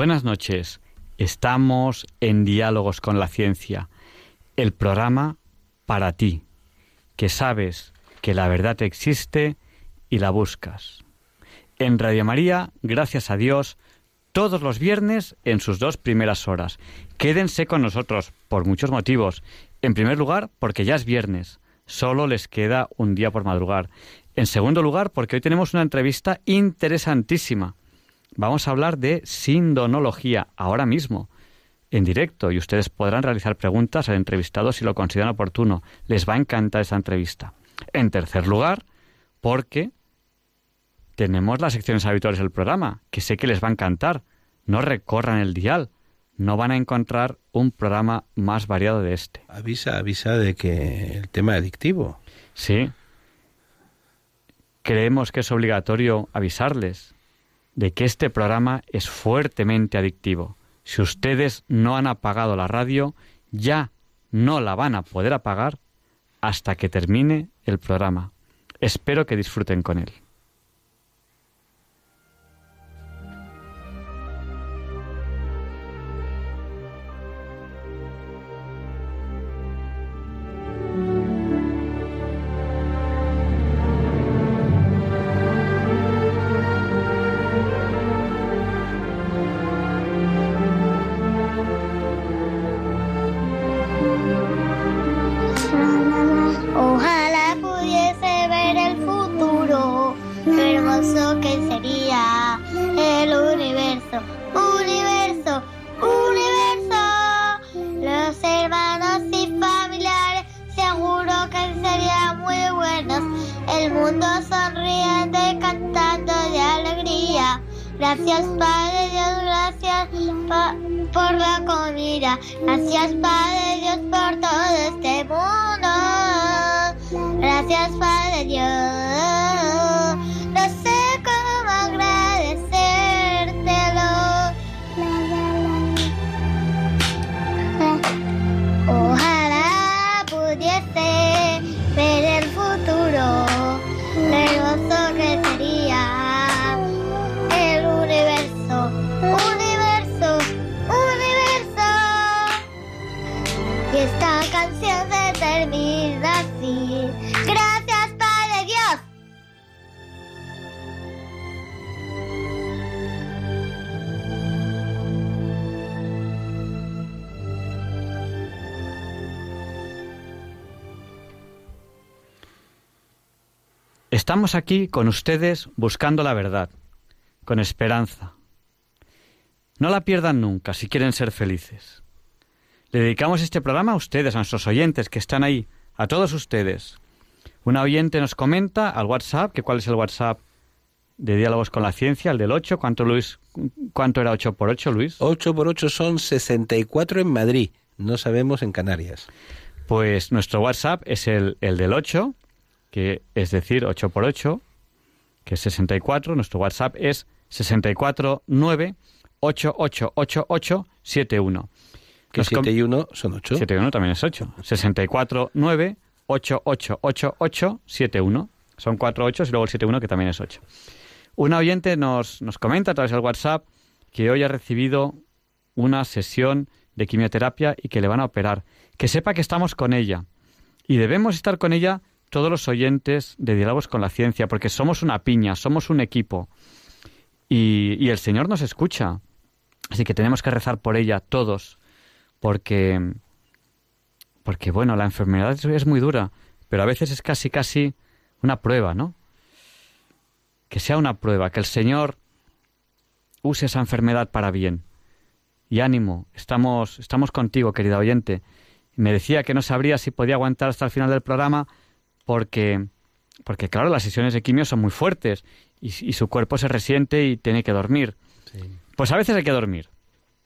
Buenas noches. Estamos en Diálogos con la Ciencia, el programa para ti, que sabes que la verdad existe y la buscas. En Radio María, gracias a Dios, todos los viernes en sus dos primeras horas. Quédense con nosotros por muchos motivos. En primer lugar, porque ya es viernes. Solo les queda un día por madrugar. En segundo lugar, porque hoy tenemos una entrevista interesantísima vamos a hablar de sindonología ahora mismo, en directo, y ustedes podrán realizar preguntas al entrevistado si lo consideran oportuno. Les va a encantar esa entrevista. En tercer lugar, porque tenemos las secciones habituales del programa, que sé que les va a encantar. No recorran el dial, no van a encontrar un programa más variado de este. Avisa, avisa de que el tema es adictivo. Sí. Creemos que es obligatorio avisarles de que este programa es fuertemente adictivo. Si ustedes no han apagado la radio, ya no la van a poder apagar hasta que termine el programa. Espero que disfruten con él. Estamos aquí con ustedes buscando la verdad, con esperanza. No la pierdan nunca si quieren ser felices. Le dedicamos este programa a ustedes, a nuestros oyentes que están ahí, a todos ustedes. Una oyente nos comenta al WhatsApp, que cuál es el WhatsApp de Diálogos con la Ciencia, el del 8. ¿Cuánto, Luis? ¿Cuánto era 8 por 8, Luis? 8 por 8 son 64 en Madrid, no sabemos en Canarias. Pues nuestro WhatsApp es el, el del 8, que es decir, 8 por 8, que es 64. Nuestro WhatsApp es 649888871. Que 7 y 1 son 8. 7 y 1 también es 8. 649888871. Son 4 8 y luego el 71 que también es 8. Un oyente nos, nos comenta a través del WhatsApp que hoy ha recibido una sesión de quimioterapia y que le van a operar. Que sepa que estamos con ella. Y debemos estar con ella todos los oyentes de Diálogos con la Ciencia, porque somos una piña, somos un equipo. Y, el Señor nos escucha. Así que tenemos que rezar por ella todos, porque, porque bueno, la enfermedad es, muy dura, pero a veces es casi, casi una prueba, ¿no? Que sea una prueba, que el Señor use esa enfermedad para bien. Y ánimo, estamos, estamos contigo, querida oyente. Me decía que no sabría si podía aguantar hasta el final del programa, porque, porque claro, las sesiones de quimio son muy fuertes y, su cuerpo se resiente y tiene que dormir. Pues a veces hay que dormir.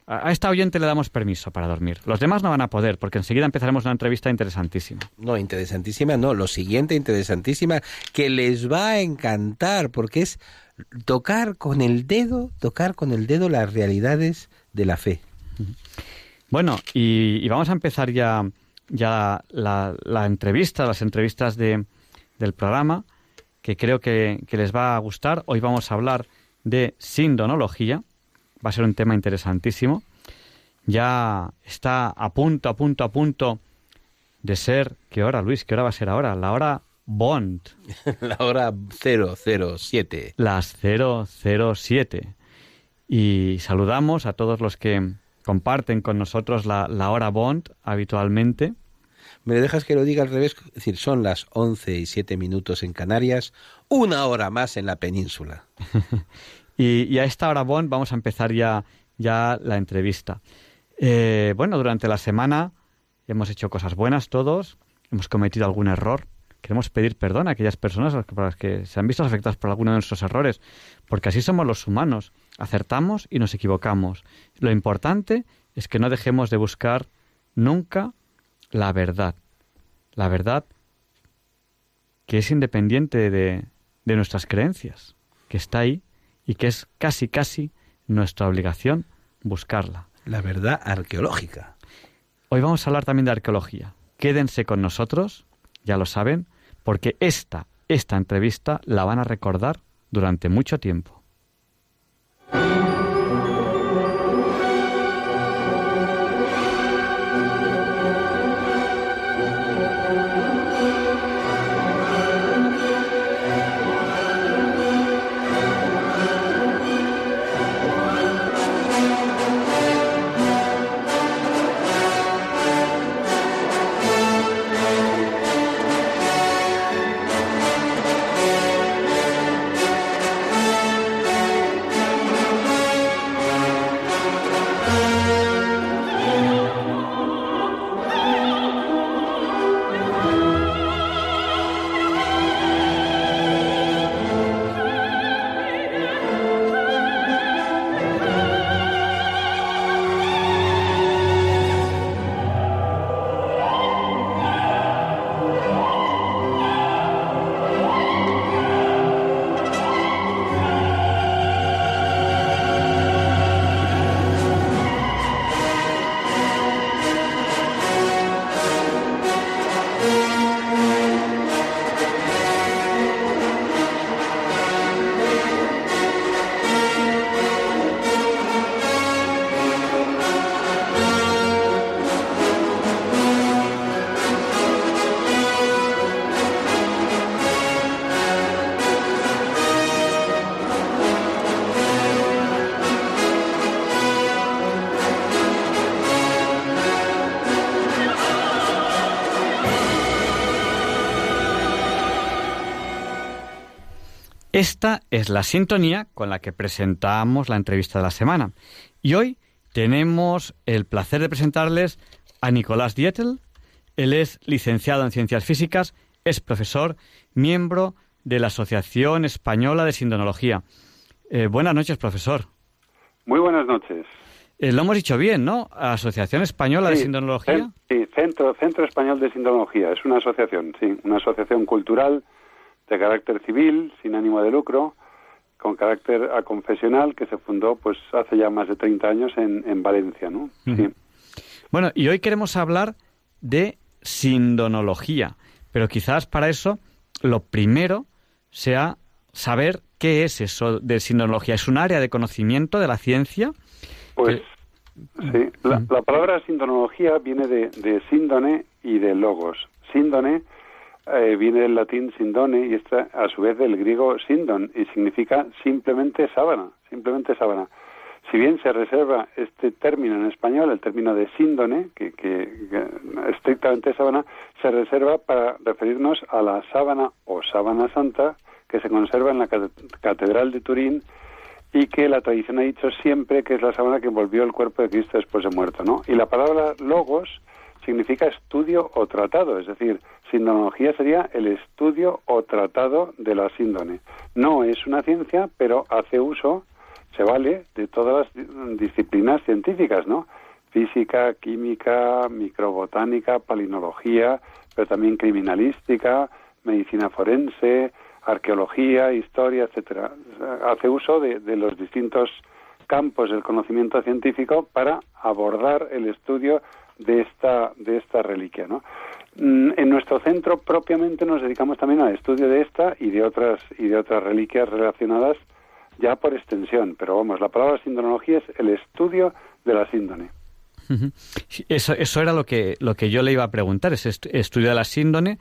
A, esta oyente le damos permiso para dormir. Los demás no van a poder, porque enseguida empezaremos una entrevista interesantísima. No, interesantísima, no. Lo siguiente, interesantísima, que les va a encantar, porque es tocar con el dedo, tocar con el dedo las realidades de la fe. Bueno, y, vamos a empezar ya, ya la, entrevista, las entrevistas de, del programa, que creo que, que les va a gustar. Hoy vamos a hablar de sindonología va a ser un tema interesantísimo. Ya está a punto, a punto, a punto de ser... ¿Qué hora, Luis? ¿Qué hora va a ser ahora? La hora Bond. La hora 007. Las 007. Y saludamos a todos los que comparten con nosotros la, la hora Bond habitualmente. ¿Me dejas que lo diga al revés? Es decir, son las 11 y 7 minutos en Canarias, una hora más en la península. Y, a esta hora, Bond, vamos a empezar ya, ya la entrevista. Eh, bueno, durante la semana hemos hecho cosas buenas todos, hemos cometido algún error. Queremos pedir perdón a aquellas personas para las que se han visto afectadas por alguno de nuestros errores, porque así somos los humanos. Acertamos y nos equivocamos. Lo importante es que no dejemos de buscar nunca la verdad. La verdad que es independiente de, de nuestras creencias, que está ahí y que es casi, casi nuestra obligación buscarla. La verdad arqueológica. Hoy vamos a hablar también de arqueología. Quédense con nosotros, ya lo saben, porque esta, esta entrevista la van a recordar durante mucho tiempo. Esta es la sintonía con la que presentamos la entrevista de la semana. Y hoy tenemos el placer de presentarles a Nicolás Dietel. Él es licenciado en Ciencias Físicas, es profesor, miembro de la Asociación Española de Sindonología. Eh, buenas noches, profesor. Muy buenas noches. Eh, lo hemos dicho bien, ¿no? Asociación Española de Sindonología. Sí, Centro, Centro Español de Sindonología. Es una asociación, sí, una asociación cultural de carácter civil, sin ánimo de lucro, con carácter confesional, que se fundó pues hace ya más de 30 años en, en Valencia, ¿no? Sí. Bueno, y hoy queremos hablar de sindonología, pero quizás para eso lo primero sea saber qué es eso de sindonología. ¿Es un área de conocimiento de la ciencia? Pues sí, la, la, palabra sindonología viene de, de síndone y de logos. Síndone eh, viene del latín sindone y está a su vez del griego sindon y significa simplemente sábana, simplemente sábana. Si bien se reserva este término en español, el término de síndone, que, que, estrictamente sábana, se reserva para referirnos a la sábana o sábana santa que se conserva en la Catedral de Turín y que la tradición ha dicho siempre que es la sábana que envolvió el cuerpo de Cristo después de muerto, ¿no? Y la palabra logos significa estudio o tratado, es decir, sindonología sería el estudio o tratado de la síndone. No es una ciencia, pero hace uso, se vale de todas las disciplinas científicas, ¿no? Física, química, microbotánica, palinología, pero también criminalística, medicina forense, arqueología, historia, etcétera. Hace uso de, de los distintos campos del conocimiento científico para abordar el estudio de esta de esta reliquia, ¿no? Mm, en nuestro centro propiamente nos dedicamos también al estudio de esta y de otras y de otras reliquias relacionadas ya por extensión, pero vamos, la palabra sindonología es el estudio de la síndone. Eso, eso era lo que, lo que yo le iba a preguntar, ese estudio de la síndone,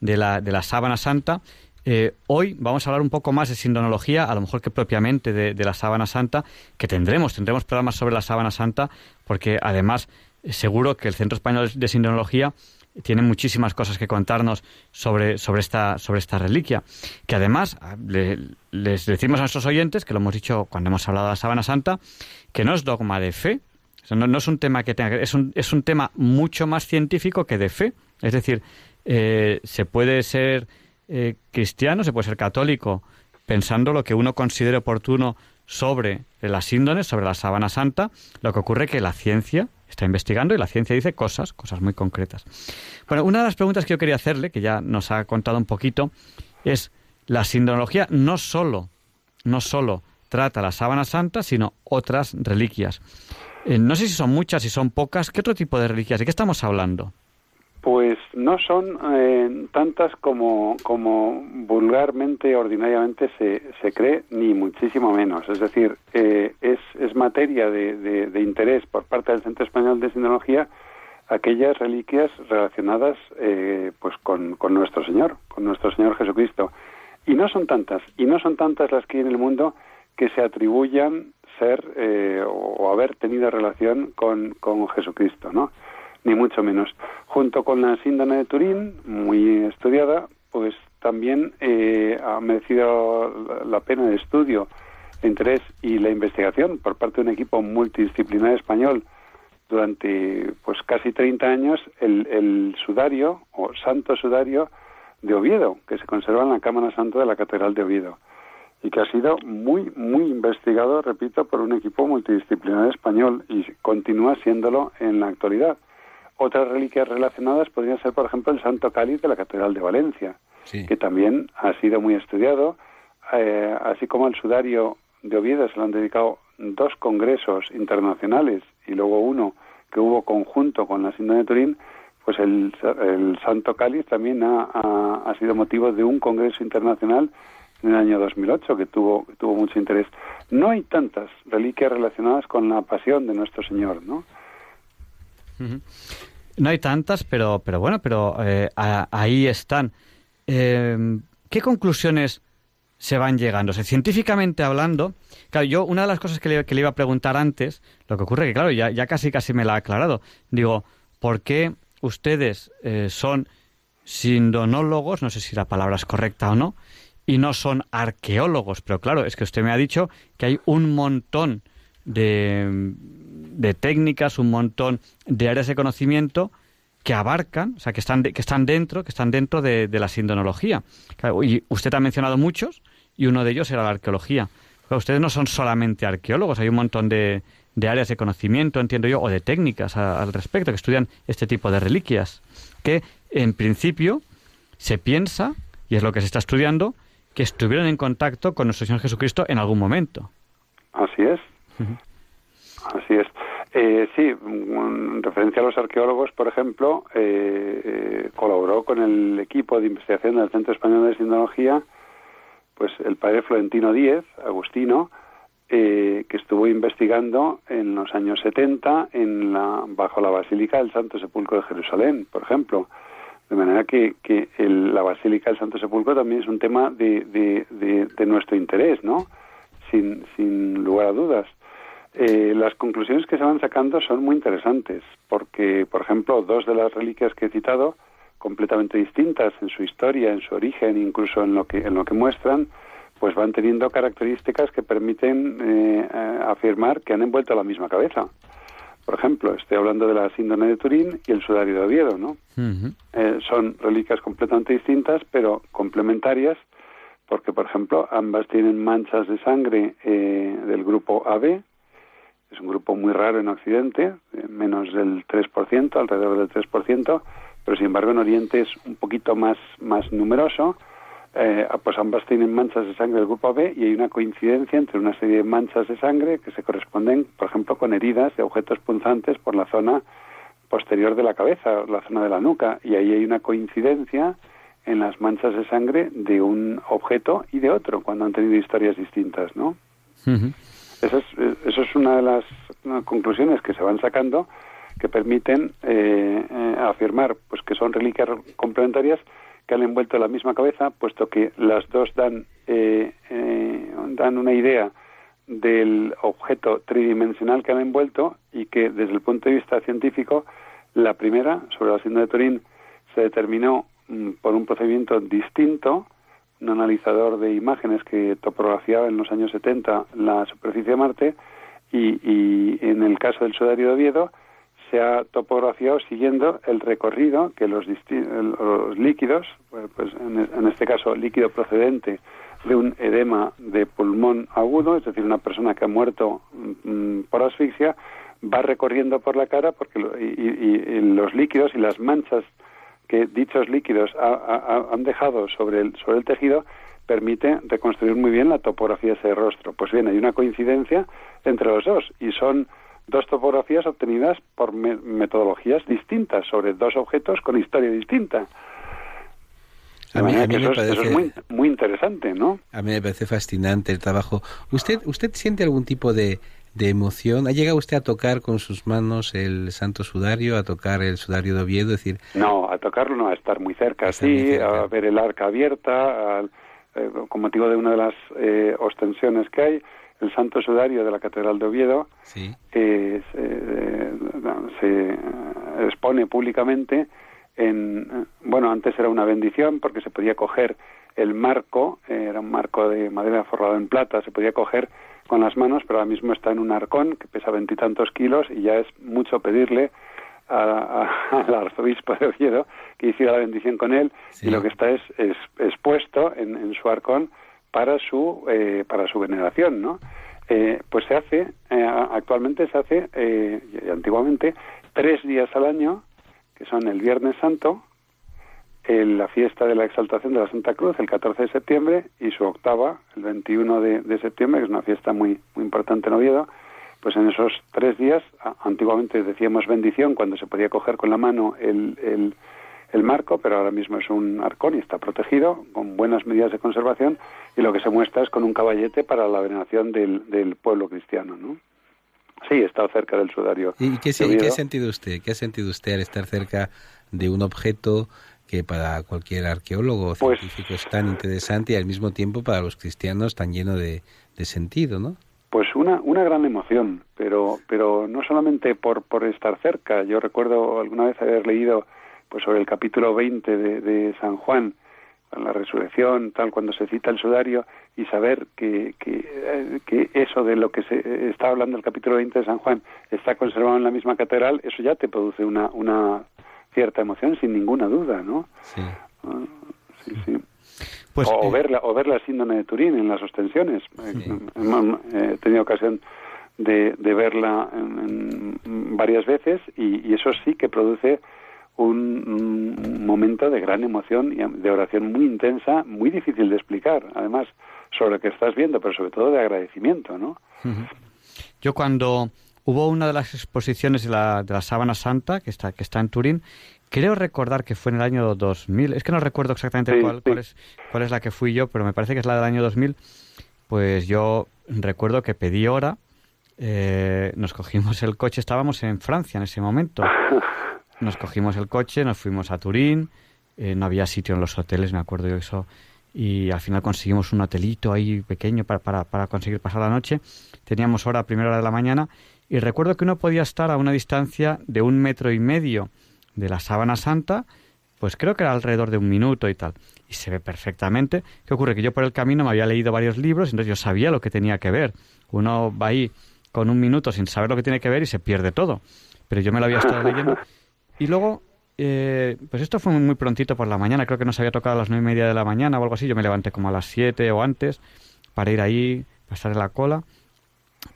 de la, de la sábana santa. Eh, hoy vamos a hablar un poco más de sindonología, a lo mejor que propiamente de, la sábana santa, que tendremos, tendremos programas sobre la sábana santa, porque además seguro que el Centro Español de Sindonología tiene muchísimas cosas que contarnos sobre, sobre, esta, sobre esta reliquia. Que además ah, les decimos a nuestros oyentes, que lo hemos dicho cuando hemos hablado de la Sábana Santa, que no es dogma de fe. no, es un tema que es un, es un tema mucho más científico que de fe. Es decir, eh, se puede ser eh, cristiano, se puede ser católico, pensando lo que uno considere oportuno sobre las síndones, sobre la sábana santa, lo que ocurre que la ciencia está investigando y la ciencia dice cosas, cosas muy concretas. Bueno, una de las preguntas que yo quería hacerle, que ya nos ha contado un poquito, es la sindonología no solo, no solo trata la sábana santa, sino otras reliquias. Eh, no sé si son muchas, si son pocas. ¿Qué otro tipo de reliquias? ¿De qué estamos hablando? Pues no son eh, tantas como, como vulgarmente, ordinariamente se, se cree, ni muchísimo menos. Es decir, eh, es, es materia de, de, interés por parte del Centro Español de Sinología aquellas reliquias relacionadas eh, pues con, con nuestro Señor, con nuestro Señor Jesucristo. Y no son tantas, y no son tantas las que hay en el mundo que se atribuyan ser o haber tenido relación con, con Jesucristo, ¿no? Ni mucho menos. Junto con la síndrome de Turín, muy estudiada, pues también eh, ha merecido la pena el estudio, interés y la investigación por parte de un equipo multidisciplinar español durante pues casi 30 años el, el sudario o santo sudario de Oviedo, que se conserva en la Cámara Santa de la Catedral de Oviedo y que ha sido muy, muy investigado, repito, por un equipo multidisciplinar español y continúa siéndolo en la actualidad. Otras reliquias relacionadas podrían ser, por ejemplo, el Santo Cáliz de la Catedral de Valencia, que también ha sido muy estudiado, eh, así como el sudario de Oviedo se le han dedicado dos congresos internacionales y luego uno que hubo conjunto con la Síndrome de Turín, pues el, Santo Cáliz también ha, ha, sido motivo de un congreso internacional en el año 2008 que tuvo, tuvo mucho interés. No hay tantas reliquias relacionadas con la pasión de nuestro Señor, ¿no? No hay tantas, pero, pero bueno, pero eh, ahí están. Eh, ¿Qué conclusiones se van llegando? Científicamente hablando, claro, yo una de las cosas que le, iba a preguntar antes, lo que ocurre que, claro, ya, ya casi casi me la ha aclarado. Digo, ¿por qué ustedes eh, son sindonólogos, no sé si la palabra es correcta o no, y no son arqueólogos? Pero claro, es que usted me ha dicho que hay un montón de de técnicas, un montón de áreas de conocimiento que abarcan, o sea, que están, que están dentro, que están dentro de, la sindonología. y usted ha mencionado muchos, y uno de ellos era la arqueología. ustedes no son solamente arqueólogos, hay un montón de, de áreas de conocimiento, entiendo yo, o de técnicas al respecto, que estudian este tipo de reliquias, que en principio se piensa, y es lo que se está estudiando, que estuvieron en contacto con nuestro Señor Jesucristo en algún momento. Así es. Así es. Eh, sí, en referencia a los arqueólogos, por ejemplo, eh, eh, colaboró con el equipo de investigación del Centro Español de Sindonología, pues el padre Florentino Díez, Agustino, que estuvo investigando en los años 70 en la, bajo la Basílica del Santo Sepulcro de Jerusalén, por ejemplo. De manera que, que la Basílica del Santo Sepulcro también es un tema de, de, de nuestro interés, ¿no? Sin, sin lugar a dudas. Eh, las conclusiones que se van sacando son muy interesantes, porque, por ejemplo, dos de las reliquias que he citado, completamente distintas en su historia, en su origen, incluso en lo que, en lo que muestran, pues van teniendo características que permiten eh, afirmar que han envuelto la misma cabeza. Por ejemplo, estoy hablando de la síndrome de Turín y el sudario de Oviedo, ¿no? Eh, son reliquias completamente distintas, pero complementarias, porque, por ejemplo, ambas tienen manchas de sangre eh, del grupo AB, es un grupo muy raro en Occidente, menos del 3%, alrededor del 3%, pero sin embargo en Oriente es un poquito más, más numeroso. Eh, pues ambas tienen manchas de sangre del grupo B y hay una coincidencia entre una serie de manchas de sangre que se corresponden, por ejemplo, con heridas de objetos punzantes por la zona posterior de la cabeza, la zona de la nuca, y ahí hay una coincidencia en las manchas de sangre de un objeto y de otro, cuando han tenido historias distintas, ¿no? Esa es, eso es una de las conclusiones que se van sacando que permiten eh, eh, afirmar pues que son reliquias complementarias que han envuelto la misma cabeza, puesto que las dos dan, eh, dan una idea del objeto tridimensional que han envuelto y que desde el punto de vista científico, la primera, sobre la síndrome de Turín, se determinó mm, por un procedimiento distinto un analizador de imágenes que topografiaba en los años 70 la superficie de Marte y, y en el caso del sudario de Oviedo se ha topografiado siguiendo el recorrido que los, los líquidos, pues, pues en, este caso líquido procedente de un edema de pulmón agudo, es decir, una persona que ha muerto mm, por asfixia, va recorriendo por la cara porque y, los líquidos y las manchas que dichos líquidos han dejado sobre el, sobre el tejido permite reconstruir muy bien la topografía de ese rostro. Pues bien, hay una coincidencia entre los dos y son dos topografías obtenidas por metodologías distintas sobre dos objetos con historia distinta. A mí, me eso, parece, es muy, muy interesante, ¿no? A mí me parece fascinante el trabajo. ¿Usted, usted siente algún tipo de, de emoción. ¿Ha llegado usted a tocar con sus manos el Santo Sudario, a tocar el Sudario de Oviedo? decir... No, a tocarlo no, a estar muy cerca, sí, a ver el arca abierta, eh, con motivo de una de las eh, ostensiones que hay, el Santo Sudario de la Catedral de Oviedo sí. eh, se, expone públicamente en, bueno, antes era una bendición porque se podía coger el marco, era un marco de madera forrado en plata, se podía coger con las manos, pero ahora mismo está en un arcón que pesa veintitantos kilos y ya es mucho pedirle al arzobispo de Oviedo que hiciera la bendición con él y lo que está es, expuesto en, su arcón para su eh, para su veneración, ¿no? Eh, pues se hace eh, actualmente se hace y antiguamente tres días al año que son el Viernes Santo, la fiesta de la exaltación de la Santa Cruz el 14 de septiembre y su octava el 21 de, septiembre, que es una fiesta muy, muy importante en Oviedo, pues en esos tres días, antiguamente decíamos bendición cuando se podía coger con la mano el, el, el marco, pero ahora mismo es un arcón y está protegido con buenas medidas de conservación y lo que se muestra es con un caballete para la veneración del, del pueblo cristiano, ¿no? Sí, he estado cerca del sudario. ¿Y qué, qué ha sentido usted? ¿Qué ha sentido usted al estar cerca de un objeto que para cualquier arqueólogo o pues científico es tan interesante y al mismo tiempo para los cristianos tan lleno de, sentido, ¿no? Pues una, una gran emoción, pero, pero no solamente por, por estar cerca. Yo recuerdo alguna vez haber leído pues sobre el capítulo 20 de, de San Juan, la resurrección, tal, cuando se cita el sudario, y saber que, que, eh, que, eso de lo que se está hablando el capítulo 20 de San Juan está conservado en la misma catedral, eso ya te produce una, una cierta emoción sin ninguna duda, ¿no? Sí. Ah, sí, sí. Pues, o, ver la, o ver la síndrome de Turín en las ostensiones. Eh, he tenido ocasión de, de verla en, varias veces y, eso sí que produce un, momento de gran emoción y de oración muy intensa, muy difícil de explicar, además, sobre lo que estás viendo, pero sobre todo de agradecimiento, ¿no? Yo cuando hubo una de las exposiciones de la, de la Sábana Santa, que está, que está en Turín, creo recordar que fue en el año 2000, es que no recuerdo exactamente cuál, Cuál, es, cuál es la que fui yo, pero me parece que es la del año 2000, pues yo recuerdo que pedí hora, eh, nos cogimos el coche, estábamos en Francia en ese momento, nos cogimos el coche, nos fuimos a Turín, eh, no había sitio en los hoteles, me acuerdo yo eso, y al final conseguimos un hotelito ahí pequeño para, para, para conseguir pasar la noche, teníamos hora primera hora de la mañana, y recuerdo que uno podía estar a una distancia de un metro y medio de la sábana santa, pues creo que era alrededor de un minuto y tal. Y se ve perfectamente. ¿Qué ocurre? Que yo por el camino me había leído varios libros, entonces yo sabía lo que tenía que ver. Uno va ahí con un minuto sin saber lo que tiene que ver y se pierde todo. Pero yo me lo había estado leyendo. Y luego, eh, pues esto fue muy prontito por la mañana, creo que nos había tocado a las nueve y media de la mañana o algo así. Yo me levanté como a las siete o antes para ir ahí, pasar en la cola.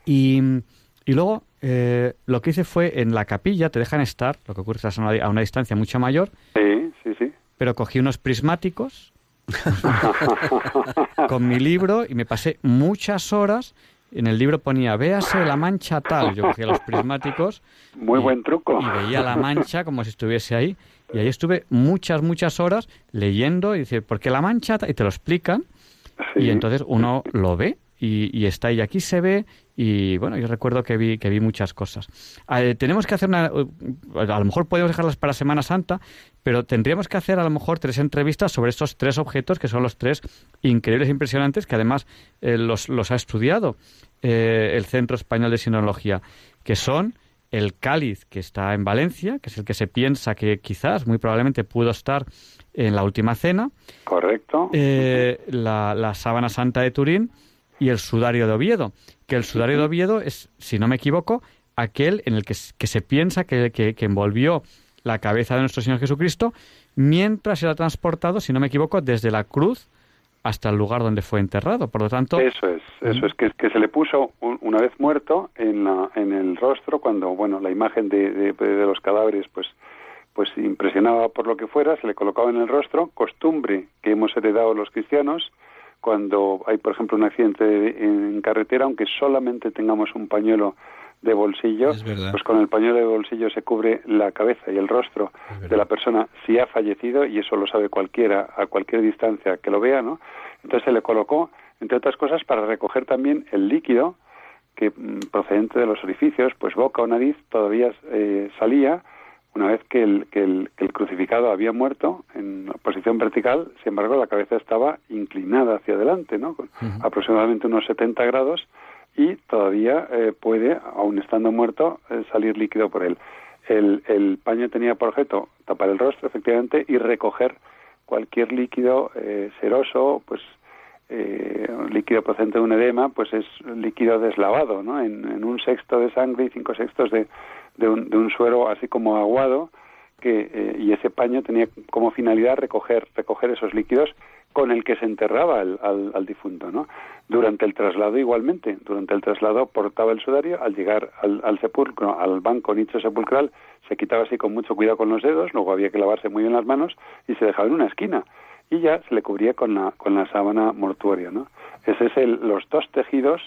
Y, y luego eh, lo que hice fue en la capilla, te dejan estar, lo que ocurre es a una, a una distancia mucho mayor. Sí, sí, sí. Pero cogí unos prismáticos con mi libro y me pasé muchas horas. En el libro ponía, véase la mancha tal. Yo cogía los prismáticos. Muy y- buen truco. Y veía la mancha como si estuviese ahí. Y ahí estuve muchas, muchas horas leyendo y dice, ¿por qué la mancha? ta-?" Y te lo explican. Sí. Y entonces uno lo ve y, y está ahí. Aquí se ve y bueno, yo recuerdo que vi, que vi muchas cosas. Eh, tenemos que hacer una... eh, A lo mejor podemos dejarlas para Semana Santa, pero tendríamos que hacer a lo mejor tres entrevistas sobre estos tres objetos que son los tres increíbles e impresionantes que además eh, los, los ha estudiado eh, el Centro Español de Sinología, que son el cáliz que está en Valencia, que es el que se piensa que quizás, muy probablemente, pudo estar en la última cena, Correcto. la, la sábana santa de Turín y el sudario de Oviedo, que el sudario de Oviedo es, si no me equivoco, aquel en el que, se piensa que, que- que envolvió la cabeza de nuestro Señor Jesucristo mientras era transportado, si no me equivoco, desde la cruz hasta el lugar donde fue enterrado. Por lo tanto, Eso es, eso es, que, que se le puso un- una vez muerto en, la, en el rostro cuando, bueno, la imagen de, de- de los cadáveres, pues, pues impresionaba por lo que fuera, se le colocaba en el rostro, costumbre que hemos heredado los cristianos, cuando hay, por ejemplo, un accidente de- en carretera, aunque solamente tengamos un pañuelo de bolsillo, pues con el pañuelo de bolsillo se cubre la cabeza y el rostro de la persona si ha fallecido, y eso lo sabe cualquiera a cualquier distancia que lo vea, ¿no? Entonces se le colocó, entre otras cosas, para recoger también el líquido que mm, procedente de los orificios, pues boca o nariz, todavía eh, salía una vez que el, que, el, que el crucificado había muerto en posición vertical, sin embargo la cabeza estaba inclinada hacia adelante, ¿no? Con aproximadamente unos 70 grados y todavía eh, puede, aun estando muerto, eh, salir líquido por él. El, el paño tenía por objeto tapar el rostro, efectivamente, y recoger cualquier líquido eh, seroso, pues eh, un líquido procedente de un edema, pues es líquido deslavado, ¿no? En, en un sexto de sangre y cinco sextos de, de, un, de un suero así como aguado, que, eh, y ese paño tenía como finalidad recoger, recoger esos líquidos con el que se enterraba al, al, al difunto, ¿no? Durante el traslado igualmente, durante el traslado portaba el sudario, al llegar al, al sepulcro, al banco nicho sepulcral, se quitaba así con mucho cuidado con los dedos, luego había que lavarse muy bien las manos y se dejaba en una esquina y ya se le cubría con la, con la sábana mortuoria, ¿no? Ese es el, los dos tejidos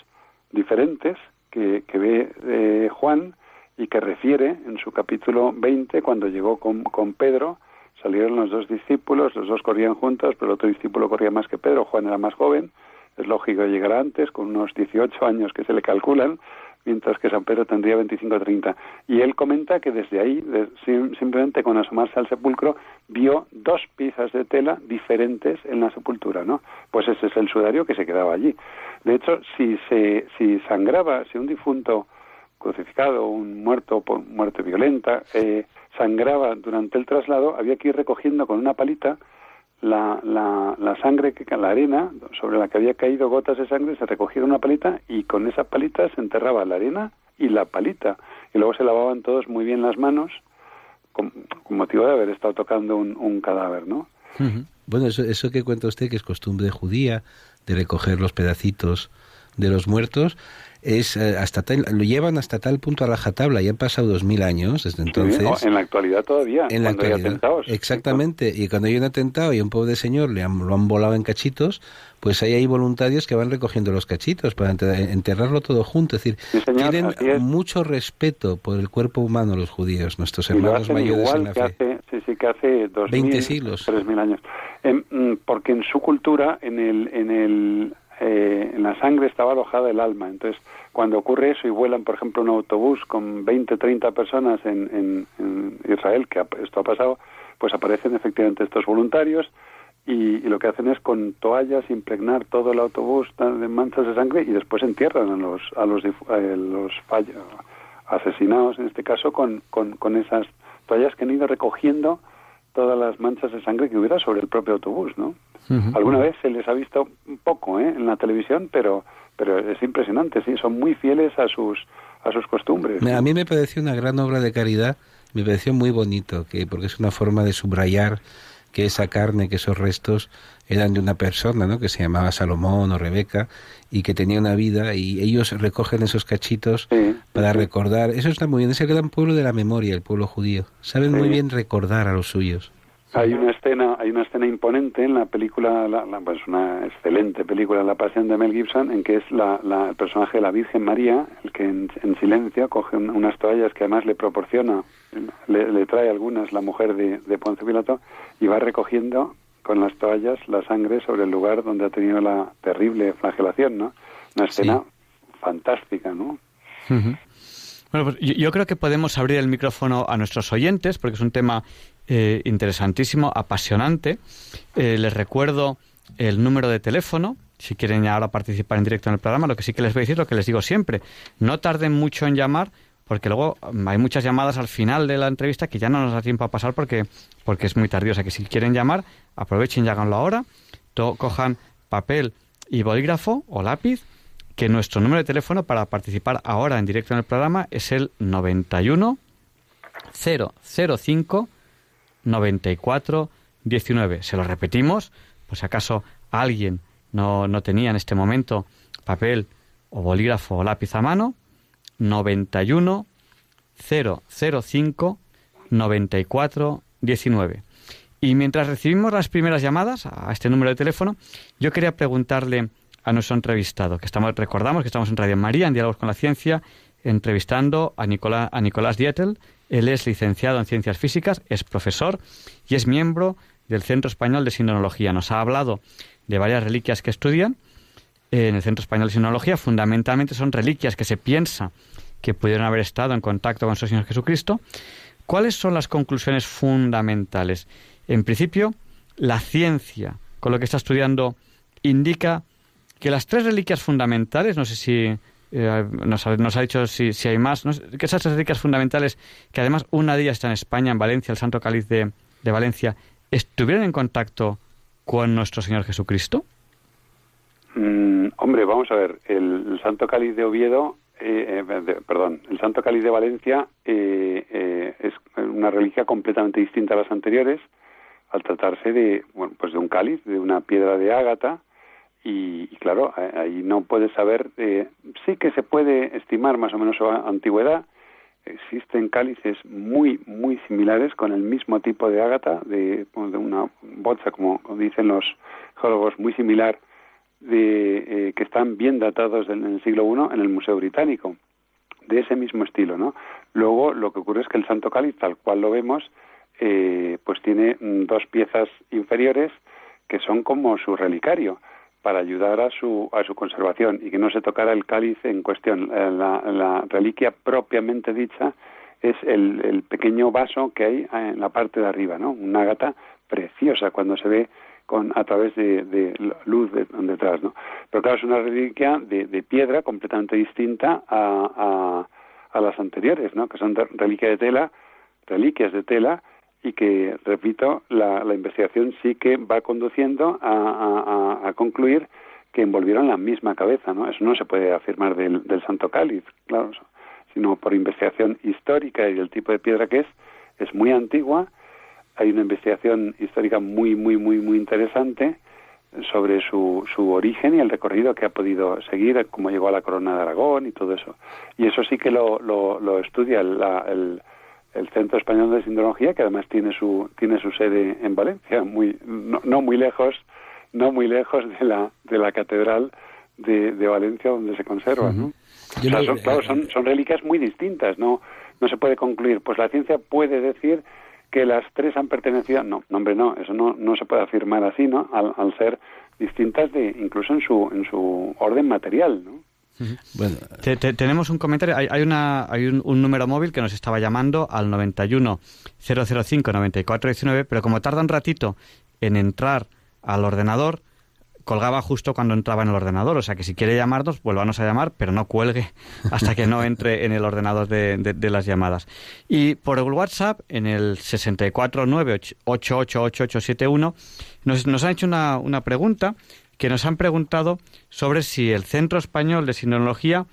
diferentes que, que ve eh, Juan y que refiere en su capítulo 20 cuando llegó con, con Pedro, salieron los dos discípulos, los dos corrían juntos, pero el otro discípulo corría más que Pedro, Juan era más joven, es lógico llegar antes, con unos 18 años que se le calculan, mientras que San Pedro tendría 25 o 30. Y él comenta que desde ahí, de- sim- simplemente con asomarse al sepulcro, vio dos piezas de tela diferentes en la sepultura, ¿no? Pues ese es el sudario que se quedaba allí. De hecho, si se si sangraba, si un difunto crucificado, un muerto por muerte violenta, eh, sangraba durante el traslado, había que ir recogiendo con una palita la, la, la sangre, que la arena sobre la que había caído gotas de sangre, se recogía una palita y con esa palita se enterraba la arena y la palita. Y luego se lavaban todos muy bien las manos con, con motivo de haber estado tocando un, un cadáver, ¿no? Bueno, eso, eso que cuenta usted, que es costumbre judía, de recoger los pedacitos de los muertos, es eh, hasta tal, lo llevan hasta tal punto a rajatabla. Ya han pasado dos mil años desde entonces. Sí, no, en la actualidad todavía, en la hay actualidad. atentados. Exactamente. Y cuando hay un atentado y un pobre señor le han, lo han volado en cachitos, pues ahí hay voluntarios que van recogiendo los cachitos para enter- enterrarlo todo junto. Es decir, Sí, señor, tienen mucho respeto por el cuerpo humano los judíos, nuestros Y hermanos mayores igual en la que fe. hace, sí, sí, que hace dos 20 siglos. tres mil años. Em, mm, porque en su cultura, en el, en el, eh, en la sangre estaba alojada el alma. Entonces, cuando ocurre eso y vuelan, por ejemplo, un autobús con 20, 30 personas en, en, Israel, que esto ha pasado, pues aparecen efectivamente estos voluntarios y, lo que hacen es con toallas impregnar todo el autobús de manchas de sangre y después entierran a los a los, a los fall- asesinados en este caso con, con esas toallas que han ido recogiendo todas las manchas de sangre que hubiera sobre el propio autobús, ¿no? Alguna vez se les ha visto un poco ¿eh? en la televisión, pero pero es impresionante, sí, son muy fieles a sus a sus costumbres. A mí me pareció una gran obra de caridad, me pareció muy bonito, que porque es una forma de subrayar que esa carne, que esos restos eran de una persona, ¿no? Que se llamaba Salomón o Rebeca y que tenía una vida y ellos recogen esos cachitos para recordar. Eso está muy bien, es el gran pueblo de la memoria, el pueblo judío. Saben muy bien recordar a los suyos. Hay una escena, hay una escena imponente en la película, la, pues una excelente película, La Pasión de Mel Gibson, en que es la, el personaje de la Virgen María, el que en, silencio coge unas toallas que además le proporciona, le, trae algunas la mujer de, de Ponce Pilato y va recogiendo con las toallas la sangre sobre el lugar donde ha tenido la terrible flagelación, ¿no? Una escena fantástica, ¿no? Bueno, pues yo, creo que podemos abrir el micrófono a nuestros oyentes porque es un tema eh, interesantísimo, apasionante. Eh, les recuerdo el número de teléfono, si quieren ahora participar en directo en el programa, lo que sí que les voy a decir, lo que les digo siempre, no tarden mucho en llamar, porque luego mm, hay muchas llamadas al final de la entrevista que ya no nos da tiempo a pasar porque, porque es muy tardío. O sea que si quieren llamar, aprovechen y háganlo ahora, cojan papel y bolígrafo o lápiz, que nuestro número de teléfono para participar ahora en directo en el programa es el 91 005 94 19. Se lo repetimos, pues acaso alguien no, no tenía en este momento papel o bolígrafo o lápiz a mano, 91 005 94 19. Y mientras recibimos las primeras llamadas a este número de teléfono, yo quería preguntarle a nuestro entrevistado, que recordamos que estamos en Radio María, en Diálogos con la Ciencia, entrevistando a, Nicolás, a Nicolás Dietel, él es licenciado en Ciencias Físicas, es profesor y es miembro del Centro Español de Sinología. Nos ha hablado de varias reliquias que estudian en el Centro Español de Sinología. Fundamentalmente son reliquias que se piensa que pudieron haber estado en contacto con nuestro Señor Jesucristo. ¿Cuáles son las conclusiones fundamentales? En principio, la ciencia, con lo que está estudiando, indica que las tres reliquias fundamentales, no sé si eh, nos, ha, dicho si, hay más, que esas reliquias fundamentales, que además una de ellas está en España, en Valencia, el Santo Cáliz de, Valencia, ¿estuvieron en contacto con nuestro Señor Jesucristo? Mm, hombre, vamos a ver, el, Santo Cáliz de Oviedo, eh, eh, perdón, el Santo Cáliz de Valencia es una reliquia completamente distinta a las anteriores, al tratarse de, bueno, pues de un cáliz, de una piedra de ágata, y, claro, ahí no puedes saber, eh, sí que se puede estimar más o menos su antigüedad, existen cálices muy, muy similares con el mismo tipo de ágata, de, de una bolsa, como dicen los geólogos, muy similar, de, eh, que están bien datados en el siglo I en el Museo Británico, de ese mismo estilo, ¿no? Luego, lo que ocurre es que el Santo Cáliz, tal cual lo vemos, eh, pues tiene mm, dos piezas inferiores que son como su relicario para ayudar a su, a su conservación y que no se tocara el cáliz en cuestión. Eh, la, reliquia propiamente dicha es el, pequeño vaso que hay en la parte de arriba, ¿no? Una gata preciosa cuando se ve con a través de, luz de, detrás, ¿no? Pero claro, es una reliquia de, piedra completamente distinta a, a, las anteriores, ¿no? Que son reliquias de tela, reliquias de tela y que, repito, la, la investigación sí que va conduciendo a, concluir que envolvieron la misma cabeza, ¿no? Eso no se puede afirmar del, del Santo Cáliz, claro, sino por investigación histórica y el tipo de piedra que es, es muy antigua, hay una investigación histórica muy, muy, muy, muy interesante sobre su, su origen y el recorrido que ha podido seguir, cómo llegó a la corona de Aragón y todo eso. Y eso sí que lo, lo, lo estudia la, el, el Centro Español de Sindrología, que además tiene su tiene su sede en Valencia, muy no, muy lejos, no muy lejos de la de la catedral de, de Valencia donde se conserva, ¿no? son, claro, son, son reliquias muy distintas, no no se puede concluir. Pues la ciencia puede decir que las tres han pertenecido, no, no hombre, no, eso no, no se puede afirmar así, ¿no? Al, al ser distintas de incluso en su en su orden material, ¿no? Bueno, tenemos un comentario. Hay, una, hay un, número móvil que nos estaba llamando al 91 005 9419, pero como tarda un ratito en entrar al ordenador, colgaba justo cuando entraba en el ordenador. O sea que si quiere llamarnos, vuélvanos a llamar, pero no cuelgue hasta que no entre en el ordenador de, las llamadas. Y por el WhatsApp, en el 649888871, nos, nos han hecho una, una pregunta que nos han preguntado sobre si el Centro Español de Sinología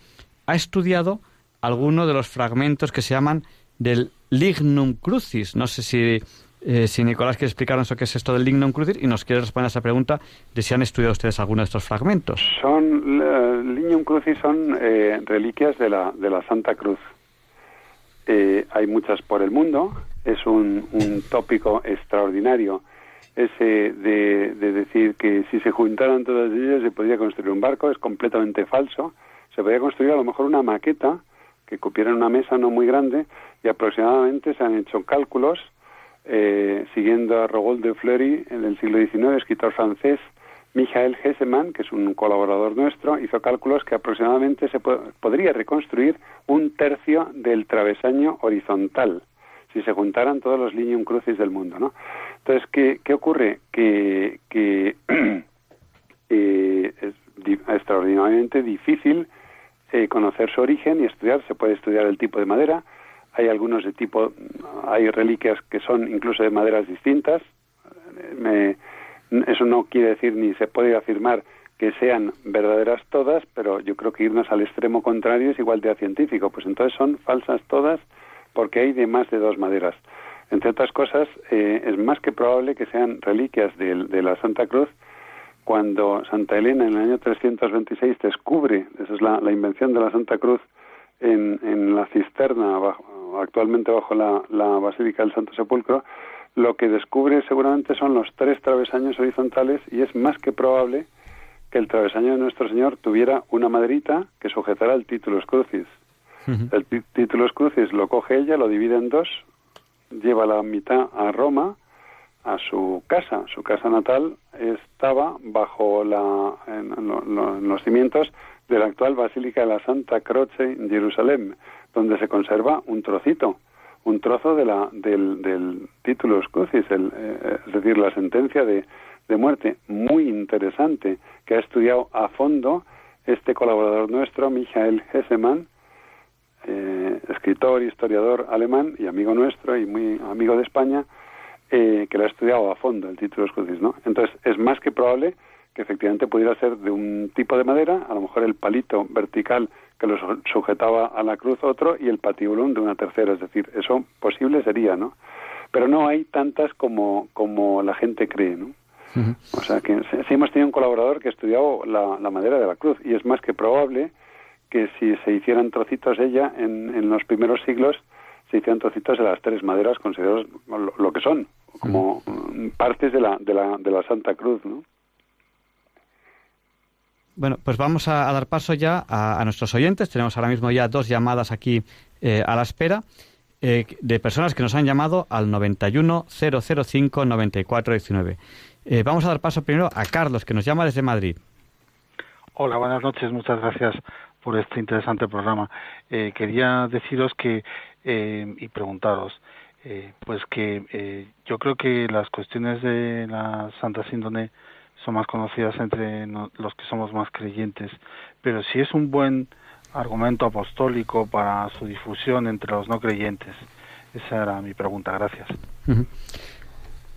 ha estudiado alguno de los fragmentos que se llaman del Lignum Crucis. No sé si, eh, si Nicolás quiere explicarnos que es esto del Lignum Crucis y nos quiere responder a esa pregunta de si han estudiado ustedes alguno de estos fragmentos. Son, Lignum Crucis son eh, reliquias de la, de la Santa Cruz. Eh, hay muchas por el mundo, es un, un tópico extraordinario ese de, de, decir que si se juntaran todas ellas se podría construir un barco es completamente falso. Se podría construir a lo mejor una maqueta que cupiera una mesa no muy grande y aproximadamente se han hecho cálculos eh, siguiendo a Rogold de Fleury en el siglo XIX, escritor francés, Michael Hessemann, que es un colaborador nuestro, hizo cálculos que aproximadamente se podría reconstruir un tercio del travesaño horizontal si se juntaran todos los lineum crucis del mundo, ¿no? Entonces, ¿qué, qué ocurre? Que, que eh, es extraordinariamente difícil eh, conocer su origen y estudiar. Se puede estudiar el tipo de madera. Hay algunos de tipo, hay reliquias que son incluso de maderas distintas. Me, eso no quiere decir ni se puede afirmar que sean verdaderas todas, pero yo creo que irnos al extremo contrario es igual de científico. Pues entonces son falsas todas porque hay de más de dos maderas. Entre otras cosas, eh, es más que probable que sean reliquias de, la Santa Cruz cuando Santa Elena en el año 326 descubre, esa es la, invención de la Santa Cruz, en, en la cisterna, actualmente bajo la, la Basílica del Santo Sepulcro, lo que descubre seguramente son los tres travesaños horizontales y es más que probable que el travesaño de nuestro Señor tuviera una maderita que sujetara el título crucis. El título crucis lo coge ella, lo divide en dos, lleva la mitad a Roma, a su casa. Su casa natal estaba bajo la, en, los cimientos de la actual Basílica de la Santa Croce en Jerusalén, donde se conserva un trocito, un trozo de la, del, del título crucis, el, eh, es decir, la sentencia de, muerte, muy interesante, que ha estudiado a fondo este colaborador nuestro, Michael Hessemann, eh, escritor, historiador alemán y amigo nuestro y muy amigo de España, eh, que lo ha estudiado a fondo el título Crucis, ¿no? Entonces es más que probable que efectivamente pudiera ser de un tipo de madera, a lo mejor el palito vertical que lo sujetaba a la cruz otro y el patibulum de una tercera, es decir, eso posible sería, ¿no? Pero no hay tantas como, como la gente cree, ¿no? O sea que sí hemos tenido un colaborador que ha estudiado la, la madera de la cruz y es más que probable que si se hicieran trocitos ella en, en los primeros siglos, se hicieran trocitos de las tres maderas considerados lo, que son, como partes de la, de la, de la Santa Cruz, ¿no? Bueno, pues vamos a, dar paso ya a, nuestros oyentes. Tenemos ahora mismo ya dos llamadas aquí eh, a la espera eh, de personas que nos han llamado al 91 005 94 19. vamos a dar paso primero a Carlos, que nos llama desde Madrid. Hola, buenas noches. Muchas gracias por este interesante programa. Eh, quería deciros que eh, y preguntaros, eh, pues que eh, yo creo que las cuestiones de la Santa Síndone son más conocidas entre los que somos más creyentes, pero si es un buen argumento apostólico para su difusión entre los no creyentes. Esa era mi pregunta. Gracias.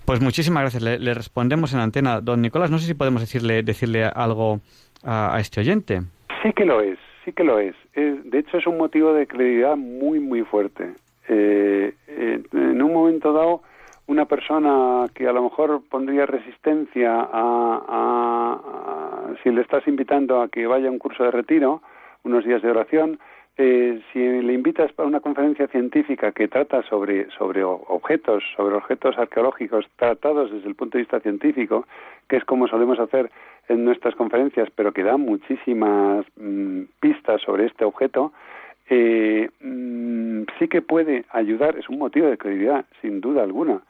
Pues muchísimas gracias. Le, respondemos en antena. Don Nicolás, no sé si podemos decirle, decirle algo a este oyente. Sí que lo es sí que lo es. de hecho, es un motivo de credibilidad muy, muy fuerte. Eh, en un momento dado, una persona que a lo mejor pondría resistencia a, si le estás invitando a que vaya a un curso de retiro, unos días de oración, eh, si le invitas para una conferencia científica que trata sobre, sobre objetos, sobre objetos arqueológicos tratados desde el punto de vista científico, que es como solemos hacer en nuestras conferencias, pero que da muchísimas mm, pistas sobre este objeto, eh, mm, sí que puede ayudar, es un motivo de credibilidad, sin duda alguna,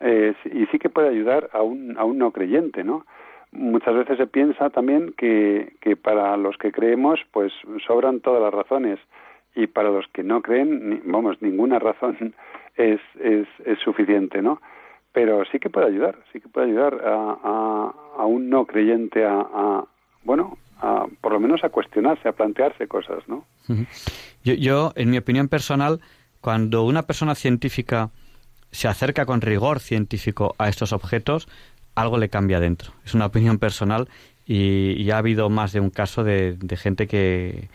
eh, y sí que puede ayudar a un, a un no creyente, ¿no? Muchas veces se piensa también que, que para los que creemos, pues sobran todas las razones, y para los que no creen, vamos, ninguna razón es, es, es suficiente, ¿no? Pero sí que puede ayudar, sí que puede ayudar a, un no creyente a, bueno, a, por lo menos a cuestionarse, a plantearse cosas, ¿no? yo, yo, en mi opinión personal, cuando una persona científica se acerca con rigor científico a estos objetos, algo le cambia dentro. Es una opinión personal y, ha habido más de un caso de, gente que,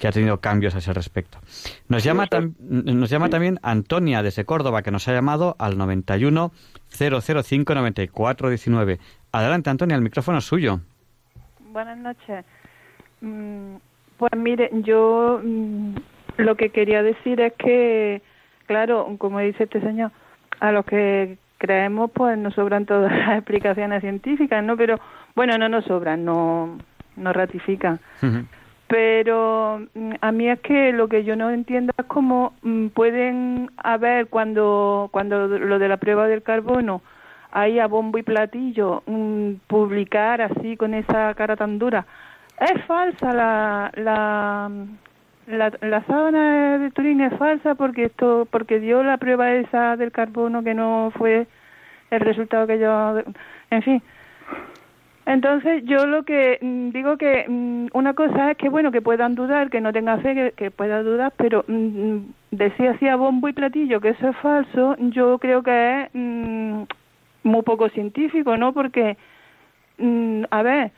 que ha tenido cambios a ese respecto. Nos llama, nos llama también Antonia desde Córdoba, que nos ha llamado al 91 005 94 19. Adelante, Antonia, el micrófono es suyo. Buenas noches. Mm, pues mire, yo mm, lo que quería decir es que, claro, como dice este señor, a los que creemos, pues nos sobran todas las explicaciones científicas, ¿no? Pero, bueno, no nos sobran, no, no ratifican. Pero mm, a mí es que lo que yo no entiendo es cómo pueden haber, cuando, cuando lo de la prueba del carbono, ahí a bombo y platillo mm, publicar así con esa cara tan dura. Es falsa la, la, la, la sábana de Turín es falsa porque esto porque dio la prueba esa del carbono que no fue el resultado que yo en fin entonces yo lo que mm, digo que mm, una cosa es que bueno que puedan dudar que no tenga fe que, que pueda dudar pero decía así a bombo y platillo que eso es falso yo creo que es muy poco científico, ¿no? Porque, mm, a ver,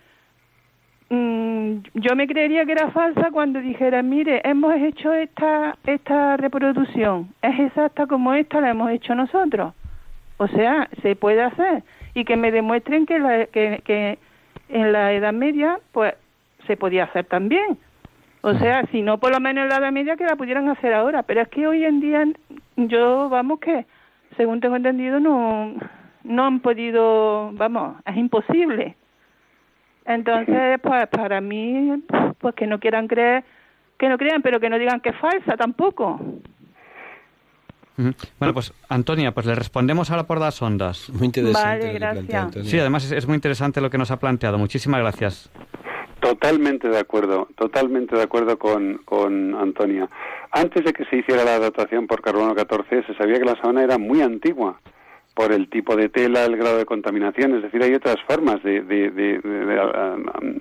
mm, yo me creería que era falsa cuando dijera, mire, hemos hecho esta, esta reproducción, es exacta como esta la hemos hecho nosotros. O sea, se puede hacer. Y que me demuestren que, la, que, que en la Edad Media, pues, se podía hacer también. O sea, si no por lo menos en la Edad Media que la pudieran hacer ahora. Pero es que hoy en día, yo, vamos que, según tengo entendido, no, no han podido, vamos, es imposible. Entonces, pues para mí, pues que no quieran creer, que no crean, pero que no digan que es falsa tampoco. Bueno, pues Antonia, pues le respondemos ahora por las ondas. Muy interesante. Vale, gracias. Sí, además es, muy interesante lo que nos ha planteado. Muchísimas gracias. Totalmente de acuerdo, totalmente de acuerdo con, con Antonia. Antes de que se hiciera la datación por carbono 14, se sabía que la sabana era muy antigua por el tipo de tela, el grado de contaminación. Es decir, hay otras formas de,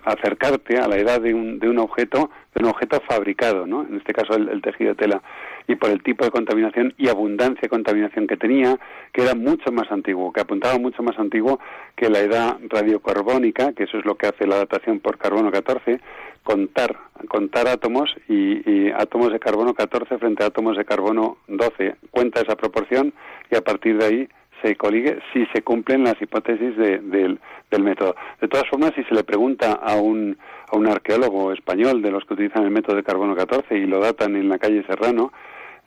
acercarte a la edad de un, de un objeto, de un objeto fabricado, ¿no? En este caso el, tejido de tela y por el tipo de contaminación y abundancia de contaminación que tenía, que era mucho más antiguo, que apuntaba mucho más antiguo que la edad radiocarbónica, que eso es lo que hace la datación por carbono 14, contar, contar átomos y, y átomos de carbono 14 frente a átomos de carbono 12. Cuenta esa proporción y a partir de ahí se coligue si se cumplen las hipótesis del, método. De todas formas, si se le pregunta a un, a un arqueólogo español de los que utilizan el método de carbono 14 y lo datan en la calle Serrano,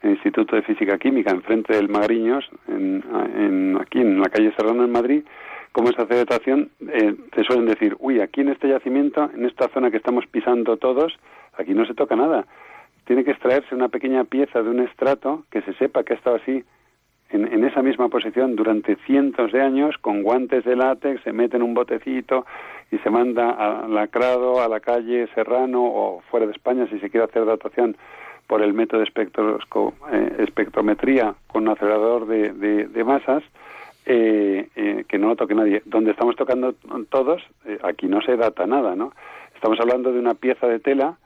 el Instituto de Física Química, enfrente del Magariños, en, aquí en la calle Serrano en Madrid, cómo se hace datación, eh, te suelen decir, uy, aquí en este yacimiento, en esta zona que estamos pisando todos, aquí no se toca nada. Tiene que extraerse una pequeña pieza de un estrato que se sepa que ha estado así en, esa misma posición durante cientos de años con guantes de látex, se mete en un botecito y se manda a lacrado a la calle Serrano o fuera de España si se quiere hacer datación por el método de eh, espectrometría con un acelerador de, masas, eh, eh, que no lo toque nadie. Donde estamos tocando todos, aquí no se data nada, ¿no? Estamos hablando de una pieza de tela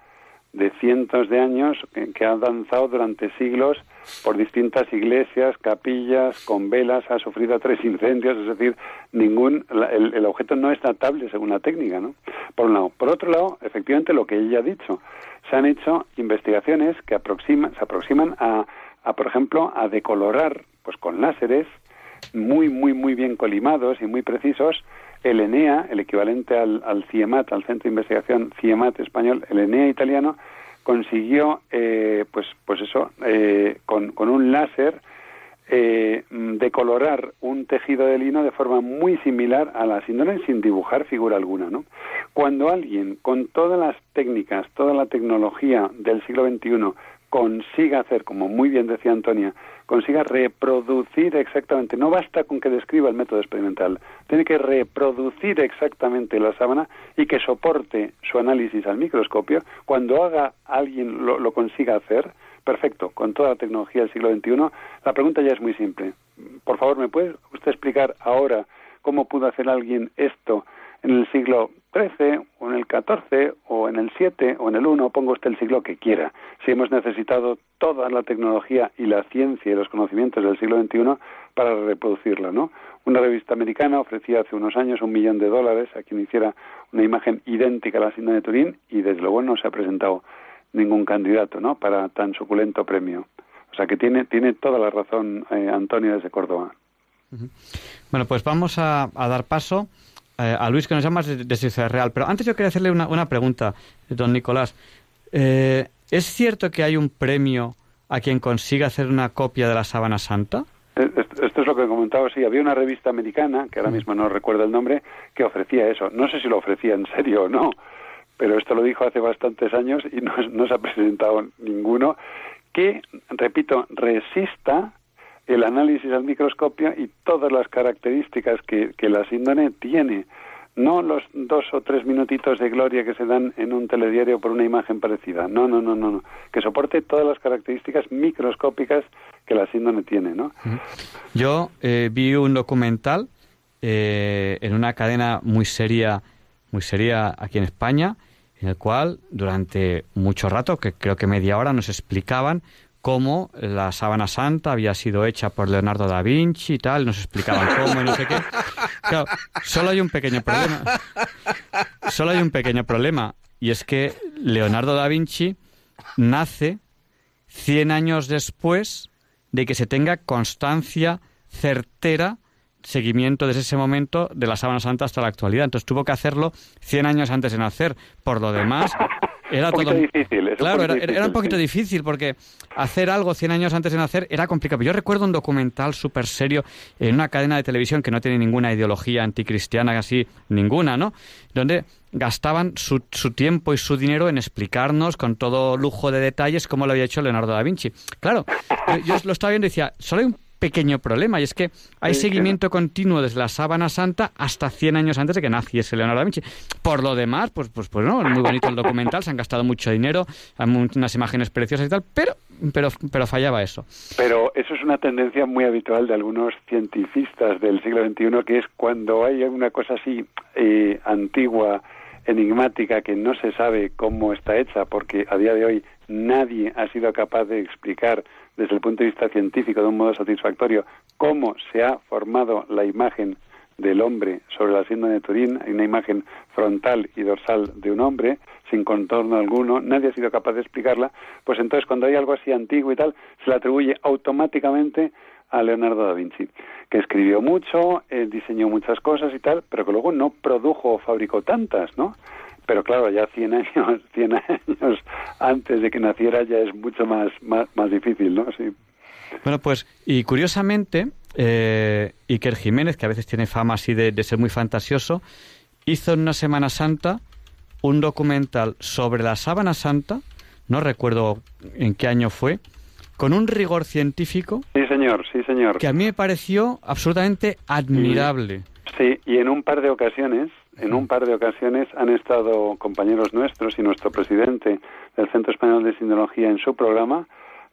de cientos de años que, ha danzado durante siglos por distintas iglesias, capillas, con velas, ha sufrido tres incendios, es decir, ningún el, objeto no es datable según la técnica, ¿no? Por un lado. Por otro lado, efectivamente lo que ella ha dicho, se han hecho investigaciones que aproximan, se aproximan a, a, por ejemplo, a decolorar, pues con láseres muy, muy, muy bien colimados y muy precisos, el ENEA, el equivalente al, al CIEMAT, al Centro de Investigación CIEMAT español, el ENEA italiano, consiguió, eh, pues, pues eso, eh, con, con, un láser, eh, decolorar un tejido de lino de forma muy similar a la síndrome sin dibujar figura alguna, ¿no? Cuando alguien con todas las técnicas, toda la tecnología del siglo XXI consiga hacer, como muy bien decía Antonia, consiga reproducir exactamente, no basta con que describa el método experimental, tiene que reproducir exactamente la sábana y que soporte su análisis al microscopio, cuando haga alguien lo, lo consiga hacer, perfecto, con toda la tecnología del siglo XXI, la pregunta ya es muy simple. Por favor, ¿me puede usted explicar ahora cómo pudo hacer alguien esto en el siglo XIII o en el XIV o en el VII o en el I, ponga usted el siglo que quiera. Si hemos necesitado toda la tecnología y la ciencia y los conocimientos del siglo XXI para reproducirla, ¿no? Una revista americana ofrecía hace unos años un millón de dólares a quien hiciera una imagen idéntica a la síndrome de Turín y desde luego no se ha presentado ningún candidato, ¿no? Para tan suculento premio. O sea que tiene, tiene toda la razón eh, Antonio desde Córdoba. Bueno, pues vamos a, dar paso eh, a Luis que nos llama desde, Ciudad Real. Pero antes yo quería hacerle una, una pregunta, don Nicolás. Eh, ¿Es cierto que hay un premio a quien consiga hacer una copia de la sábana santa? Esto es lo que comentaba, sí, había una revista americana, que ahora mismo no recuerdo el nombre, que ofrecía eso. No sé si lo ofrecía en serio o no, pero esto lo dijo hace bastantes años y no, no se ha presentado ninguno, que, repito, resista el análisis al microscopio y todas las características que, que la síndrome tiene no los dos o tres minutitos de gloria que se dan en un telediario por una imagen parecida. No, no, no, no, no. Que soporte todas las características microscópicas que la síndrome tiene, ¿no? Yo eh, vi un documental eh, en una cadena muy seria, muy seria aquí en España, en el cual durante mucho rato, que creo que media hora, nos explicaban cómo la sábana santa había sido hecha por Leonardo da Vinci y tal, nos explicaban cómo y no sé qué. Claro, solo hay un pequeño problema. Solo hay un pequeño problema, y es que Leonardo da Vinci nace 100 años después de que se tenga constancia certera seguimiento desde ese momento de la sábana santa hasta la actualidad. Entonces tuvo que hacerlo 100 años antes de nacer. Por lo demás, era un todo difícil. claro, era, un poquito difícil porque hacer algo 100 años antes de nacer era complicado. Yo recuerdo un documental súper serio en una cadena de televisión que no tiene ninguna ideología anticristiana, así ninguna, ¿no? Donde gastaban su, su, tiempo y su dinero en explicarnos con todo lujo de detalles cómo lo había hecho Leonardo da Vinci. Claro, yo, lo estaba viendo y decía, solo hay un pequeño problema y es que hay seguimiento continuo desde la sábana santa hasta 100 años antes de que naciese Leonardo da Vinci. Por lo demás, pues pues pues no, es muy bonito el documental, se han gastado mucho dinero, hay unas imágenes preciosas y tal, pero pero pero fallaba eso. Pero eso es una tendencia muy habitual de algunos científicos del siglo XXI que es cuando hay una cosa así eh, antigua enigmática que no se sabe cómo está hecha porque a día de hoy nadie ha sido capaz de explicar desde el punto de vista científico de un modo satisfactorio cómo se ha formado la imagen del hombre sobre la síndrome de Turín, hay una imagen frontal y dorsal de un hombre sin contorno alguno, nadie ha sido capaz de explicarla, pues entonces cuando hay algo así antiguo y tal, se le atribuye automáticamente a Leonardo da Vinci, que escribió mucho, eh, diseñó muchas cosas y tal, pero que luego no produjo o fabricó tantas, ¿no? Pero claro, ya 100 años, 100 años antes de que naciera ya es mucho más, más, difícil, ¿no? Sí. Bueno, pues, y curiosamente, eh, Iker Jiménez, que a veces tiene fama así de, de, ser muy fantasioso, hizo en una Semana Santa un documental sobre la sábana santa, no recuerdo en qué año fue, con un rigor científico. Sí, señor, sí, señor. Que a mí me pareció absolutamente admirable. Sí, y en un par de ocasiones en un par de ocasiones han estado compañeros nuestros y nuestro presidente del Centro Español de Sindología en su programa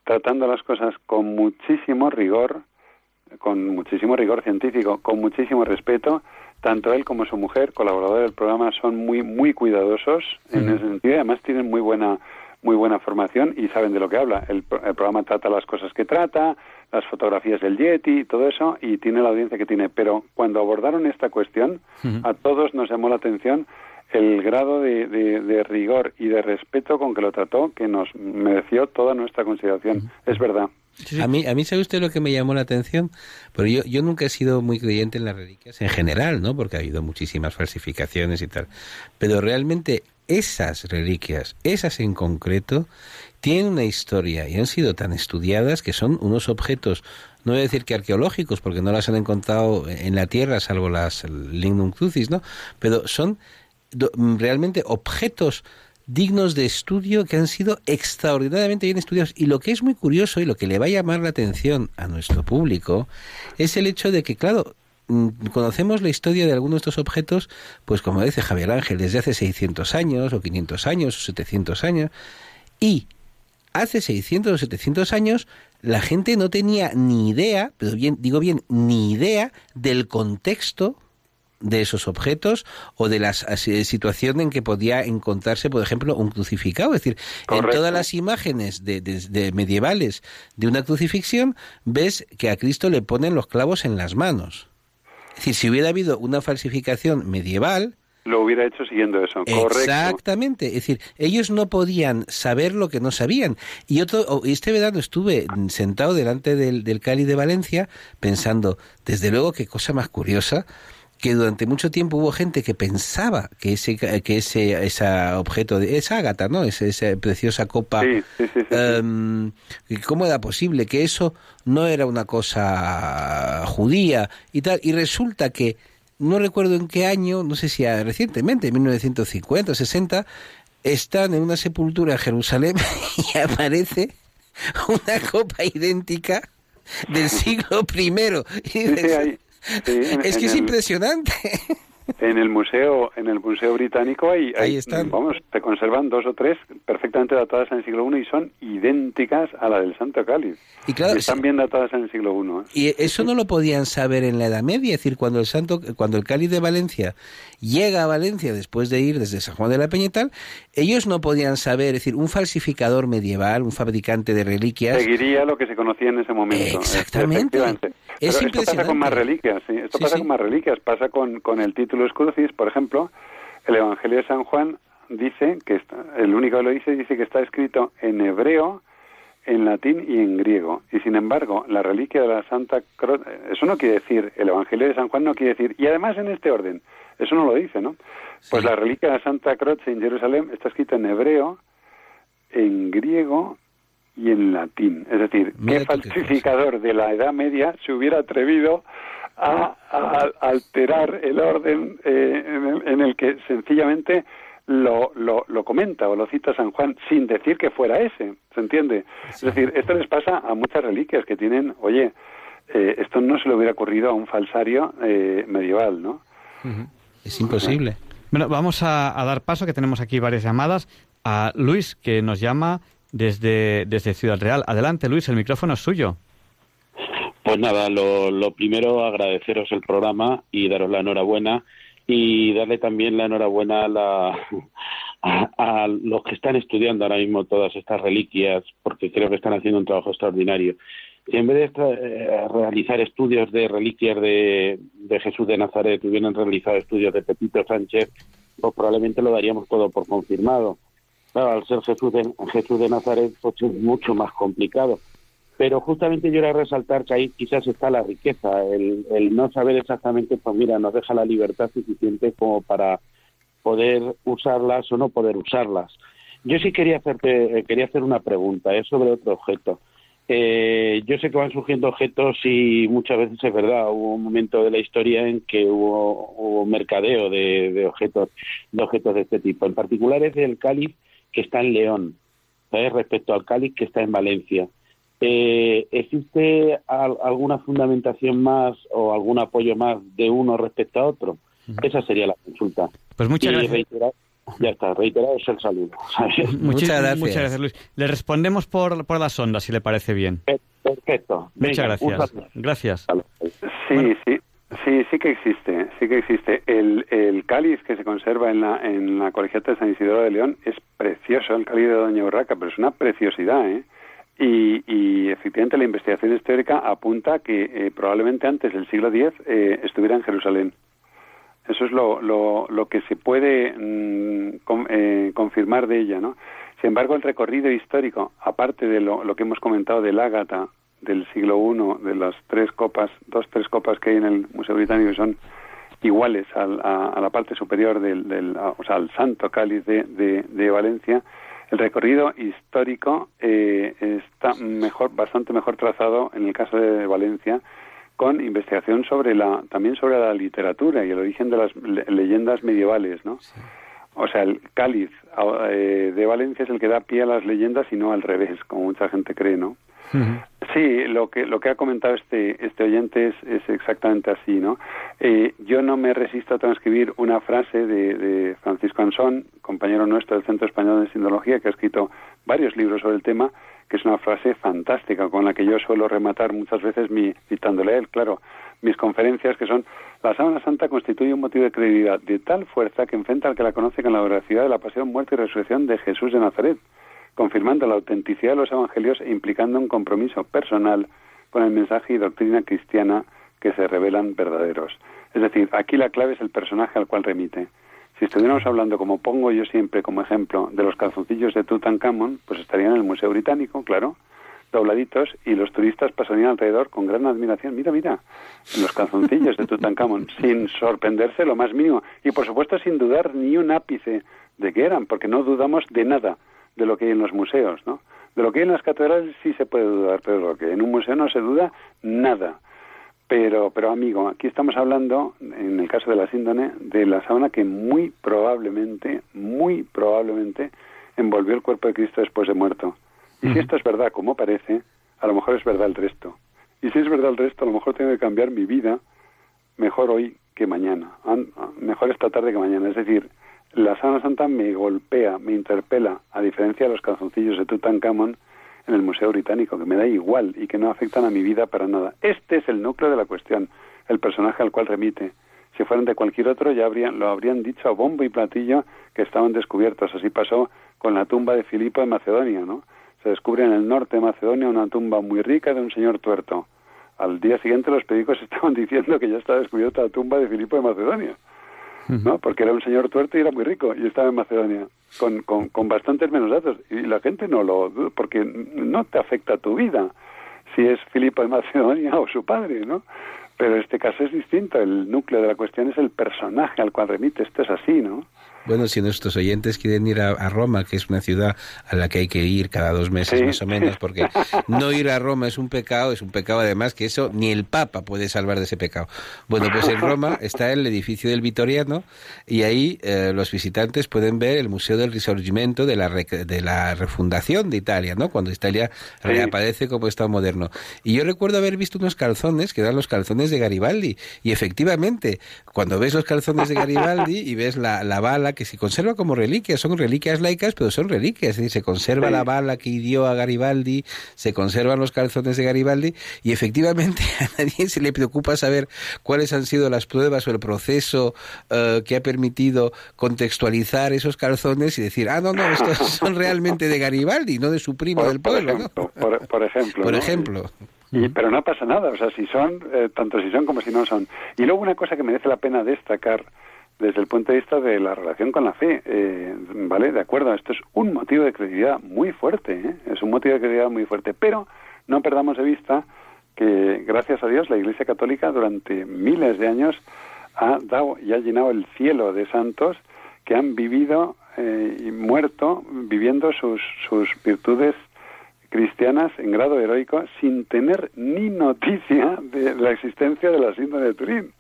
tratando las cosas con muchísimo rigor, con muchísimo rigor científico, con muchísimo respeto. Tanto él como su mujer, colaborador del programa, son muy muy cuidadosos en ese sentido y además tienen muy buena muy buena formación y saben de lo que habla. El, el programa trata las cosas que trata, las fotografías del Yeti, todo eso, y tiene la audiencia que tiene. Pero cuando abordaron esta cuestión, a todos nos llamó la atención el grado de, rigor y de respeto con que lo trató, que nos mereció toda nuestra consideración. Es verdad. A mí, a mí sabe usted lo que me llamó la atención, pero yo, yo nunca he sido muy creyente en las reliquias en general, ¿no? Porque ha habido muchísimas falsificaciones y tal. Pero realmente esas reliquias, esas en concreto, tienen una historia y han sido tan estudiadas que son unos objetos, no voy a decir que arqueológicos, porque no las han encontrado en la tierra, salvo las Lignum Crucis, ¿no? Pero son realmente objetos dignos de estudio que han sido extraordinariamente bien estudiados. Y lo que es muy curioso y lo que le va a llamar la atención a nuestro público es el hecho de que, claro, mm, conocemos la historia de algunos de estos objetos, pues como dice Javier Ángel, desde hace 600 años, o 500 años, o 700 años, y hace 600 o 700 años la gente no tenía ni idea, pero bien, digo bien, ni idea del contexto de esos objetos o de la situación en que podía encontrarse, por ejemplo, un crucificado. Es decir, en todas las imágenes de, medievales de una crucifixión ves que a Cristo le ponen los clavos en las manos. Es decir, si hubiera habido una falsificación medieval, lo hubiera hecho siguiendo eso. Exactamente. Es decir, ellos no podían saber lo que no sabían. Y otro, este verano estuve sentado delante del, del Cali de Valencia pensando, desde luego, qué cosa más curiosa que durante mucho tiempo hubo gente que pensaba que ese que ese ese objeto de esa ágata no esa, esa preciosa copa em, cómo era posible que eso no era una cosa judía y tal y resulta que no recuerdo en qué año no sé si recientemente en 1950 o 60 están en una sepultura en Jerusalén y aparece una copa idéntica del siglo primero y es que es impresionante. En el museo, en el museo británico hay, Ahí están. vamos, te conservan dos o tres perfectamente datadas en el siglo I y son idénticas a la del Santo Cáliz. Y claro, están bien datadas en el siglo I. ¿eh? Y eso no lo podían saber en la Edad Media, es decir, cuando el Santo, cuando el Cáliz de Valencia llega a Valencia después de ir desde San Juan de la Peñetal, ellos no podían saber, es decir, un falsificador medieval, un fabricante de reliquias. Seguiría lo que se conocía en ese momento. Exactamente. Es esto pasa con más reliquias, sí. Esto pasa con más reliquias. Pasa con, con el título Crucis, por ejemplo, el Evangelio de San Juan dice que está, el único que lo dice dice que está escrito en hebreo, en latín y en griego. Y sin embargo, la reliquia de la Santa Cruz, eso no quiere decir, el Evangelio de San Juan no quiere decir, y además en este orden, eso no lo dice, ¿no? Pues la reliquia de Santa Cruz en Jerusalén está escrita en hebreo, en griego y en latín. Es decir, ¿qué falsificador de la Edad Media se hubiera atrevido a, alterar el orden eh, en, el, que sencillamente lo, lo, lo, comenta o lo cita San Juan sin decir que fuera ese, ¿se entiende? Es decir, esto les pasa a muchas reliquias que tienen, oye, eh, esto no se le hubiera ocurrido a un falsario eh, medieval, ¿no? Es imposible. Bueno, vamos a, a, dar paso, que tenemos aquí varias llamadas, a Luis, que nos llama desde, desde Ciudad Real. Adelante, Luis, el micrófono es suyo. Pues nada, lo, lo primero agradeceros el programa y daros la enhorabuena y darle también la enhorabuena a, la, a, los que están estudiando ahora mismo todas estas reliquias, porque creo que están haciendo un trabajo extraordinario. En vez de eh, realizar estudios de reliquias de, de Jesús de Nazaret hubieran realizado estudios de Pepito Sánchez, pues probablemente lo daríamos todo por confirmado Claro, al ser Jesús de, Jesús de Nazaret, pues es mucho más complicado. Pero justamente yo era resaltar que ahí quizás está la riqueza, el, el no saber exactamente, pues mira, nos deja la libertad suficiente como para poder usarlas o no poder usarlas. Yo sí quería hacerte, eh, quería hacer una pregunta, es sobre otro objeto. Eh, yo sé que van surgiendo objetos y muchas veces es verdad, hubo un momento de la historia en que hubo, hubo mercadeo de, de, objetos, de objetos de este tipo. En particular es el cáliz que está en León, respecto al cáliz que está en Valencia. Eh, ¿Existe alguna fundamentación más o algún apoyo más de uno respecto a otro? Esa sería la consulta. Pues muchas gracias. Ya está, reiterados el saludo. Muchas, gracias. Muchas gracias, Luis. Le respondemos por, por las ondas, si le parece bien. Perfecto. muchas gracias. Gracias. Sí, sí. Sí, sí que existe, sí que existe. El, el cáliz que se conserva en la, en la colegiata de San Isidoro de León es precioso, el cáliz de Doña Urraca, pero es una preciosidad, ¿eh? Y, y efectivamente la investigación histórica apunta que eh, probablemente antes del siglo X eh, estuviera en Jerusalén. Eso es lo, lo, lo que se puede mm, eh, confirmar de ella, ¿no? Sin embargo, el recorrido histórico, aparte de lo, que hemos comentado del Ágata, del siglo I, de las tres copas, dos, tres copas que hay en el Museo Británico que son iguales a, la parte superior del, del o sea, al Santo Cáliz de, de, Valencia, el recorrido histórico eh, está mejor, bastante mejor trazado en el caso de Valencia, con investigación sobre la, también sobre la literatura y el origen de las leyendas medievales, ¿no? O sea, el cáliz eh, de Valencia es el que da pie a las leyendas y no al revés, como mucha gente cree, ¿no? Sí, lo que lo que ha comentado este este oyente es, es exactamente así, ¿no? Eh, yo no me resisto a transcribir una frase de, de, Francisco Ansón, compañero nuestro del Centro Español de Sindología, que ha escrito varios libros sobre el tema, que es una frase fantástica con la que yo suelo rematar muchas veces mi citándole a él, claro, mis conferencias que son la sábana santa constituye un motivo de credibilidad de tal fuerza que enfrenta al que la conoce con la veracidad de la pasión, muerte y resurrección de Jesús de Nazaret confirmando la autenticidad de los evangelios e implicando un compromiso personal con el mensaje y doctrina cristiana que se revelan verdaderos. Es decir, aquí la clave es el personaje al cual remite. Si estuviéramos hablando, como pongo yo siempre como ejemplo, de los calzoncillos de Tutankamón, pues estarían en el Museo Británico, claro, dobladitos, y los turistas pasarían alrededor con gran admiración. Mira, mira, los calzoncillos de Tutankamón, sin sorprenderse lo más mínimo. Y por supuesto sin dudar ni un ápice de que eran, porque no dudamos de nada de lo que hay en los museos, ¿no? De lo que hay en las catedrales sí se puede dudar, pero lo que en un museo no se duda nada. Pero, pero amigo, aquí estamos hablando, en el caso de la síndone, de la sábana que muy probablemente, muy probablemente envolvió el cuerpo de Cristo después de muerto. Y si esto es verdad, como parece, a lo mejor es verdad el resto. Y si es verdad el resto, a lo mejor tengo que cambiar mi vida mejor hoy que mañana, mejor esta tarde que mañana. Es decir, la Sábana Santa me golpea, me interpela, a diferencia de los calzoncillos de Tutankamón en el Museo Británico, que me da igual y que no afectan a mi vida para nada. Este es el núcleo de la cuestión, el personaje al cual remite. Si fueran de cualquier otro, ya habrían, lo habrían dicho a bombo y platillo que estaban descubiertos. Así pasó con la tumba de Filipo de Macedonia, ¿no? Se descubre en el norte de Macedonia una tumba muy rica de un señor tuerto. Al día siguiente los periódicos estaban diciendo que ya está descubierta la tumba de Filipo de Macedonia. ¿No? Porque era un señor tuerto y era muy rico y estaba en Macedonia con, con, con bastantes menos datos y la gente no lo porque no te afecta tu vida si es Filipo de Macedonia o su padre, ¿no? Pero este caso es distinto, el núcleo de la cuestión es el personaje al cual remite, esto es así, ¿no? Bueno, si nuestros oyentes quieren ir a, Roma, que es una ciudad a la que hay que ir cada dos meses más o menos, porque no ir a Roma es un pecado, es un pecado además que eso ni el Papa puede salvar de ese pecado. Bueno, pues en Roma está el edificio del Vitoriano y ahí eh, los visitantes pueden ver el Museo del Risorgimento de la, de la refundación de Italia, ¿no? Cuando Italia reaparece como Estado moderno. Y yo recuerdo haber visto unos calzones que eran los calzones de Garibaldi y efectivamente, cuando ves los calzones de Garibaldi y ves la, la bala que se conserva como reliquias, son reliquias laicas, pero son reliquias, es decir, se conserva la bala que hirió a Garibaldi, se conservan los calzones de Garibaldi, y efectivamente a nadie se le preocupa saber cuáles han sido las pruebas o el proceso eh, que ha permitido contextualizar esos calzones y decir, ah, no, no, estos son realmente de Garibaldi, no de su primo del pueblo. Por ejemplo. Por, ejemplo. Y, pero no pasa nada, o sea, si son, eh, tanto si son como si no son. Y luego una cosa que merece la pena destacar desde el punto de vista de la relación con la fe. Eh, ¿Vale? De acuerdo, esto es un motivo de credibilidad muy fuerte, ¿eh? es un motivo de credibilidad muy fuerte, pero no perdamos de vista que, gracias a Dios, la Iglesia Católica durante miles de años ha dado y ha llenado el cielo de santos que han vivido eh, y muerto viviendo sus, sus virtudes cristianas en grado heroico sin tener ni noticia de la existencia de la síndrome de Turín.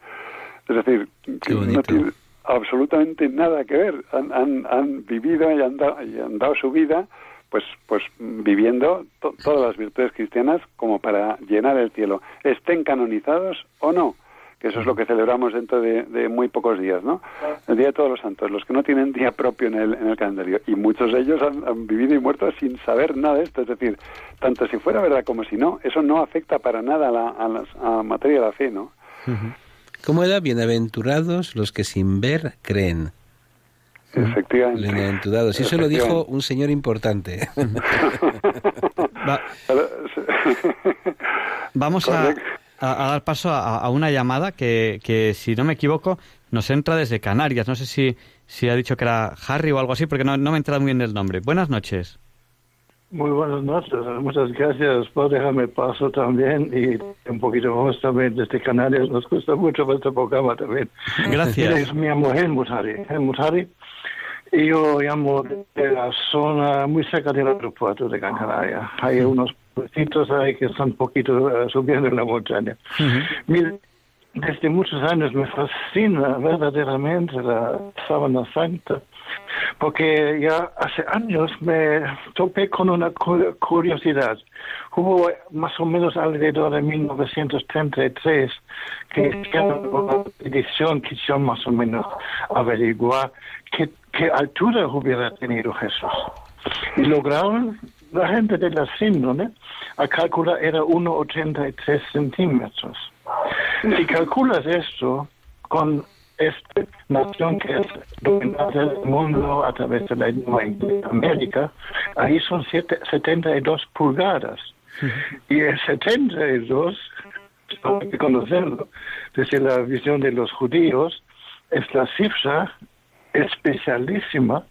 Es decir, no tiene, absolutamente nada que ver. Han, han, han vivido y han, dado, y han, dado, su vida pues pues viviendo todas las virtudes cristianas como para llenar el cielo, estén canonizados o no, que eso es lo que celebramos dentro de, muy pocos días, ¿no? El Día de Todos los Santos, los que no tienen día propio en el, en el calendario, y muchos de ellos han, vivido y muerto sin saber nada de esto, es decir, tanto si fuera verdad como si no, eso no afecta para nada a la, a la materia de la fe, ¿no? ¿Cómo era? Bienaventurados los que sin ver creen. Efectivamente. Bienaventurados. Y eso lo dijo un señor importante. Vamos a, dar paso a, una llamada que, que, si no me equivoco, nos entra desde Canarias. No sé si, si ha dicho que era Harry o algo así, porque no, no me he entrado muy bien el nombre. Buenas noches. Muy buenas noches, muchas gracias por dejarme paso también y un poquito más también desde Canarias. Nos gusta mucho vuestro programa también. Gracias. Me llamo Helmut Harry. Helmut Harry. Y yo llamo de la zona muy cerca del aeropuerto de Gran Canaria. Hay unos pueblitos ahí que están un poquito uh, subiendo en la montaña. Desde muchos años me fascina verdaderamente la sábana santa porque ya hace años me topé con una curiosidad. Hubo más o menos alrededor de 1933 que hicieron una edición, quisieron más o menos averiguar qué, qué altura hubiera tenido Jesús. Y lograron, la gente de la síndrome, a calcular era 1,83 centímetros. Si calculas esto con esta nación que es dominante del mundo a través de la América, ahí son 72 pulgadas. Y el 72, hay que conocerlo, desde la visión de los judíos, es la cifra especialísima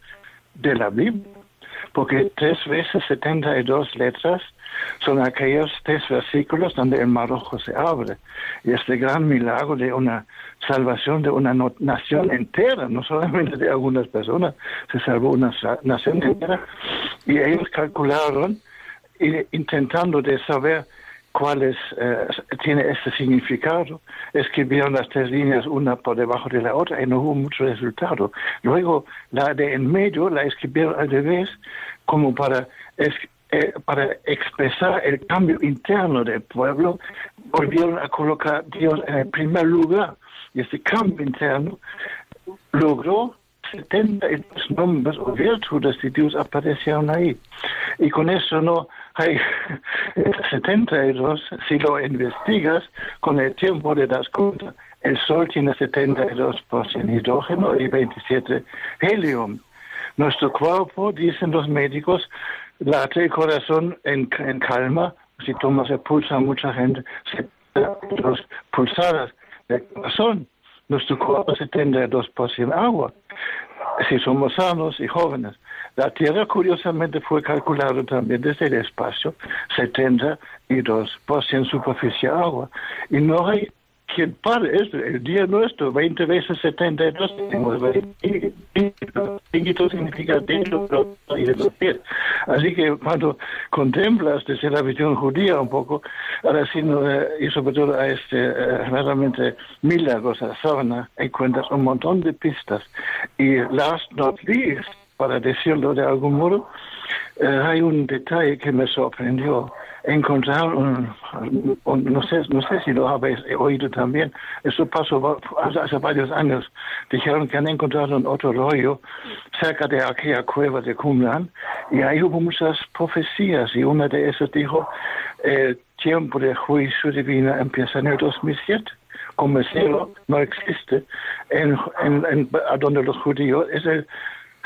de la Biblia porque tres veces 72 letras son aquellos tres versículos donde el mar rojo se abre. Y este gran milagro de una salvación de una nación entera, no solamente de algunas personas, se salvó una nación entera. Y ellos calcularon, intentando de saber cuáles eh, tiene este significado, escribieron las tres líneas una por debajo de la otra y no hubo mucho resultado. Luego la de en medio la escribieron al revés como para, eh, para expresar el cambio interno del pueblo, volvieron a colocar a Dios en el primer lugar y ese cambio interno logró 72 nombres o virtudes de Dios aparecieron ahí. Y con eso no hay 72, si lo investigas, con el tiempo de das cuenta, el Sol tiene 72% hidrógeno y 27 helium. Nuestro cuerpo, dicen los médicos, late el corazón en, calma. Si tomas el pulso a mucha gente, se dos pulsadas del corazón. Nuestro cuerpo es 72% agua. Si somos sanos y jóvenes. La Tierra, curiosamente, fue calculada también desde el espacio, 72% superficie agua. Y no hay quien pare esto. El día nuestro, 20 veces 72, tenemos dígitos significativos y de los pies. Así que cuando contemplas desde la visión judía un poco, ahora sí, y sobre todo a este eh, realmente milagros a sábana, encuentras un montón de pistas. Y last not least, para decirlo de algún modo, eh, hay un detalle que me sorprendió. Encontrar un, no sé, no sé si lo habéis oído también. Eso pasó hace varios años. Dijeron que han encontrado un otro rollo cerca de aquella cueva de Qumran y ahí hubo muchas profecías y una de esas dijo el tiempo de juicio divino empieza en el 2007 como el cielo no existe en, en, a donde los judíos es el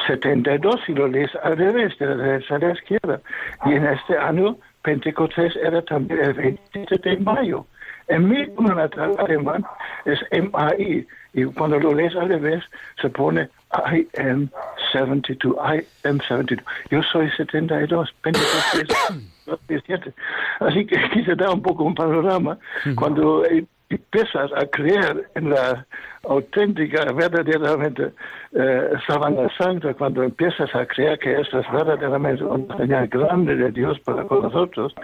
72 y lo lees al revés, de la derecha a la izquierda. Y en este año Pentecostés era también el 27 de mayo. En mi natal alemán es MAI y cuando lo lees al revés se pone I am 72, I am 72. Yo soy 72, Pentecostés 27. Así que aquí se da un poco un panorama cuando empiezas a creer en la auténtica, verdaderamente eh, Sabana Santa, cuando empiezas a creer que esto es verdaderamente una señal grande de Dios para con nosotros,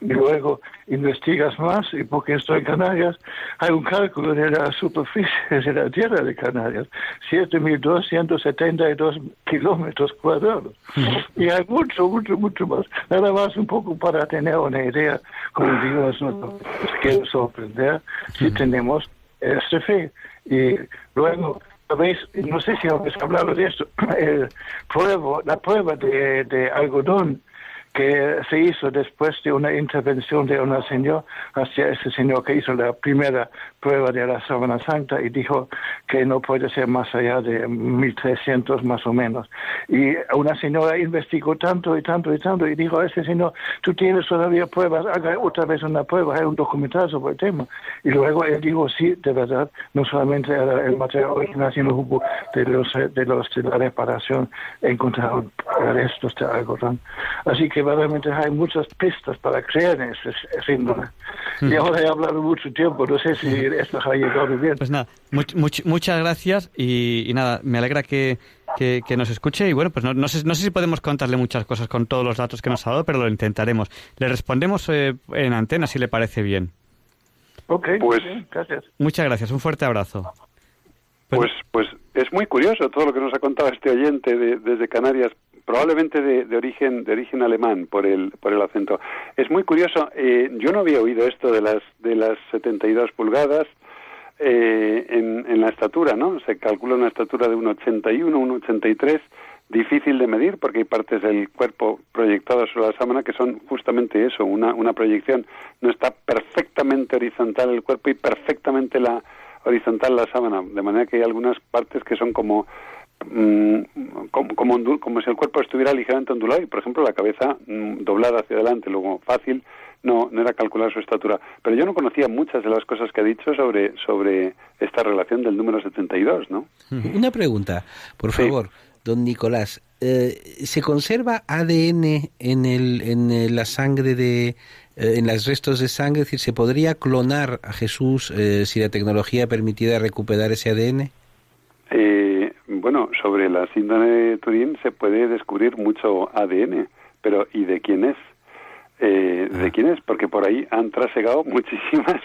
y luego investigas más, y porque estoy en Canarias, hay un cálculo de la superficie de la tierra de Canarias, 7.272 kilómetros cuadrados. Y hay mucho, mucho, mucho más. Nada más un poco para tener una idea, como Dios nos quiere sorprender, si tenemos este fe. Y luego, ¿veis? no sé si habéis hablado de esto, el prueba, la prueba de, de algodón que se hizo después de una intervención de una señora hacia ese señor que hizo la primera prueba de la sábana santa y dijo que no puede ser más allá de 1300 más o menos. Y una señora investigó tanto y tanto y tanto y dijo a ese señor, tú tienes todavía pruebas, haga otra vez una prueba, hay un documental sobre el tema. Y luego él dijo, sí, de verdad, no solamente era el material original, sino hubo de los de los de la reparación encontraron restos de algodón. Así que realmente hay muchas pistas para creer en ese síndrome. Y ahora he hablado mucho tiempo, no sé si esto ha llegado bien. Pues nada, muchas gracias y, nada, me alegra que, que, nos escuche y bueno, pues no, no, sé, no sé si podemos contarle muchas cosas con todos los datos que nos ha dado, pero lo intentaremos. Le respondemos eh, en antena si le parece bien. Ok, pues gracias. Muchas gracias, un fuerte abrazo. Pues, pues es muy curioso todo lo que nos ha contado este oyente desde Canarias, probablemente de, origen de origen alemán por el por el acento. Es muy curioso. Eh, yo no había oído esto de las de las 72 pulgadas eh, en, en la estatura, ¿no? Se calcula una estatura de 1,81, 1,83 difícil de medir porque hay partes del cuerpo proyectadas sobre la sábana que son justamente eso, una, una proyección. No está perfectamente horizontal el cuerpo y perfectamente la horizontal la sábana, de manera que hay algunas partes que son como mm, como, como, si el cuerpo estuviera ligeramente ondulado y, por ejemplo, la cabeza mm, doblada hacia adelante, luego fácil, no, no era calcular su estatura. Pero yo no conocía muchas de las cosas que ha dicho sobre, sobre esta relación del número 72, ¿no? Una pregunta, por favor don Nicolás, eh, ¿se conserva ADN en, el, en la sangre de, eh, en los restos de sangre? Es decir, ¿se podría clonar a Jesús eh, si la tecnología permitiera recuperar ese ADN? Bueno, sobre la síndrome de Turín se puede descubrir mucho ADN, pero ¿y de quién es? ¿De ah. quién es? Porque por ahí han trasegado muchísimas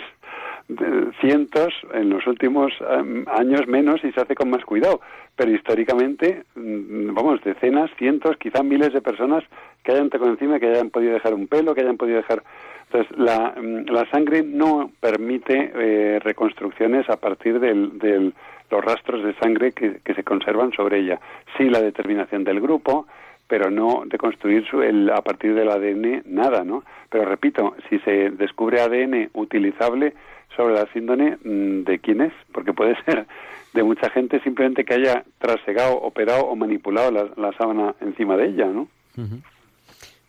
cientos en los últimos em, años menos y se hace con más cuidado. Pero históricamente, mm, vamos, decenas, cientos, quizá miles de personas que hayan tocado encima, que hayan podido dejar un pelo, que hayan podido dejar. Entonces, la, mm, la sangre no permite eh, reconstrucciones a partir de los rastros de sangre que, que se conservan sobre ella. Sí, la determinación del grupo, pero no de construir su, el, a partir del ADN nada, ¿no? Pero repito, si se descubre ADN utilizable, sobre la síndrome mm, de quién es, porque puede ser de mucha gente simplemente que haya trasegado, operado o manipulado la, sábana encima de ella, ¿no?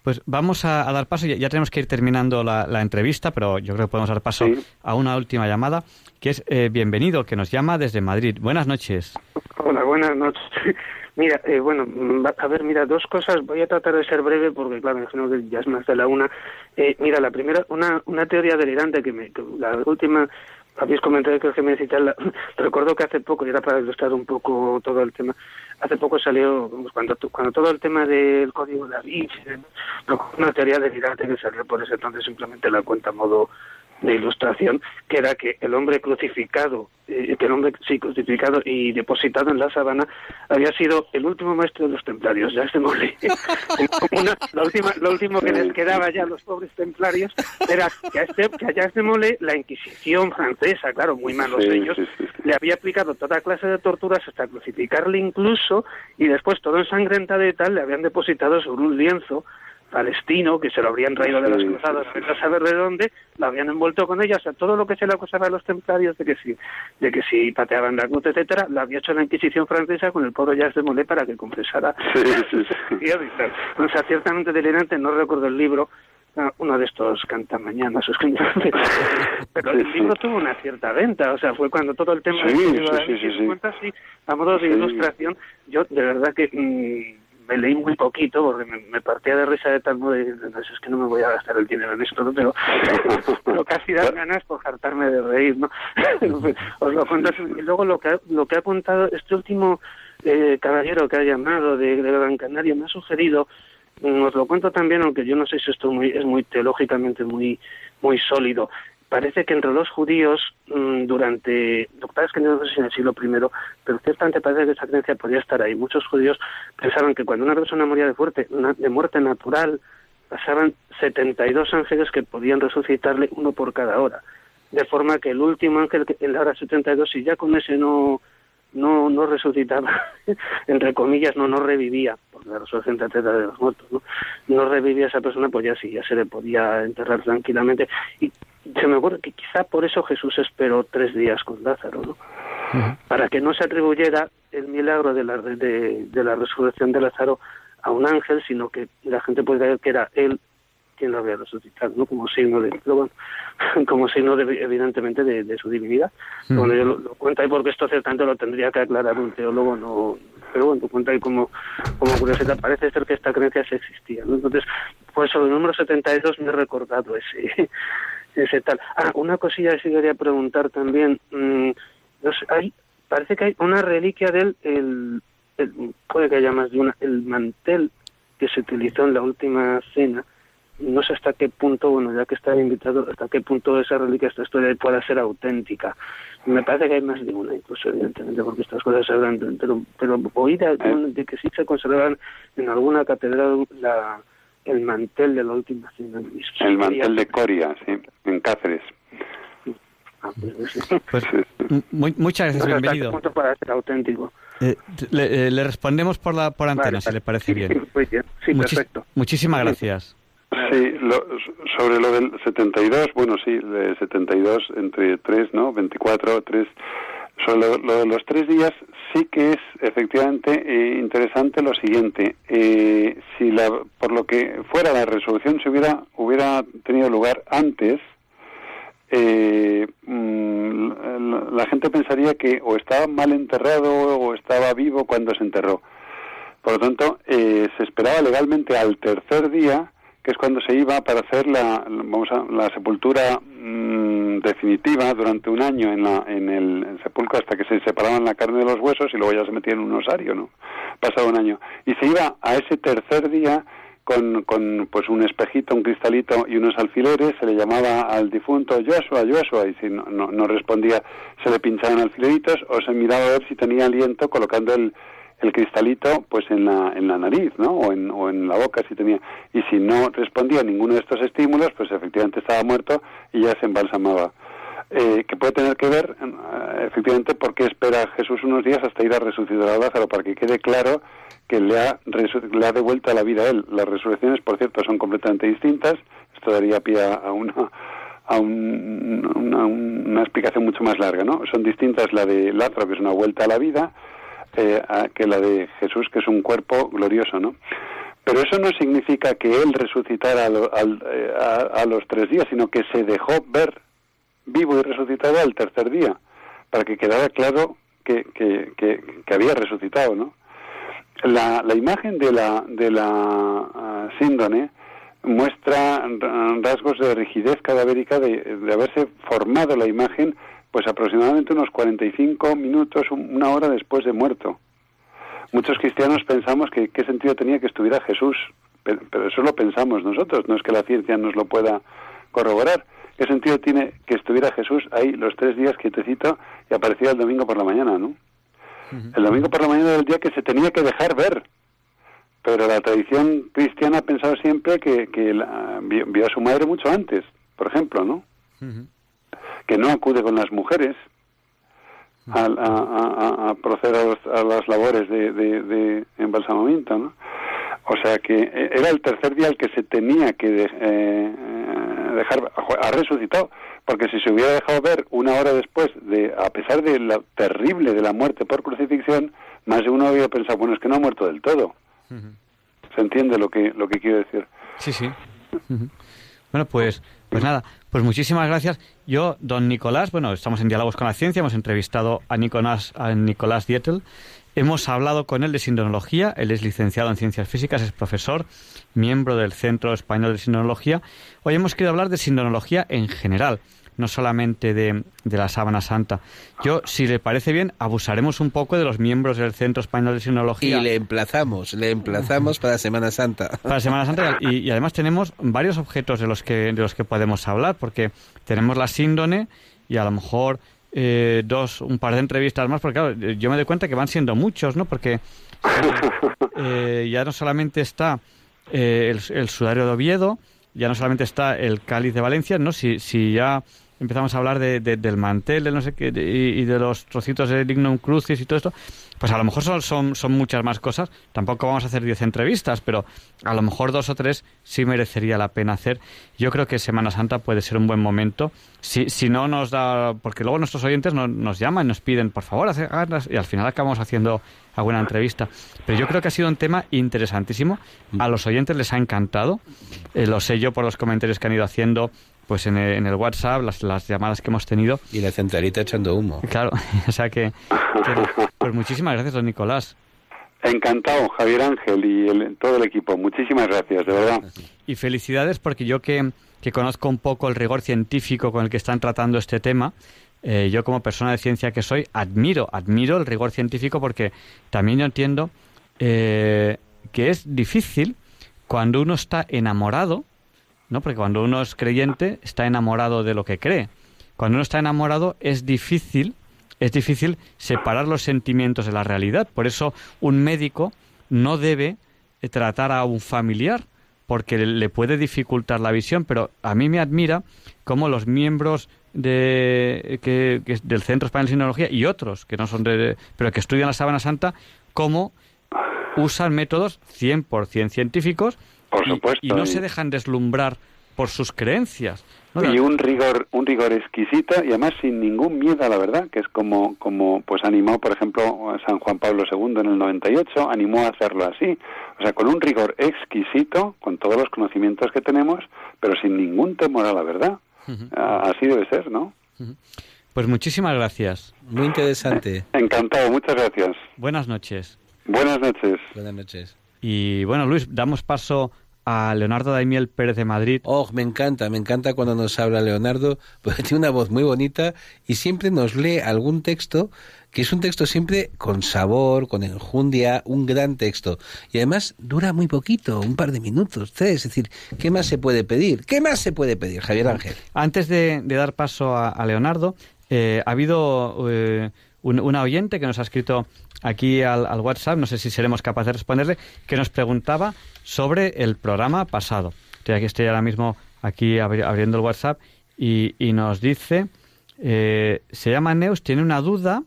Pues vamos a, dar paso, ya, tenemos que ir terminando la, entrevista, pero yo creo que podemos dar paso a una última llamada, que es eh, Bienvenido, que nos llama desde Madrid. Buenas noches. Hola, buenas noches. Mira, eh, bueno, mm, a ver, mira, dos cosas. Voy a tratar de ser breve porque, claro, imagino que ya es más de la una. Eh, mira, la primera, una, una teoría delirante que, me, la última habéis comentado que me citar, recuerdo que hace poco, y era para ilustrar un poco todo el tema, hace poco salió, cuando, cuando todo el tema del código de Vinci, una teoría delirante que salió por ese entonces simplemente la cuenta modo de ilustración, que era que el hombre crucificado, eh, que el hombre sí crucificado y depositado en la sabana había sido el último maestro de los templarios, ya se mole. la última, lo último que les quedaba ya a los pobres templarios era que a, este, que a este mole la Inquisición francesa, claro, muy malos ellos, le había aplicado toda clase de torturas hasta crucificarle incluso y después todo ensangrentado y tal le habían depositado sobre un lienzo palestino, que se lo habrían traído de las cruzadas, a saber de dónde, lo habían envuelto con ella, o sea, todo lo que se le acusaba a los templarios de que si, de que si pateaban la cruz, etcétera, lo había hecho la Inquisición francesa con el pobre Jacques de Molay para que confesara. o sea, ciertamente delirante, no recuerdo el libro, ah, uno de estos cantamañanas, pero el libro tuvo una cierta venta, o sea, fue cuando todo el tema sí, de sí, sí, a modo de ilustración, yo de verdad que mm, me leí muy poquito porque me, partía de risa de tal modo y es que no me voy a gastar el dinero en esto, pero, pero casi dan ganas por hartarme de reír, ¿no? Os lo cuento. Y luego lo que, lo que ha contado este último eh, caballero que ha llamado de, de Gran Canaria me ha sugerido mm, os lo cuento también, aunque yo no sé si esto muy, es muy teológicamente muy muy sólido parece que entre los judíos mm, durante, que no sé si en el siglo I, pero ciertamente parece que esa creencia podía estar ahí. Muchos judíos pensaban que cuando una persona moría de, fuerte, de muerte natural, pasaban 72 ángeles que podían resucitarle uno por cada hora. De forma que el último ángel en la hora 72, si ya con ese no no no resucitaba, entre comillas, no no revivía, por la resurrección de los muertos, ¿no? no revivía esa persona, pues ya sí, ya se le podía enterrar tranquilamente. Y se me ocurre que quizá por eso Jesús esperó tres días con Lázaro, ¿no? Para que no se atribuyera el milagro de la, de, la resurrección de Lázaro a un ángel, sino que la gente puede creer que era él quien lo había resucitado, ¿no? Como signo de, como signo de, evidentemente de, su divinidad. Cuando yo lo, cuento ahí porque esto ciertamente lo tendría que aclarar un teólogo, no, pero bueno, cuenta ahí como, como curiosidad, parece ser que esta creencia sí existía, ¿no? Entonces, pues sobre el número 72 me he recordado ese, ese tal. Ah, una cosilla que sí quería preguntar también. Mm, hay, parece que hay una reliquia del, el, puede que haya más de una, el mantel que se utilizó en la última cena no sé hasta qué punto, bueno, ya que está invitado, hasta qué punto esa reliquia, esta historia pueda ser auténtica. Me parece que hay más de una, incluso, evidentemente, porque estas cosas se hablan, pero, pero oí de, de, que sí se conservan en alguna catedral la, el mantel de la última cena. El mantel de Coria, sí, en Cáceres. Ah, pues, pues muchas gracias, bienvenido. punto para ser auténtico. Eh, le, eh, le, respondemos por la por antena, si le parece bien. Sí, perfecto. Muchísimas gracias. Sí, lo, sobre lo del 72, bueno, sí, de 72 entre 3, ¿no? 24, 3. Sobre lo, de los tres días, sí que es efectivamente eh, interesante lo siguiente. Eh, si la, por lo que fuera la resolución se hubiera, hubiera tenido lugar antes, eh, mm, la gente pensaría que o estaba mal enterrado o estaba vivo cuando se enterró. Por lo tanto, eh, se esperaba legalmente al tercer día, que es cuando se iba para hacer la, vamos a, la sepultura mm, definitiva durante un año en, la, en el sepulcro hasta que se separaban la carne de los huesos y luego ya se metía en un osario, ¿no? Pasado un año. Y se iba a ese tercer día con, con pues un espejito, un cristalito y unos alfileres, se le llamaba al difunto Joshua, Joshua, y si no, no, respondía se le pinchaban alfileritos o se miraba a ver si tenía aliento colocando el, el cristalito pues en la, en la nariz, ¿no? O en, o en la boca si tenía. Y si no respondía a ninguno de estos estímulos, pues efectivamente estaba muerto y ya se embalsamaba. Eh, que puede tener que ver, eh, efectivamente, por qué espera Jesús unos días hasta ir a resucitar a Lázaro, para que quede claro que le ha, le ha devuelto la vida a él. Las resurrecciones, por cierto, son completamente distintas. Esto daría pie a una a una, explicación mucho más larga, ¿no? Son distintas la de Lázaro, que es una vuelta a la vida, eh, que la de Jesús, que es un cuerpo glorioso, ¿no? Pero eso no significa que él resucitara eh, a, los tres días, sino que se dejó ver vivo y resucitado al tercer día, para que quedara claro que, que, había resucitado, ¿no? La, la imagen de la, de la uh, síndone muestra rasgos de rigidez cadavérica de, de, haberse formado la imagen pues aproximadamente unos 45 minutos, una hora después de muerto. Muchos cristianos pensamos que qué sentido tenía que estuviera Jesús, pero, pero eso lo pensamos nosotros, no es que la ciencia nos lo pueda corroborar. ¿Qué sentido tiene que estuviera Jesús ahí los tres días quietecito y aparecía el domingo por la mañana, no? El domingo por la mañana del día que se tenía que dejar ver. Pero la tradición cristiana ha pensado siempre que, que vio, a su madre mucho antes, por ejemplo, ¿no? Que no acude con las mujeres a, a, a, proceder a, las labores de, de, embalsamamiento, ¿no? O sea que eh, era el tercer día el que se tenía que eh, eh, dejar, ha resucitado, porque si se hubiera dejado ver una hora después, de a pesar de la terrible de la muerte por crucifixión, más de uno había pensado, bueno, es que no ha muerto del todo. ¿Se entiende lo que, lo que quiero decir? Sí, sí. Bueno, pues, pues nada, pues muchísimas gracias. Yo, don Nicolás, bueno, estamos en Diálogos con la Ciencia, hemos entrevistado a Nicolás, a Nicolás Dietel, Hemos hablado con él de sindonología, él es licenciado en ciencias físicas, es profesor, miembro del Centro Español de Sindonología. Hoy hemos querido hablar de sindonología en general, no solamente de, la sábana santa. Yo, si le parece bien, abusaremos un poco de los miembros del Centro Español de Sindonología. Y le emplazamos, le emplazamos para Semana Santa. Para Semana Santa y, y, además tenemos varios objetos de los que de los que podemos hablar, porque tenemos la síndone y a lo mejor eh, dos, un par de entrevistas más, porque claro, yo me doy cuenta que van siendo muchos, ¿no? Porque eh, ya no solamente está eh, el, sudario de Oviedo, ya no solamente está el cáliz de Valencia, ¿no? Si, si ya empezamos a hablar de, del mantel, de no sé qué, y, de los trocitos de Lignum Crucis y todo esto, pues a lo mejor son, son, son muchas más cosas. Tampoco vamos a hacer diez entrevistas, pero a lo mejor dos o tres sí merecería la pena hacer. Yo creo que Semana Santa puede ser un buen momento. Si, si no nos da, porque luego nuestros oyentes nos llaman y nos piden, por favor, hacerlas, y al final acabamos haciendo alguna entrevista. Pero yo creo que ha sido un tema interesantísimo. A los oyentes les ha encantado. Eh, lo sé yo por los comentarios que han ido haciendo pues en el, WhatsApp, las, las, llamadas que hemos tenido. Y la centralita echando humo. Claro, o sea que, pues muchísimas gracias, don Nicolás. Encantado, Javier Ángel y todo el equipo. Muchísimas gracias, de verdad. Y felicidades porque yo que, que conozco un poco el rigor científico con el que están tratando este tema, eh, yo como persona de ciencia que soy, admiro, admiro el rigor científico porque también yo entiendo eh, que es difícil cuando uno está enamorado ¿no? Porque cuando uno es creyente está enamorado de lo que cree. Cuando uno está enamorado es difícil, es difícil separar los sentimientos de la realidad. Por eso un médico no debe tratar a un familiar porque le puede dificultar la visión, pero a mí me admira cómo los miembros de, que, del Centro Español de Sinología y otros que no son de, pero que estudian la Sábana Santa, cómo usan métodos 100% científicos y, no se dejan deslumbrar por sus creencias. Y un rigor, un rigor exquisito y además sin ningún miedo a la verdad, que es como, como pues animó, por ejemplo, San Juan Pablo II en el 98, animó a hacerlo así. O sea, con un rigor exquisito, con todos los conocimientos que tenemos, pero sin ningún temor a la verdad. Así debe ser, ¿no? Pues muchísimas gracias. Muy interesante. Encantado, muchas gracias. Buenas noches. Buenas noches. Buenas noches. Y bueno, Luis, damos paso a Leonardo Daimiel Pérez de Madrid. Oh, me encanta, me encanta cuando nos habla Leonardo, porque tiene una voz muy bonita y siempre nos lee algún texto que es un texto siempre con sabor, con enjundia, un gran texto. Y además dura muy poquito, un par de minutos, Es decir, ¿qué más se puede pedir? ¿Qué más se puede pedir, Javier Ángel? Antes de, dar paso a, Leonardo, eh, ha habido eh, una oyente que nos ha escrito aquí al, WhatsApp, no sé si seremos capaces de responderle, que nos preguntaba sobre el programa pasado. Estoy aquí, ahora mismo aquí abriendo el WhatsApp y, nos dice, eh, se llama Neus, tiene una duda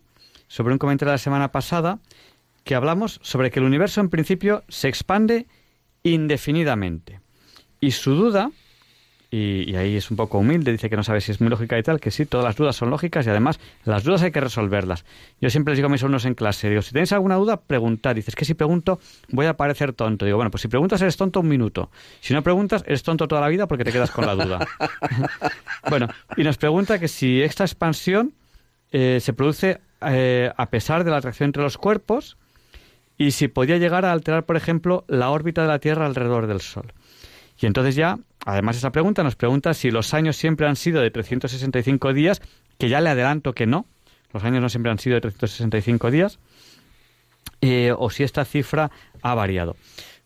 sobre un comentario de la semana pasada que hablamos sobre que el universo en principio se expande indefinidamente. Y su duda y, ahí es un poco humilde, dice que no sabe si es muy lógica y tal, que sí, todas las dudas son lógicas y además las dudas hay que resolverlas. Yo siempre les digo a mis alumnos en clase, digo, si tenéis alguna duda, preguntad. Dices que si pregunto voy a parecer tonto. Digo, bueno, pues si preguntas eres tonto un minuto. Si no preguntas, eres tonto toda la vida porque te quedas con la duda. bueno, y nos pregunta que si esta expansión eh, se produce eh, a pesar de la atracción entre los cuerpos y si podía llegar a alterar, por ejemplo, la órbita de la Tierra alrededor del Sol. Y entonces ya, además esa pregunta nos pregunta si los años siempre han sido de 365 días, que ya le adelanto que no, los años no siempre han sido de 365 días, eh, o si esta cifra ha variado.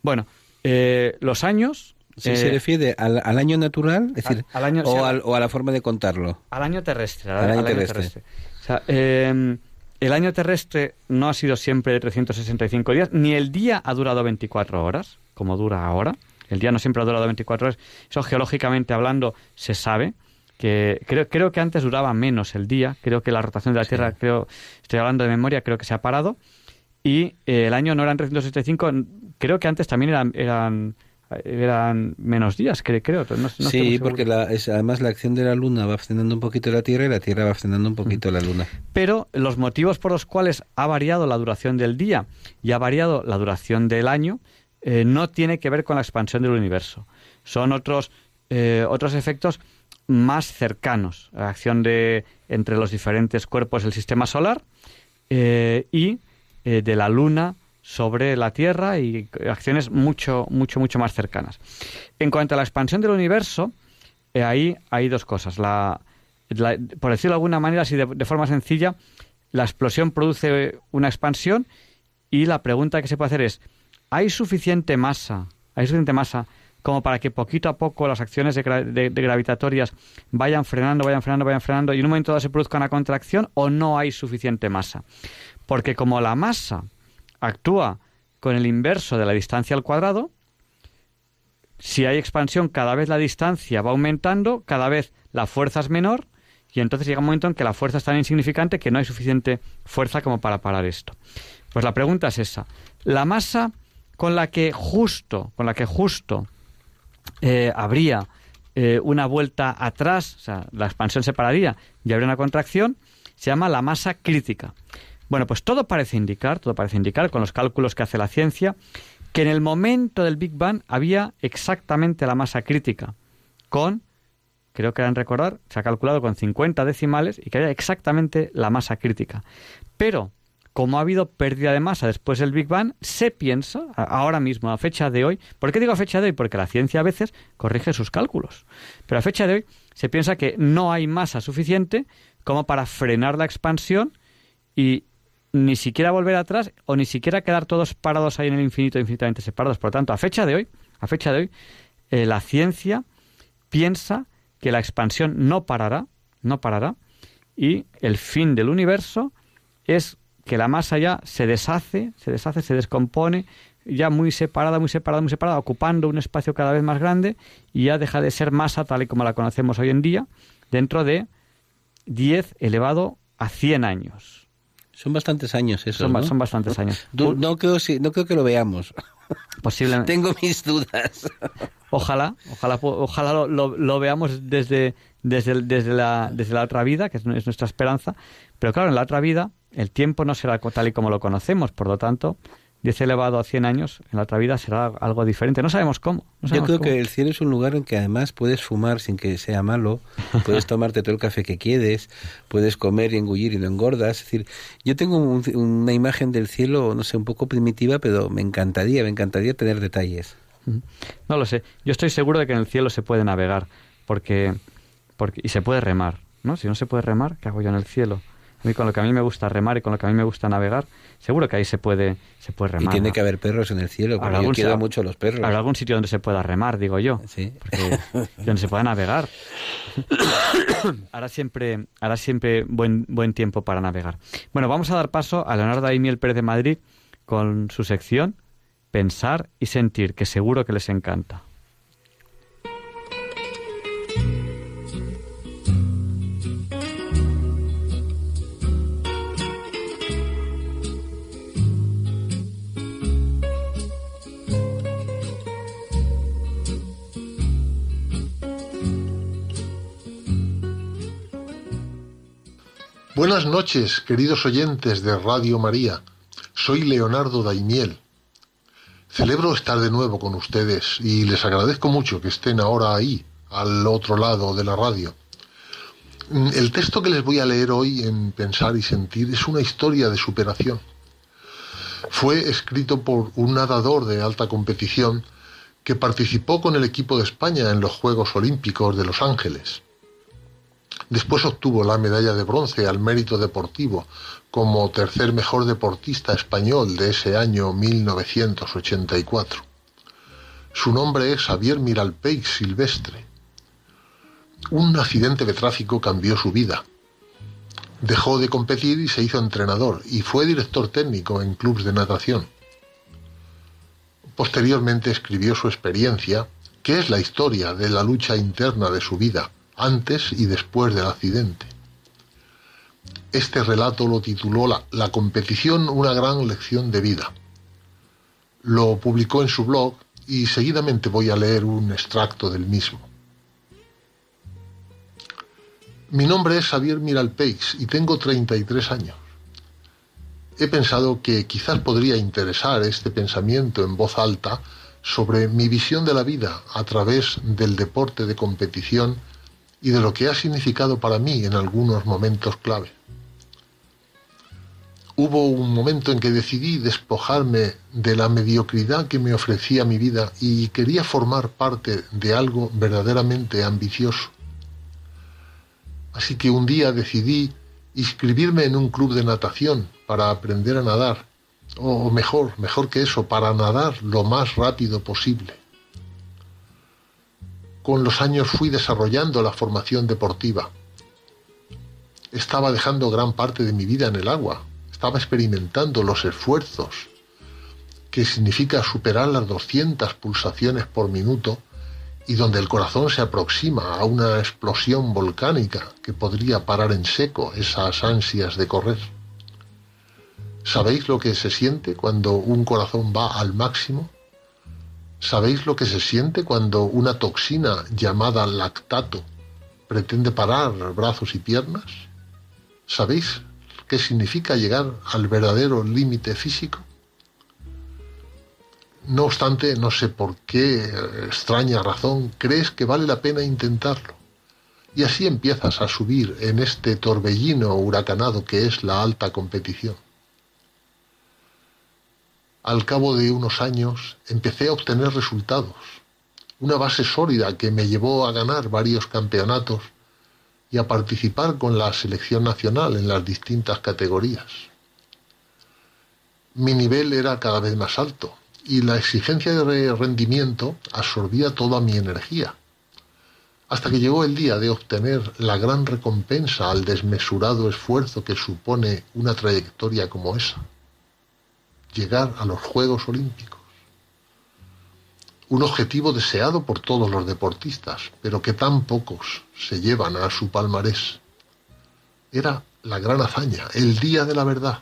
Bueno, eh, los años... Si se eh, refiere al, año natural, es decir, año, o, a la forma de contarlo. Al año terrestre. Al, año, terrestre. O sea, em, el año terrestre no ha sido siempre de 365 días, ni el día ha durado 24 horas, como dura ahora. El día no siempre ha durado 24 horas. Eso geológicamente hablando se sabe. Que creo, creo que antes duraba menos el día. Creo que la rotación de la Tierra, creo, estoy hablando de memoria, creo que se ha parado. Y eh, el año no eran 365, creo que antes también eran, eran eran menos días, creo. creo. sí, porque además la acción de la Luna va frenando un poquito la Tierra y la Tierra va frenando un poquito la Luna. Pero los motivos por los cuales ha variado la duración del día y ha variado la duración del año eh, no tiene que ver con la expansión del universo. Son otros, eh, otros efectos más cercanos la acción de, entre los diferentes cuerpos del sistema solar eh, y de la Luna sobre la Tierra y acciones mucho, mucho, mucho más cercanas. En cuanto a la expansión del universo, ahí hay dos cosas. La, por decirlo de alguna manera, así de forma sencilla, la explosión produce una expansión y la pregunta que se puede hacer es, hay suficiente masa, hay suficiente masa como para que poquito a poco las acciones de, gravitatorias vayan frenando, vayan frenando, vayan frenando y en un momento dado se produzca una contracción o no hay suficiente masa. Porque como la masa actúa con el inverso de la distancia al cuadrado, si hay expansión cada vez la distancia va aumentando, cada vez la fuerza es menor y entonces llega un momento en que la fuerza es tan insignificante que no hay suficiente fuerza como para parar esto. Pues la pregunta es esa. ¿La masa con la que justo, con la que justo eh, habría eh, una vuelta atrás, o sea, la expansión se pararía y habría una contracción, se llama la masa crítica. Bueno, pues todo parece indicar, todo parece indicar, con los cálculos que hace la ciencia, que en el momento del Big Bang había exactamente la masa crítica, con, creo que han recordar, se ha calculado con 50 decimales y que había exactamente la masa crítica. Pero como ha habido pérdida de masa después del Big Bang, se piensa, ahora mismo, a fecha de hoy, ¿por qué digo a fecha de hoy? Porque la ciencia a veces corrige sus cálculos. Pero a fecha de hoy se piensa que no hay masa suficiente como para frenar la expansión y ni siquiera volver atrás o ni siquiera quedar todos parados ahí en el infinito, infinitamente separados. Por lo tanto, a fecha de hoy, a fecha de hoy, eh, la ciencia piensa que la expansión no parará, no parará, y el fin del universo es que la masa ya se deshace, se deshace, se descompone, ya muy separada, muy separada, muy separada, ocupando un espacio cada vez más grande y ya deja de ser masa tal y como la conocemos hoy en día, dentro de 10 elevado a 100 años. Son bastantes años eso. Son, son bastantes años. No, creo, no creo que lo veamos. Posiblemente. Tengo mis dudas. Ojalá, ojalá, ojalá lo, lo, veamos desde, desde, desde, la, desde la otra vida, que es nuestra esperanza. Pero claro, en la otra vida el tiempo no será tal y como lo conocemos, por lo tanto, 10 elevado a 100 años en la otra vida será algo diferente. No sabemos cómo. Yo creo que el cielo es un lugar en que además puedes fumar sin que sea malo, puedes tomarte todo el café que quieres, puedes comer y engullir y no engordas. Es decir, yo tengo una imagen del cielo, no sé, un poco primitiva, pero me encantaría, me encantaría tener detalles. No lo sé. Yo estoy seguro de que en el cielo se puede navegar, porque, porque y se puede remar, ¿no? Si no se puede remar, ¿qué hago yo en el cielo? Mí con lo que a mí me gusta remar y con lo que a mí me gusta navegar, seguro que ahí se puede, se puede remar. Y tiene que haber perros en el cielo, porque yo quiero mucho los perros. Habrá algún sitio donde se pueda remar, digo yo. Sí. donde se pueda navegar. ahora siempre, ahora siempre buen, buen tiempo para navegar. Bueno, vamos a dar paso a Leonardo Aimiel Pérez de Madrid con su sección Pensar y Sentir, que seguro que les encanta. Buenas noches, queridos oyentes de Radio María. Soy Leonardo Daimiel. Celebro estar de nuevo con ustedes y les agradezco mucho que estén ahora ahí, al otro lado de la radio. El texto que les voy a leer hoy en Pensar y Sentir es una historia de superación. Fue escrito por un nadador de alta competición que participó con el equipo de España en los Juegos Olímpicos de Los Ángeles. Después obtuvo la medalla de bronce al mérito deportivo como tercer mejor deportista español de ese año 1984. Su nombre es Xavier Miralpeix Silvestre. Un accidente de tráfico cambió su vida. Dejó de competir y se hizo entrenador y fue director técnico en clubes de natación. Posteriormente escribió su experiencia, que es la historia de la lucha interna de su vida, antes y después del accidente. Este relato lo tituló la, competición, una gran lección de vida. Lo publicó en su blog y seguidamente voy a leer un extracto del mismo. Mi nombre es Xavier Miralpeix y tengo 33 años. He pensado que quizás podría interesar este pensamiento en voz alta sobre mi visión de la vida a través del deporte de competición y de lo que ha significado para mí en algunos momentos clave. Hubo un momento en que decidí despojarme de la mediocridad que me ofrecía mi vida y quería formar parte de algo verdaderamente ambicioso. Así que un día decidí inscribirme en un club de natación para aprender a nadar, o mejor, mejor que eso, para nadar lo más rápido posible. Con los años fui desarrollando la formación deportiva. Estaba dejando gran parte de mi vida en el agua. Estaba experimentando los esfuerzos que significa superar las 200 pulsaciones por minuto y donde el corazón se aproxima a una explosión volcánica que podría parar en seco esas ansias de correr. ¿Sabéis lo que se siente cuando un corazón va al máximo? ¿Sabéis lo que se siente cuando una toxina llamada lactato pretende parar brazos y piernas? ¿Sabéis qué significa llegar al verdadero límite físico? No obstante, no sé por qué extraña razón crees que vale la pena intentarlo. Y así empiezas a subir en este torbellino huracanado que es la alta competición. Al cabo de unos años empecé a obtener resultados, una base sólida que me llevó a ganar varios campeonatos y a participar con la selección nacional en las distintas categorías. Mi nivel era cada vez más alto y la exigencia de rendimiento absorbía toda mi energía. hasta que llegó el día de obtener la gran recompensa al desmesurado esfuerzo que supone una trayectoria como esa, llegar a los Juegos Olímpicos. Un objetivo deseado por todos los deportistas, pero que tan pocos se llevan a su palmarés. Era la gran hazaña, el día de la verdad.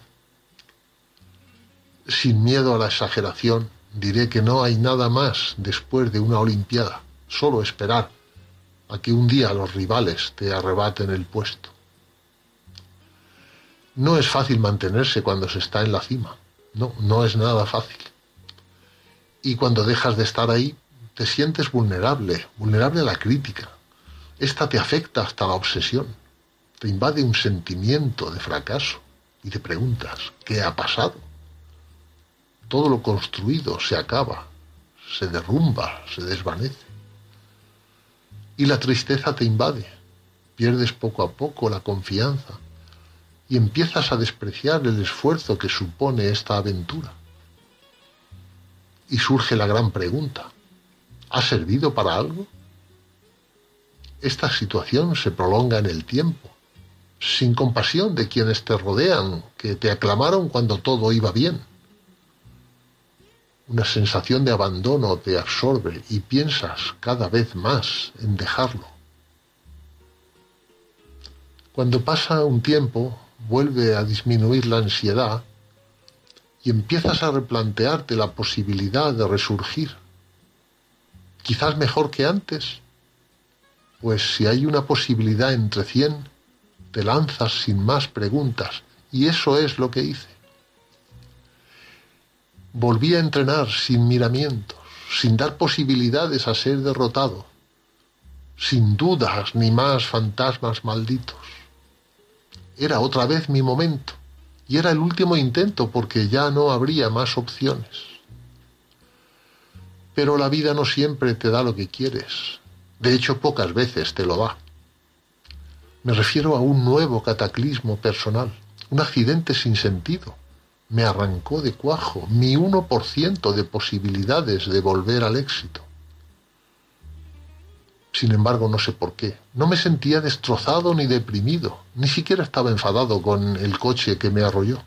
Sin miedo a la exageración, diré que no hay nada más después de una Olimpiada, solo esperar a que un día los rivales te arrebaten el puesto. No es fácil mantenerse cuando se está en la cima, no, no es nada fácil. Y cuando dejas de estar ahí, te sientes vulnerable, vulnerable a la crítica. Esta te afecta hasta la obsesión, te invade un sentimiento de fracaso y te preguntas, ¿qué ha pasado? todo lo construido se acaba, se derrumba, se desvanece. Y la tristeza te invade, pierdes poco a poco la confianza y empiezas a despreciar el esfuerzo que supone esta aventura. Y surge la gran pregunta, ¿ha servido para algo? Esta situación se prolonga en el tiempo, sin compasión de quienes te rodean, que te aclamaron cuando todo iba bien una sensación de abandono te absorbe y piensas cada vez más en dejarlo. Cuando pasa un tiempo, vuelve a disminuir la ansiedad y empiezas a replantearte la posibilidad de resurgir. Quizás mejor que antes, pues si hay una posibilidad entre cien, te lanzas sin más preguntas y eso es lo que hice. Volví a entrenar sin miramientos, sin dar posibilidades a ser derrotado, sin dudas ni más fantasmas malditos. Era otra vez mi momento, y era el último intento porque ya no habría más opciones. Pero la vida no siempre te da lo que quieres, de hecho pocas veces te lo da. Me refiero a un nuevo cataclismo personal, un accidente sin sentido, me arrancó de cuajo mi 1% de posibilidades de volver al éxito. Sin embargo, no sé por qué. No me sentía destrozado ni deprimido, ni siquiera estaba enfadado con el coche que me arrolló.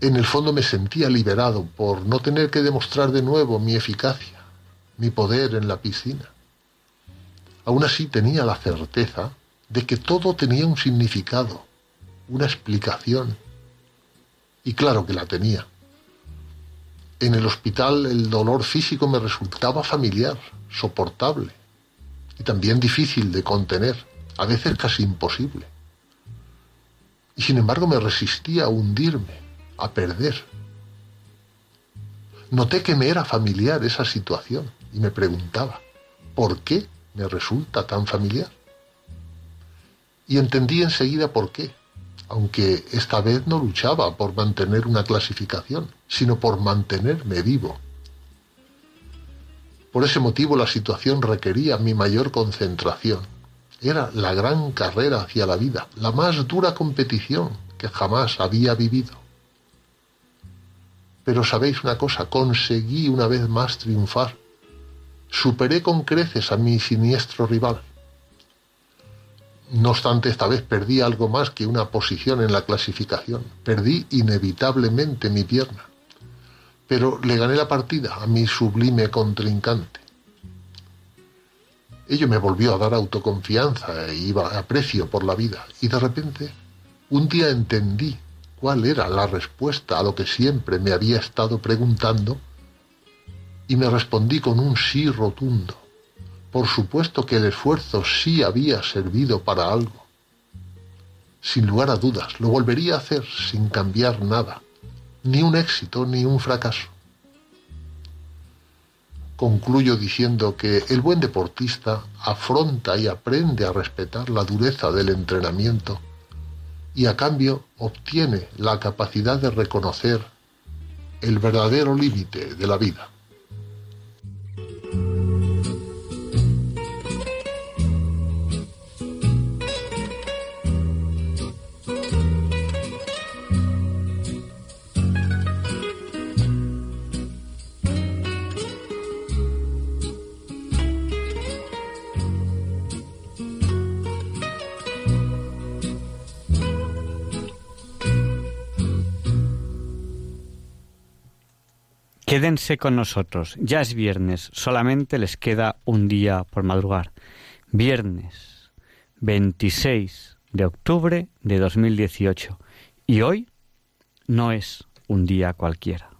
En el fondo me sentía liberado por no tener que demostrar de nuevo mi eficacia, mi poder en la piscina. Aún así tenía la certeza de que todo tenía un significado, una explicación, y claro que la tenía. En el hospital el dolor físico me resultaba familiar, soportable y también difícil de contener, a veces casi imposible. Y sin embargo me resistía a hundirme, a perder. Noté que me era familiar esa situación y me preguntaba, ¿por qué me resulta tan familiar? Y entendí enseguida por qué aunque esta vez no luchaba por mantener una clasificación, sino por mantenerme vivo. Por ese motivo la situación requería mi mayor concentración. Era la gran carrera hacia la vida, la más dura competición que jamás había vivido. Pero sabéis una cosa, conseguí una vez más triunfar. Superé con creces a mi siniestro rival. No obstante, esta vez perdí algo más que una posición en la clasificación. Perdí inevitablemente mi pierna. Pero le gané la partida a mi sublime contrincante. Ello me volvió a dar autoconfianza e iba a precio por la vida. Y de repente, un día entendí cuál era la respuesta a lo que siempre me había estado preguntando y me respondí con un sí rotundo. Por supuesto que el esfuerzo sí había servido para algo. Sin lugar a dudas, lo volvería a hacer sin cambiar nada, ni un éxito ni un fracaso. Concluyo diciendo que el buen deportista afronta y aprende a respetar la dureza del entrenamiento y a cambio obtiene la capacidad de reconocer el verdadero límite de la vida. Quédense con nosotros. Ya es viernes, solamente les queda un día por madrugar. Viernes 26 de octubre de 2018. Y hoy no es un día cualquiera.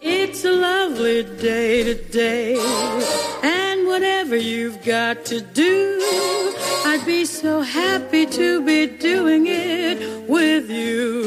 It's a lovely day today, and whatever you've got to do, I'd be so happy to be doing it with you.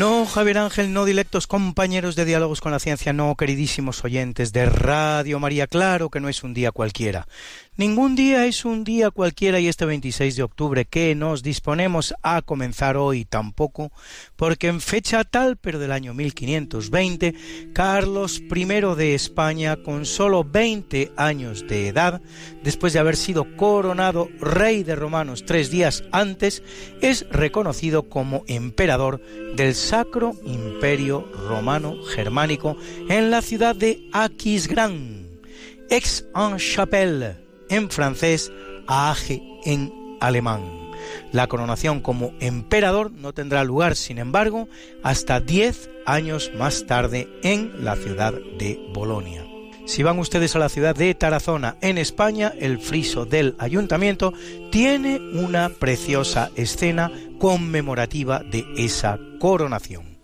No, Javier Ángel, no directos compañeros de diálogos con la ciencia, no, queridísimos oyentes de Radio María, claro que no es un día cualquiera. Ningún día es un día cualquiera y este 26 de octubre que nos disponemos a comenzar hoy tampoco, porque en fecha tal, pero del año 1520, Carlos I de España, con solo 20 años de edad, después de haber sido coronado rey de romanos tres días antes, es reconocido como emperador del Sacro Imperio Romano Germánico en la ciudad de Aquisgrán, Aix-en-Chapelle en francés, Age en alemán. La coronación como emperador no tendrá lugar, sin embargo, hasta diez años más tarde en la ciudad de Bolonia. Si van ustedes a la ciudad de Tarazona, en España, el friso del ayuntamiento tiene una preciosa escena conmemorativa de esa coronación.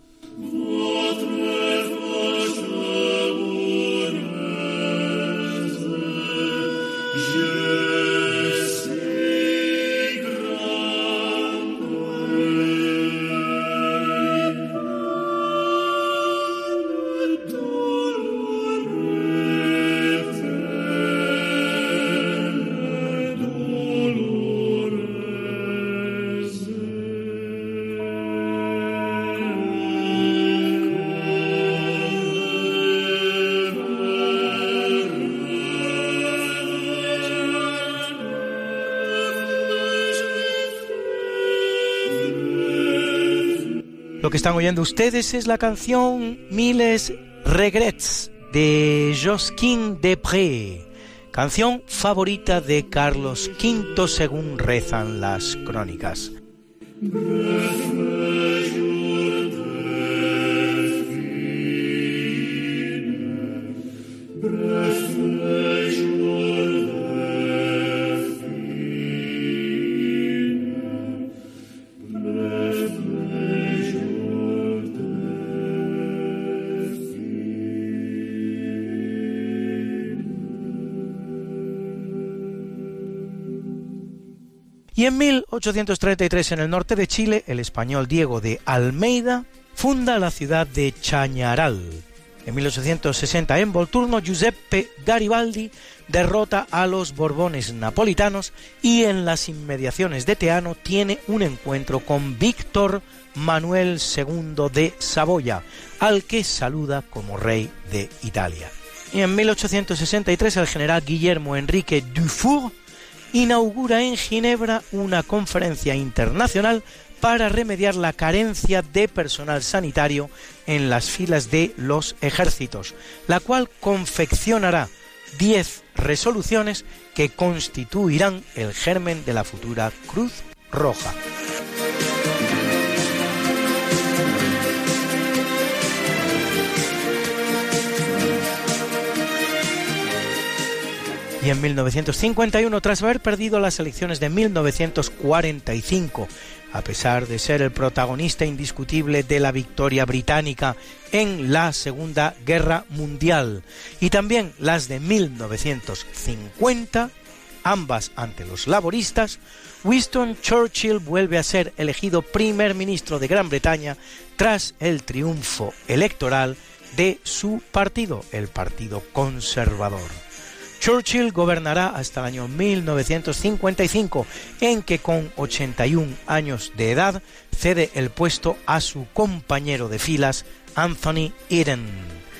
Están oyendo ustedes es la canción Miles Regrets de Josquin Depré, canción favorita de Carlos V según rezan las crónicas. En 1833, en el norte de Chile, el español Diego de Almeida funda la ciudad de Chañaral. En 1860, en Volturno, Giuseppe Garibaldi derrota a los Borbones napolitanos y en las inmediaciones de Teano tiene un encuentro con Víctor Manuel II de Saboya, al que saluda como rey de Italia. Y en 1863 el general Guillermo Enrique Dufour inaugura en Ginebra una conferencia internacional para remediar la carencia de personal sanitario en las filas de los ejércitos, la cual confeccionará 10 resoluciones que constituirán el germen de la futura Cruz Roja. Y en 1951 tras haber perdido las elecciones de 1945, a pesar de ser el protagonista indiscutible de la victoria británica en la Segunda Guerra Mundial y también las de 1950, ambas ante los laboristas, Winston Churchill vuelve a ser elegido primer ministro de Gran Bretaña tras el triunfo electoral de su partido, el Partido Conservador. Churchill gobernará hasta el año 1955, en que con 81 años de edad cede el puesto a su compañero de filas, Anthony Eden,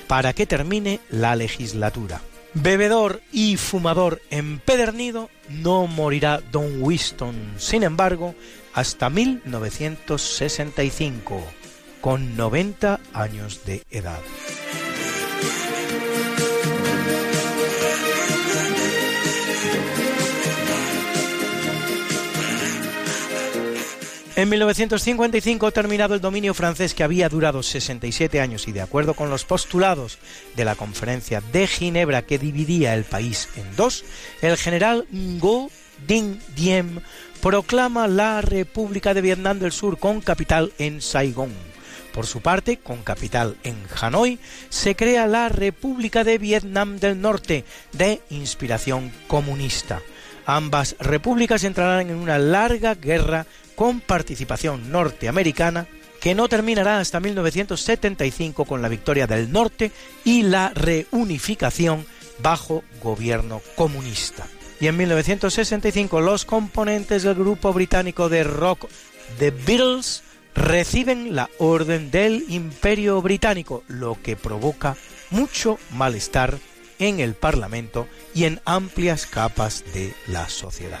para que termine la legislatura. Bebedor y fumador empedernido, no morirá Don Winston, sin embargo, hasta 1965, con 90 años de edad. En 1955, terminado el dominio francés que había durado 67 años y de acuerdo con los postulados de la conferencia de Ginebra que dividía el país en dos, el general Ngo Dinh Diem proclama la República de Vietnam del Sur con capital en Saigón. Por su parte, con capital en Hanoi, se crea la República de Vietnam del Norte, de inspiración comunista. Ambas repúblicas entrarán en una larga guerra con participación norteamericana que no terminará hasta 1975 con la victoria del norte y la reunificación bajo gobierno comunista. Y en 1965 los componentes del grupo británico de rock The Beatles reciben la orden del Imperio Británico, lo que provoca mucho malestar en el Parlamento y en amplias capas de la sociedad.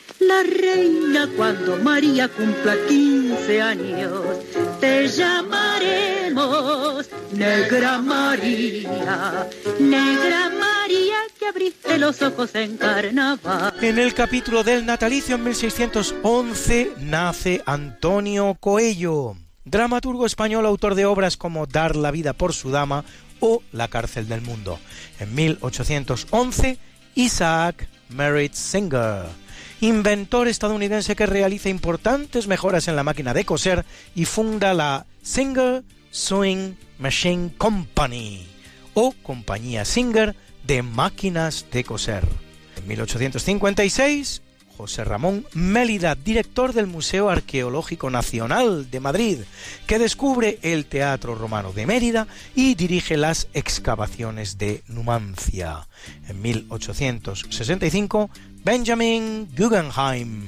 la reina cuando María cumpla 15 años. Te llamaremos Negra María, Negra María que abriste los ojos en carnaval. En el capítulo del natalicio en 1611 nace Antonio Coello, dramaturgo español autor de obras como Dar la vida por su dama o La cárcel del mundo. En 1811 Isaac Merritt Singer inventor estadounidense que realiza importantes mejoras en la máquina de coser y funda la Singer Sewing Machine Company o Compañía Singer de máquinas de coser. En 1856, José Ramón Mélida, director del Museo Arqueológico Nacional de Madrid, que descubre el Teatro Romano de Mérida y dirige las excavaciones de Numancia. En 1865, Benjamin Guggenheim,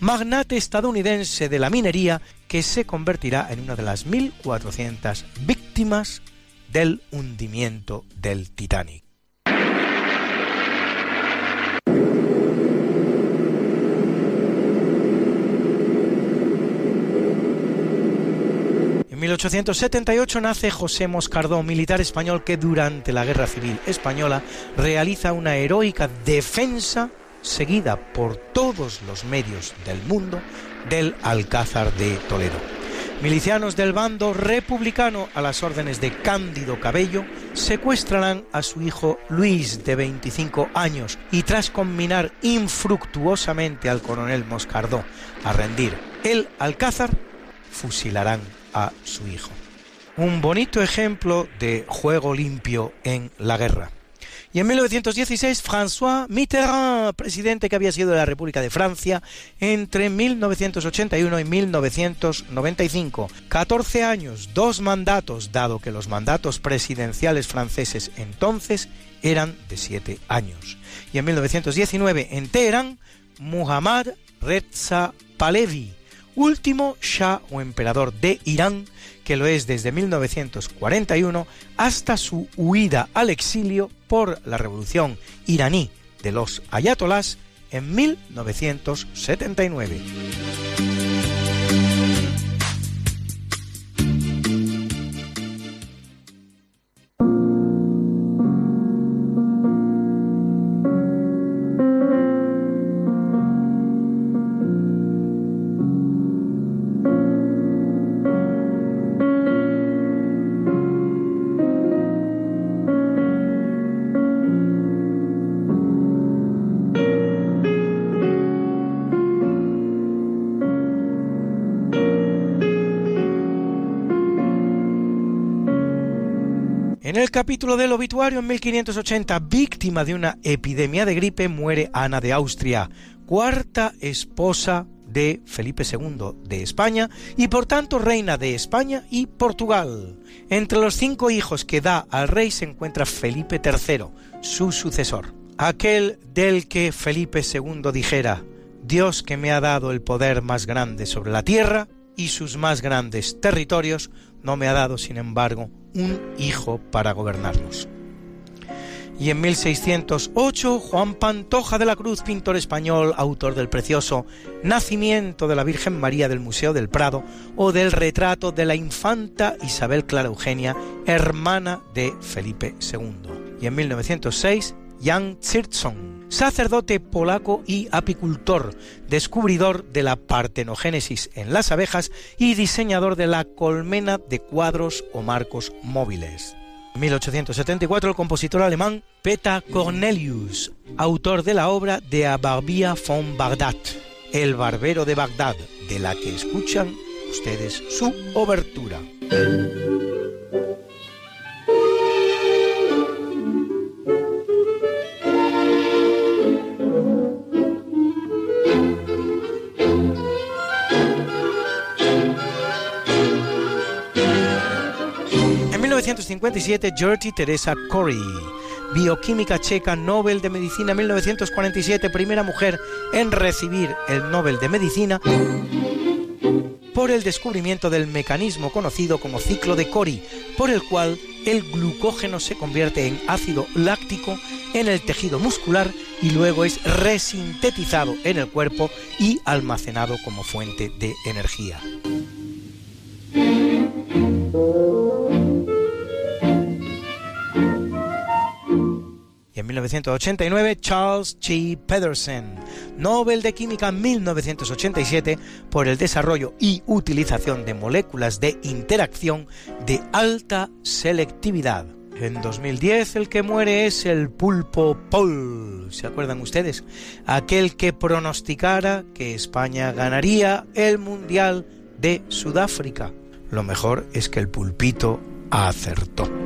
magnate estadounidense de la minería que se convertirá en una de las 1.400 víctimas del hundimiento del Titanic. En 1878 nace José Moscardó, militar español que durante la Guerra Civil Española realiza una heroica defensa seguida por todos los medios del mundo del Alcázar de Toledo. Milicianos del bando republicano a las órdenes de Cándido Cabello secuestrarán a su hijo Luis de 25 años y tras combinar infructuosamente al coronel Moscardó a rendir el Alcázar, fusilarán a su hijo. Un bonito ejemplo de juego limpio en la guerra. Y en 1916, François Mitterrand, presidente que había sido de la República de Francia entre 1981 y 1995. 14 años, dos mandatos, dado que los mandatos presidenciales franceses entonces eran de 7 años. Y en 1919, en Teherán, Muhammad Reza Pahlavi, último Shah o emperador de Irán, que lo es desde 1941 hasta su huida al exilio por la revolución iraní de los ayatolás en 1979. Capítulo del obituario en 1580, víctima de una epidemia de gripe, muere Ana de Austria, cuarta esposa de Felipe II de España y por tanto reina de España y Portugal. Entre los cinco hijos que da al rey se encuentra Felipe III, su sucesor, aquel del que Felipe II dijera, Dios que me ha dado el poder más grande sobre la tierra y sus más grandes territorios, no me ha dado, sin embargo, un hijo para gobernarnos y en 1608 Juan Pantoja de la Cruz, pintor español, autor del precioso Nacimiento de la Virgen María del Museo del Prado o del retrato de la infanta Isabel Clara Eugenia, hermana de Felipe II. Y en 1906 Jan sacerdote polaco y apicultor, descubridor de la partenogénesis en las abejas y diseñador de la colmena de cuadros o marcos móviles. 1874 el compositor alemán Peter Cornelius, autor de la obra De Barbia von Bagdad, El barbero de Bagdad, de la que escuchan ustedes su obertura. 1957, Gertie Teresa Corey, bioquímica checa, Nobel de Medicina 1947, primera mujer en recibir el Nobel de Medicina por el descubrimiento del mecanismo conocido como ciclo de Cori, por el cual el glucógeno se convierte en ácido láctico en el tejido muscular y luego es resintetizado en el cuerpo y almacenado como fuente de energía. En 1989, Charles G. Pedersen, Nobel de Química 1987 por el desarrollo y utilización de moléculas de interacción de alta selectividad. En 2010 el que muere es el pulpo Paul, ¿se acuerdan ustedes? Aquel que pronosticara que España ganaría el Mundial de Sudáfrica. Lo mejor es que el pulpito acertó.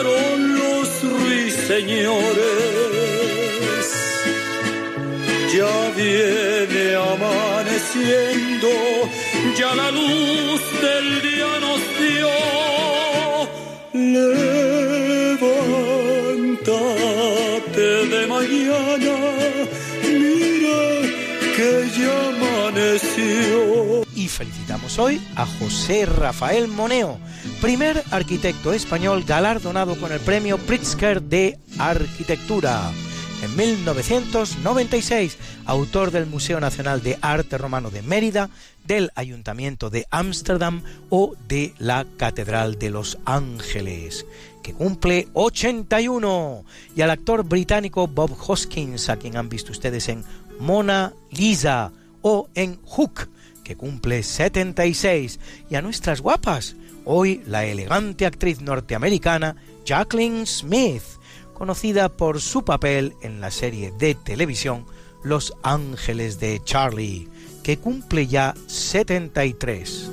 cantaron los ruiseñores. Ya viene amaneciendo, ya la luz del día nos dio. Levántate de mañana, mira que ya amaneció y felicitamos hoy a José Rafael Moneo, primer arquitecto español galardonado con el premio Pritzker de Arquitectura. En 1996, autor del Museo Nacional de Arte Romano de Mérida, del Ayuntamiento de Ámsterdam o de la Catedral de los Ángeles, que cumple 81, y al actor británico Bob Hoskins, a quien han visto ustedes en Mona Lisa o en Hook, que cumple 76, y a nuestras guapas, hoy la elegante actriz norteamericana Jacqueline Smith, conocida por su papel en la serie de televisión Los Ángeles de Charlie, que cumple ya 73.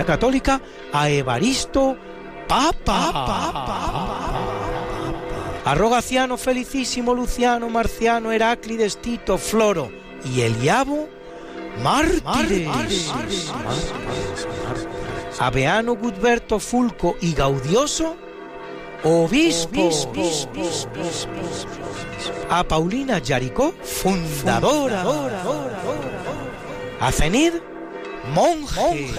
Iglesia Católica a Evaristo Papa. A Rogaciano Felicísimo, Luciano, Marciano, Heráclides, Tito, Floro y Eliabo, mártires. A Beano, Gudberto, Fulco y Gaudioso, obispo, a Paulina Yaricó, fundadora, a Cenid, monje,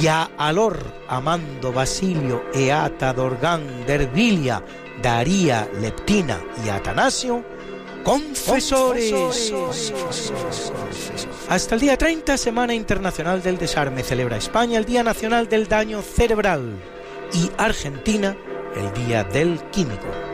y a Alor, Amando, Basilio, Eata, Dorgán, Dervilia, Daría, Leptina y Atanasio, confesores. Hasta el día 30, Semana Internacional del Desarme, celebra España el Día Nacional del Daño Cerebral y Argentina el Día del Químico.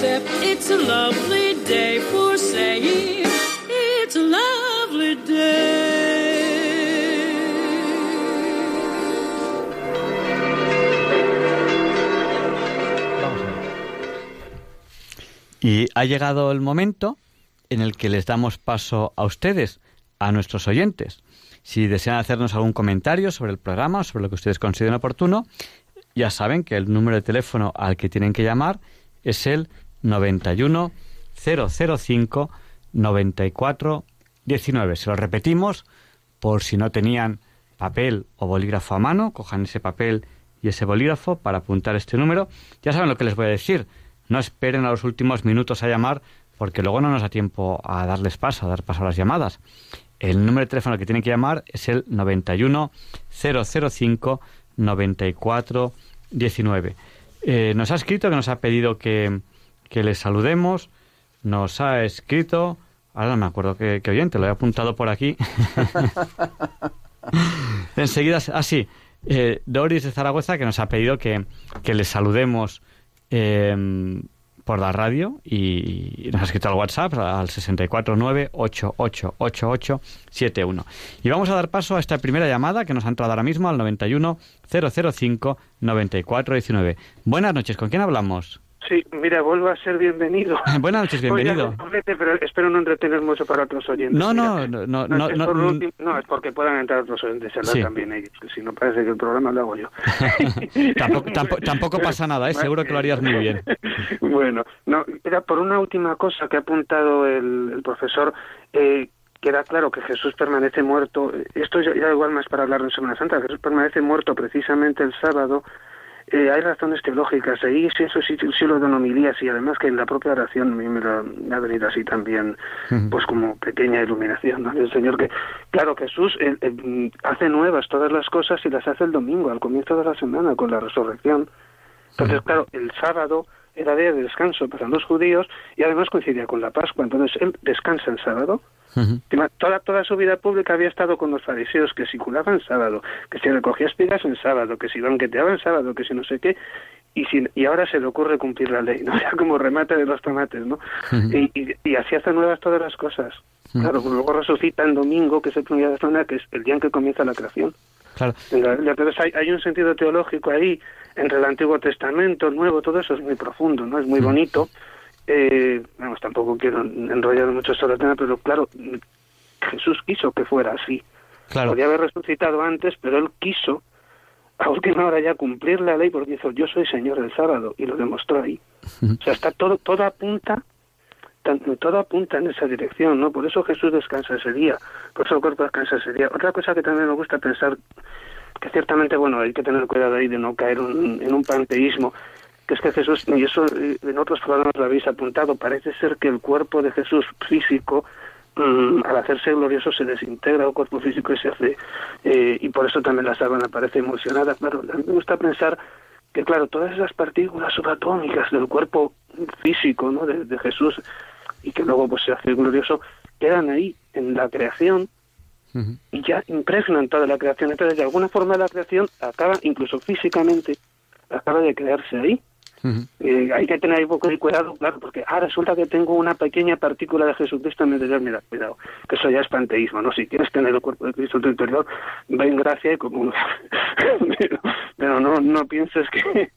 except it's a lovely day for saying it's a lovely day. Y ha llegado el momento en el que les damos paso a ustedes, a nuestros oyentes. Si desean hacernos algún comentario sobre el programa sobre lo que ustedes consideren oportuno, ya saben que el número de teléfono al que tienen que llamar es el 91 005 94 19. Se lo repetimos por si no tenían papel o bolígrafo a mano, cojan ese papel y ese bolígrafo para apuntar este número. Ya saben lo que les voy a decir. No esperen a los últimos minutos a llamar porque luego no nos da tiempo a darles paso, a dar paso a las llamadas. El número de teléfono que tienen que llamar es el 91 005 94 19. nos ha escrito que nos ha pedido que, que les saludemos. Nos ha escrito. Ahora no me acuerdo qué oyente, lo he apuntado por aquí. Enseguida, así. eh, Doris de Zaragoza que nos ha pedido que, que les saludemos eh, por la radio y nos ha escrito al WhatsApp al 649-888871. Y vamos a dar paso a esta primera llamada que nos ha entrado ahora mismo al 91 005 9419. Buenas noches, ¿con quién hablamos? Sí, mira, vuelvo a ser bienvenido. Buenas noches, bienvenido. Pero espero no entretener mucho para otros oyentes. No, no, Mira, no, no, es no, no, último- no, es porque puedan entrar otros oyentes a hablar Sí. también ellos, si no parece que el programa lo hago yo. tampoco, tampoco, tampoco pasa nada, ¿eh? seguro que lo harías muy bien. Bueno, no, era por una última cosa que ha apuntado el, el profesor, eh, que era claro que Jesús permanece muerto. Esto ya, ya igual más para hablar de Semana Santa. Jesús permanece muerto precisamente el sábado. Eh, hay razones teológicas ahí, sí, eso sí, sí lo doy homilías y además que en la propia oración a mí me, lo- me ha venido así también, pues como pequeña iluminación, ¿no? El Señor que, claro, Jesús eh, eh, hace nuevas todas las cosas y las hace el domingo, al comienzo de la semana, con la resurrección. Entonces, claro, el sábado era día de descanso para los judíos y además coincidía con la Pascua. Entonces, él descansa el sábado. Toda, toda su vida pública había estado con los fariseos que si curaban sábado, que si recogía espigas en sábado, que si banqueteaba en sábado, que si no sé qué. Y, si, y ahora se le ocurre cumplir la ley, ¿no? Ya como remate de los tomates, ¿no? y, y, y así hace nuevas todas las cosas. Claro, luego resucita en domingo, que es el primer día de la semana, que es el día en que comienza la creación. Claro. Entonces hay, hay un sentido teológico ahí entre el Antiguo Testamento, el Nuevo, todo eso es muy profundo, ¿no? Es muy bonito. Eh, vamos, tampoco quiero enrollar mucho sobre el tema, pero claro, Jesús quiso que fuera así. Claro. Podía haber resucitado antes, pero él quiso a última hora ya cumplir la ley porque dijo, yo soy Señor del sábado, y lo demostró ahí. O sea, está todo, todo apunta todo apunta en esa dirección, ¿no? Por eso Jesús descansa ese día, por eso el cuerpo descansa ese día. Otra cosa que también me gusta pensar, que ciertamente, bueno, hay que tener cuidado ahí de no caer un- en un panteísmo, que es que Jesús, y eso eh, en otros programas lo habéis apuntado, parece ser que el cuerpo de Jesús físico, mm, al hacerse glorioso, se desintegra el cuerpo físico y se hace, eh, y por eso también la sábana parece emocionada. Claro, a mí me gusta pensar que, claro, todas esas partículas subatómicas del cuerpo físico, ¿no?, de, de Jesús, y que luego pues se hace glorioso, quedan ahí en la creación y ya impregnan toda la creación. Entonces, de alguna forma la creación acaba, incluso físicamente, acaba de crearse ahí. Eh, hay que tener un poco de cuidado, claro, porque ah, resulta que tengo una pequeña partícula de Jesucristo en mi interior. Mira, cuidado, que eso ya es panteísmo, ¿no? Si quieres tener el cuerpo de Cristo en tu interior, ven gracia y como pero, pero, no, no pienses que,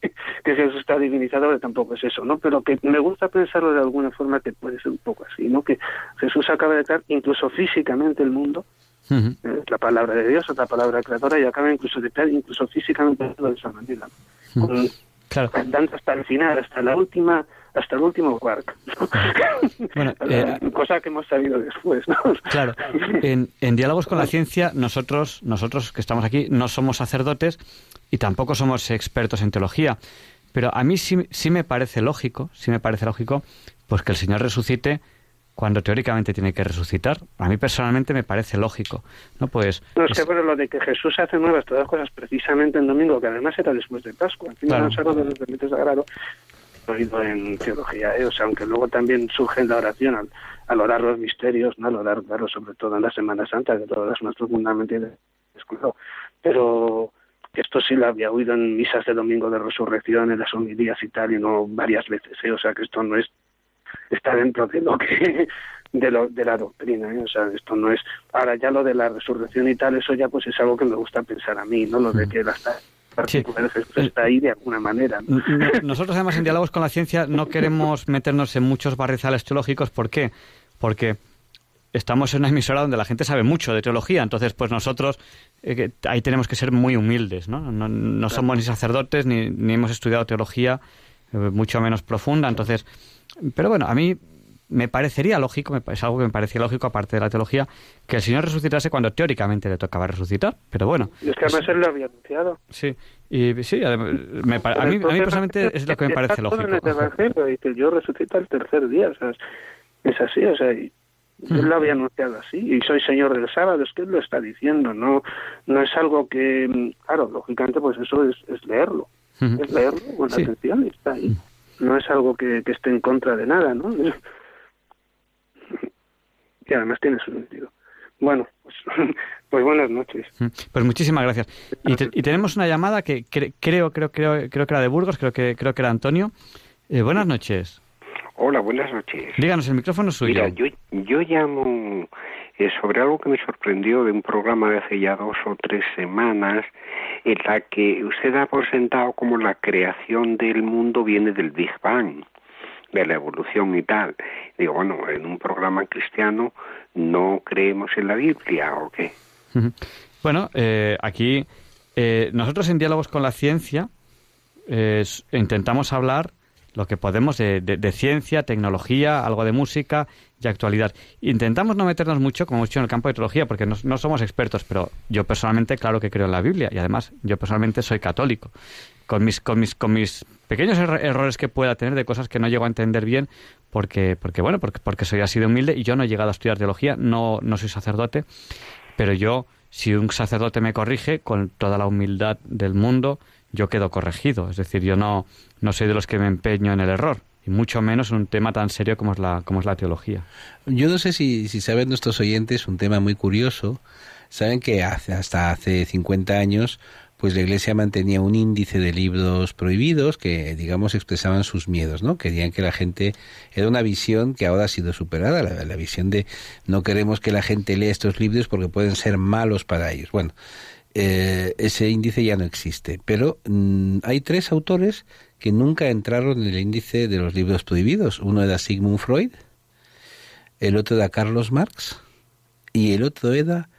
que Jesús está divinizado, que tampoco es eso, ¿no? Pero que me gusta pensarlo de alguna forma que puede ser un poco así, ¿no? Que Jesús acaba de crear incluso físicamente el mundo, es la palabra de Dios, otra palabra creadora, y acaba incluso de incluso físicamente de esa manera. Claro. hasta el final, hasta la última hasta el último quark. Bueno, eh, cosa que hemos sabido después, ¿no? Claro. En, en, diálogos con la ciencia, nosotros, nosotros que estamos aquí, no somos sacerdotes y tampoco somos expertos en teología. Pero a mí sí, sí me parece lógico, sí me parece lógico, pues que el Señor resucite cuando teóricamente tiene que resucitar. A mí personalmente me parece lógico. No, pues, no es que pero lo de que Jesús hace nuevas todas las cosas precisamente en domingo, que además era después de Pascua, encima claro. de los Benito Sagrado, oído en teología, ¿eh? o sea, aunque luego también surge en la oración al, al, orar los misterios, ¿no? al orar, claro, sobre todo en la Semana Santa, que todas las profundamente descuidado. Pero esto sí lo había oído en misas de domingo de resurrección, en las homilías y tal, y no varias veces, ¿eh? o sea, que esto no es está dentro de lo que de, lo, de la doctrina ¿eh? o sea esto no es ahora ya lo de la resurrección y tal eso ya pues es algo que me gusta pensar a mí no lo de que la está ahí de alguna manera. Nosotros además en diálogos con la ciencia no queremos meternos en muchos barrizales teológicos. ¿Por qué? Porque estamos en una emisora donde la gente sabe mucho de teología, entonces pues nosotros eh, ahí tenemos que ser muy humildes, ¿no? No, somos ni sacerdotes ni, ni hemos estudiado teología eh, mucho menos profunda, entonces pero bueno, a mí me parecería lógico, es algo que me parecía lógico, aparte de la teología, que el Señor resucitase cuando teóricamente le tocaba resucitar, pero bueno. Y es que además él lo había anunciado. Sí, y sí, a, mí, a mí personalmente es lo que me parece lógico. En el Evangelio dice, yo resucito el tercer día, o sea, es así, o sea, él lo había anunciado así, y soy Señor del sábado, es que él lo está diciendo, no no es algo que, claro, lógicamente pues eso es, es leerlo, es leerlo con atención y está ahí no es algo que, esté en contra de nada, ¿no? Y además tiene su sentido. Bueno, pues, pues buenas noches. Mm, pues muchísimas gracias. Y, tenemos una llamada que creo, creo, creo, creo que era de Burgos, creo que creo que era Antonio. Eh, buenas noches. Hola, buenas noches. Díganos, el micrófono es suyo. Mira, yo, yo llamo eh, sobre algo que me sorprendió de un programa de hace ya dos o tres semanas, en la que usted ha presentado como la creación del mundo viene del Big Bang, de la evolución y tal. Digo, bueno, en un programa cristiano no creemos en la Biblia, ¿o qué? Bueno, eh, aquí eh, nosotros en diálogos con la ciencia intentamos hablar lo que podemos de, ciencia, tecnología, algo de música y actualidad. Intentamos no meternos mucho, como hemos dicho, en el campo de teología, porque no, somos expertos, pero yo personalmente, claro que creo en la Biblia y además yo personalmente soy católico. Con mis, con mis, con mis pequeños errores que pueda tener de cosas que no llego a entender bien, porque, porque bueno, porque, porque soy así de humilde y yo no he llegado a estudiar teología, no, no soy sacerdote, pero yo, si un sacerdote me corrige, con toda la humildad del mundo, yo quedo corregido. Es decir, yo no, no soy de los que me empeño en el error y mucho menos en un tema tan serio como es la, como es la teología. Yo no sé si, si saben nuestros oyentes un tema muy curioso. Saben que hasta hace 50 años pues la Iglesia mantenía un índice de libros prohibidos que, digamos, expresaban sus miedos, ¿no? Querían que la gente... Era una visión que ahora ha sido superada, la, la visión de no queremos que la gente lea estos libros porque pueden ser malos para ellos. Bueno, eh, ese índice ya no existe. Pero mm, hay tres autores que nunca entraron en el índice de los libros prohibidos. Uno era Sigmund Freud, el otro era Carlos Marx y el otro era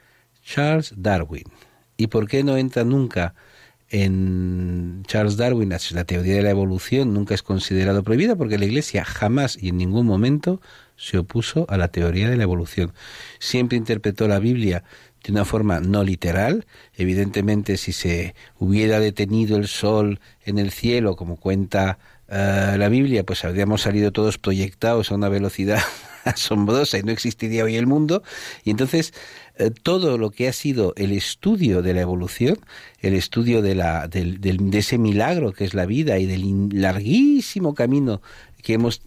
Charles Darwin. ¿Y por qué no entra nunca en Charles Darwin la teoría de la evolución? Nunca es considerado prohibida porque la Iglesia jamás y en ningún momento se opuso a la teoría de la evolución. Siempre interpretó la Biblia de una forma no literal. Evidentemente, si se hubiera detenido el sol en el cielo, como cuenta eh, la Biblia, pues habríamos salido todos proyectados a una velocidad asombrosa y no existiría hoy el mundo. Y entonces, eh, todo lo que ha sido el estudio de la evolución, el estudio de, la, de ese milagro que es la vida y del larguísimo camino que hemos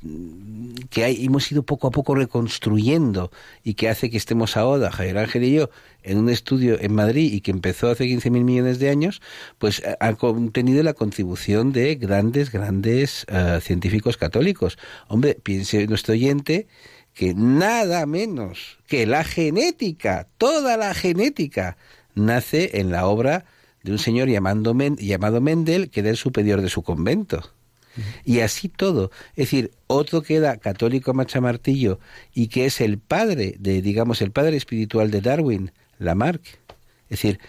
que hay, hemos ido poco a poco reconstruyendo y que hace que estemos ahora, Javier Ángel y yo, en un estudio en Madrid y que empezó hace 15.000 millones de años, pues ha tenido la contribución de grandes, grandes eh, científicos católicos. Hombre, piense nuestro oyente que nada menos que la genética, toda la genética, nace en la obra de un señor llamado Mendel, que era el superior de su convento. Y así todo. Es decir, otro que era católico machamartillo y que es el padre de, digamos, el padre espiritual de Darwin, Lamarck. Es decir,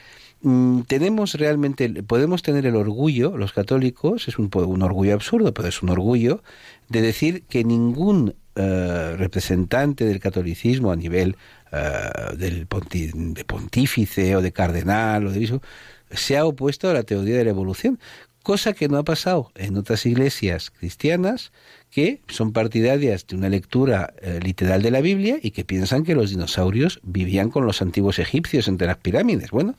mm, tenemos realmente, podemos tener el orgullo, los católicos, es un, un orgullo absurdo, pero es un orgullo, de decir que ningún eh, representante del catolicismo a nivel uh, del de pontífice o de cardenal o de obispo se ha opuesto a la teoría de la evolución, cosa que no ha pasado en otras iglesias cristianas que son partidarias de una lectura eh, literal de la Biblia y que piensan que los dinosaurios vivían con los antiguos egipcios entre las pirámides. Bueno,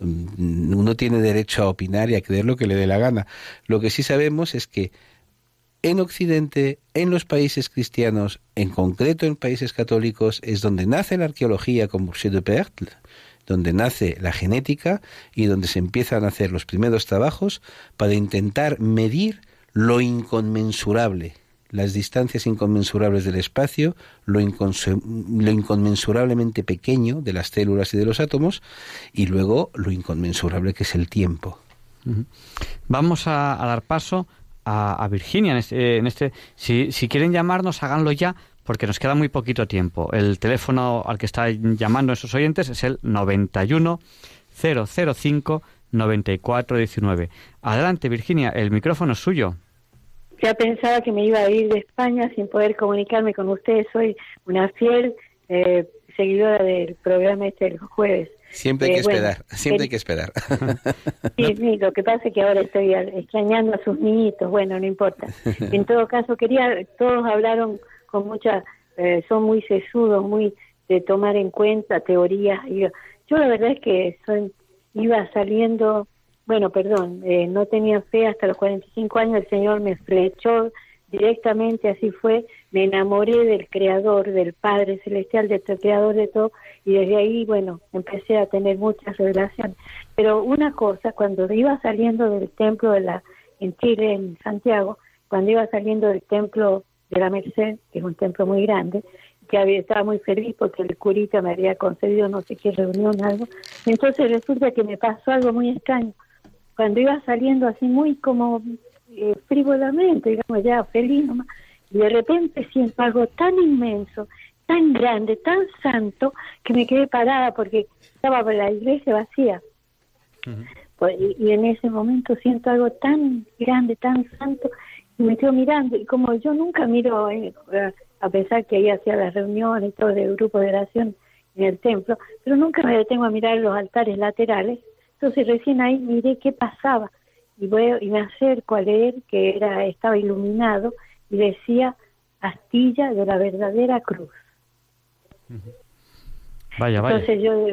mm, uno tiene derecho a opinar y a creer lo que le dé la gana. Lo que sí sabemos es que en Occidente, en los países cristianos, en concreto en países católicos, es donde nace la arqueología con Bourget de Pertle, donde nace la genética y donde se empiezan a hacer los primeros trabajos para intentar medir lo inconmensurable, las distancias inconmensurables del espacio, lo, inconmensurablemente pequeño de las células y de los átomos, y luego lo inconmensurable que es el tiempo. Vamos a, dar paso a, Virginia en este, en este si, si quieren llamarnos háganlo ya porque nos queda muy poquito tiempo. El teléfono al que está llamando esos oyentes es el 91 005 9419. Adelante, Virginia, el micrófono es suyo. Ya pensaba que me iba a ir de España sin poder comunicarme con ustedes. Soy una fiel eh, seguidora del programa este el jueves. Siempre hay que eh, esperar, siempre hay que esperar. Sí, sí, lo que pasa es que ahora estoy extrañando a sus niñitos, bueno, no importa. En todo caso, quería, todos hablaron con eh, son muy sesudos, muy de tomar en cuenta teorías. Yo, yo la verdad es que son, iba saliendo, bueno, perdón, eh, no tenía fe hasta los 45 años, el Señor me flechó directamente, así fue, me enamoré del Creador, del Padre Celestial, del Creador de todo, y desde ahí, bueno, empecé a tener muchas revelaciones. Pero una cosa, cuando iba saliendo del templo de la, en Chile, en Santiago, cuando iba saliendo del templo de la Merced, que es un templo muy grande, que había, estaba muy feliz porque el curita me había concedido no sé qué reunión, algo. Entonces resulta que me pasó algo muy extraño. Cuando iba saliendo así muy como eh, frívolamente, digamos ya feliz nomás, y de repente siento algo tan inmenso, tan grande, tan santo, que me quedé parada porque estaba la iglesia vacía. Pues, y, y, en ese momento siento algo tan grande, tan santo, me quedo mirando y como yo nunca miro eh, a pesar que ahí hacía las reuniones todo el grupo de oración en el templo pero nunca me detengo a mirar los altares laterales. Entonces recién ahí miré qué pasaba y voy y me acerco a leer que era estaba iluminado y decía astilla de la verdadera cruz vaya vaya. Entonces yo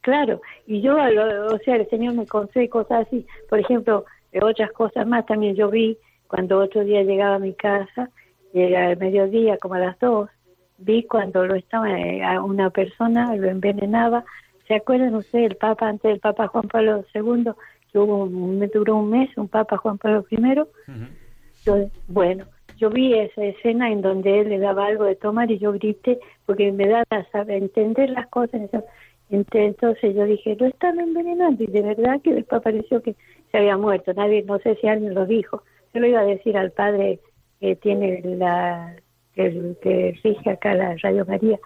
claro y yo o sea el señor me concede cosas así por ejemplo otras cosas más también yo vi cuando otro día llegaba a mi casa, llega al mediodía como a las dos, vi cuando lo estaba eh, a una persona, lo envenenaba. ¿Se acuerdan ustedes el Papa antes del Papa Juan Pablo II, que hubo me duró un mes, un Papa Juan Pablo I? bueno, yo vi esa escena en donde él le daba algo de tomar y yo grité porque me da a entender las cosas. Entonces yo dije, lo están envenenando y de verdad que después pareció que se había muerto. Nadie, no sé si alguien lo dijo. Yo le iba a decir al padre que tiene la que, que rige acá la Radio María,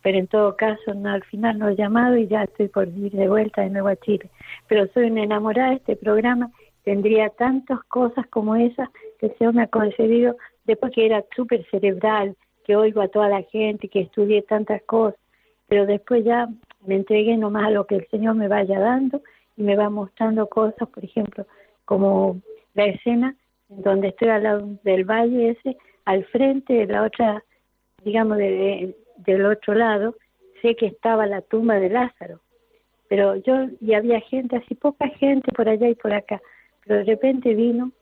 pero en todo caso no, al final no he llamado y ya estoy por ir de vuelta de nuevo a Chile. Pero soy una enamorada de este programa, tendría tantas cosas como esas que el Señor me ha concedido después que era súper cerebral, que oigo a toda la gente, que estudié tantas cosas, pero después ya me entregué nomás a lo que el Señor me vaya dando y me va mostrando cosas, por ejemplo, como la escena en donde estoy al lado del valle ese, al frente de la otra, digamos, de, del otro lado, sé que estaba la tumba de Lázaro. Pero yo, y había gente, así poca gente por allá y por acá, pero de repente vino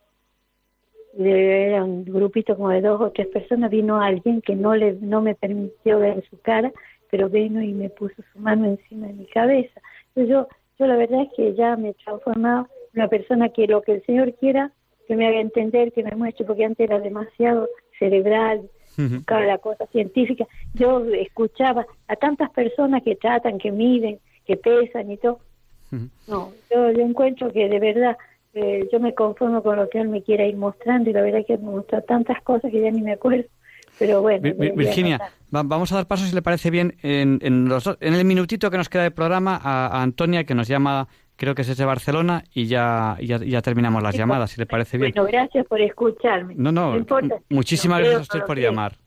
era un grupito como de dos o tres personas, vino alguien que no le no me permitió ver su cara, pero vino y me puso su mano encima de mi cabeza. Entonces yo, yo la verdad es que ya me he transformado una persona que lo que el Señor quiera, que me haga entender, que me muestre, porque antes era demasiado cerebral, buscaba la cosa científica. Yo escuchaba a tantas personas que tratan, que miden, que pesan y todo. No, yo, yo encuentro que de verdad eh, yo me conformo con lo que él me quiera ir mostrando y la verdad es que me mostró tantas cosas que ya ni me acuerdo. Pero bueno. Virginia, vamos a dar paso, si le parece bien, en, en, los, en el minutito que nos queda de programa a, Antonia, que nos llama, creo que es de Barcelona, y ya, ya, terminamos las llamadas, si le parece bien. Bueno, gracias por escucharme. No, no, muchísimas gracias a usted por llamar.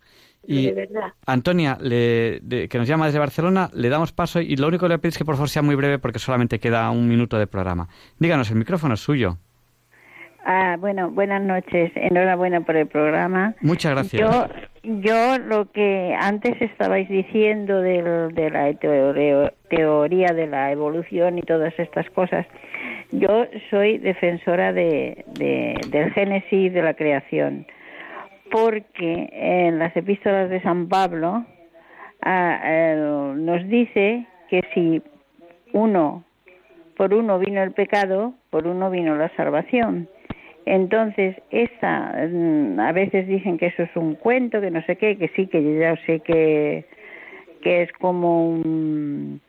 Y Antonia, le, que nos llama desde Barcelona, le damos paso y lo único que le pido es que por favor sea muy breve porque solamente queda un minuto de programa. Díganos, el micrófono es suyo. Ah, bueno, buenas noches. Enhorabuena por el programa. Muchas gracias. Yo, yo lo que antes estabais diciendo de la teoría de la evolución y todas estas cosas, yo soy defensora de, del génesis de la creación porque en las epístolas de San Pablo ah, nos dice que si uno, por uno vino el pecado, por uno vino la salvación. Entonces, esa, mm, a veces dicen que eso es un cuento, que no sé qué, que sí, que yo ya sé que, que es como un,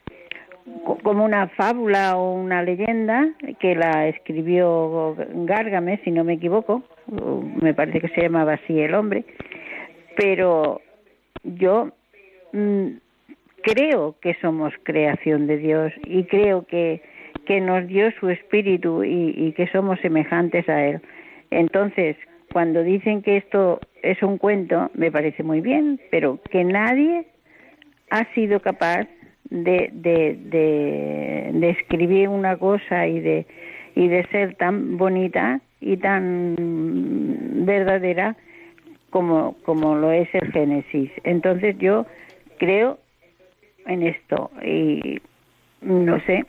como una fábula o una leyenda que la escribió Gárgame, si no me equivoco, me parece que se llamaba así el hombre, pero yo mm, creo que somos creación de Dios y creo que, que nos dio su espíritu y, y que somos semejantes a Él. Entonces, cuando dicen que esto es un cuento, me parece muy bien, pero que nadie ha sido capaz de, de, escribir una cosa y de, y de ser tan bonita y tan verdadera como, como lo es el Génesis. Entonces yo creo en esto y no sé,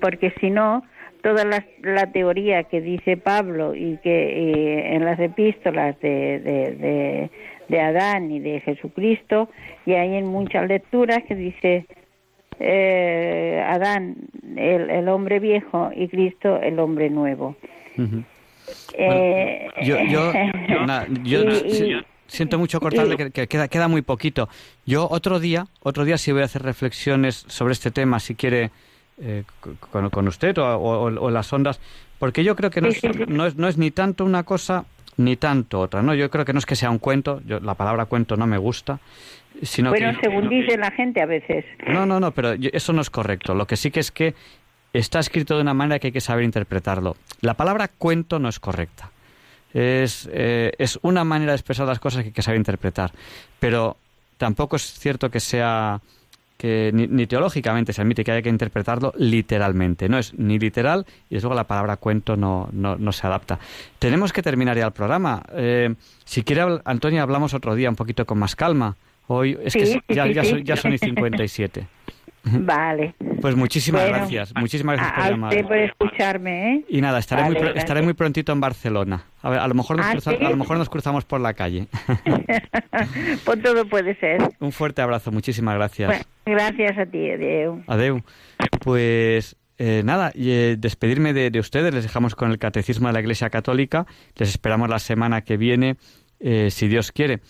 porque si no, toda la, la, teoría que dice Pablo y que en las epístolas de, de, de Adán y de Jesucristo, y hay en muchas lecturas que dice eh, Adán el, hombre viejo y Cristo el hombre nuevo. Eh, yo, siento mucho cortarle, que, queda, queda muy poquito. Yo otro día, otro día sí voy a hacer reflexiones sobre este tema, si quiere, eh, con, usted o, o, las ondas, porque yo creo que no no es, no es ni tanto una cosa ni tanto otra, ¿no? Yo creo que no es que sea un cuento, yo, la palabra cuento no me gusta, sino bueno, que... según dice la gente a veces. No, no, no, pero eso no es correcto. Lo que sí que es que está escrito de una manera que hay que saber interpretarlo. La palabra cuento no es correcta. Es, eh, es una manera de expresar las cosas que hay que saber interpretar. Pero tampoco es cierto que sea que ni, teológicamente se admite que haya que interpretarlo literalmente. No es ni literal y desde luego la palabra cuento no, no, se adapta. Tenemos que terminar ya el programa. Eh, si quiere, Antonia, hablamos otro día un poquito con más calma. Hoy es que ya, ya, son, ya son y 57. Vale. Pues muchísimas gracias, muchísimas gracias por llamar. A por escucharme, ¿eh? Y nada, estaré, muy, estaré muy prontito en Barcelona. A, ver, a, lo mejor nos ah, a lo mejor nos cruzamos por la calle. pues todo puede ser. Un fuerte abrazo, muchísimas gracias. gracias a ti, Adeu. Adeu. Pues eh, nada, y, eh, despedirme de, ustedes, les dejamos con el Catecismo de la Iglesia Católica, les esperamos la semana que viene, eh, si Dios quiere.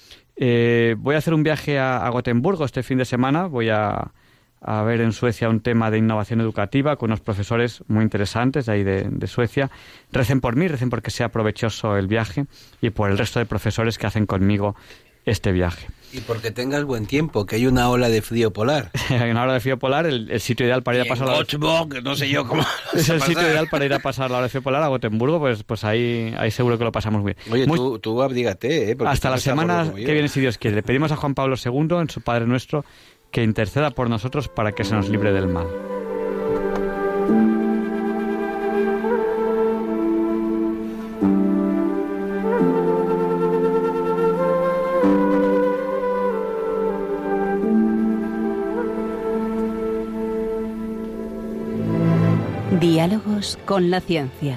voy a hacer un viaje a Gotemburgo este fin de semana, voy a a ver en Suecia un tema de innovación educativa con unos profesores muy interesantes de ahí de, Suecia. Recen por mí, recen porque sea provechoso el viaje y por el resto de profesores que hacen conmigo este viaje. Y porque tengas buen tiempo, que hay una ola de frío polar. hay una ola de frío polar, el, sitio ideal para ir a pasar la no sé yo cómo Es el sitio ideal para ir a pasar la hora de frío polar a Gotemburgo, pues pues ahí, ahí seguro que lo pasamos muy bien. Oye, tú, tú abdígate, ¿eh? Hasta la semana que viene, si Dios quiere. Le pedimos a Juan Pablo II, en su Padre Nuestro, que interceda por nosotros para que se nos libre del mal. Diálogos con la ciencia.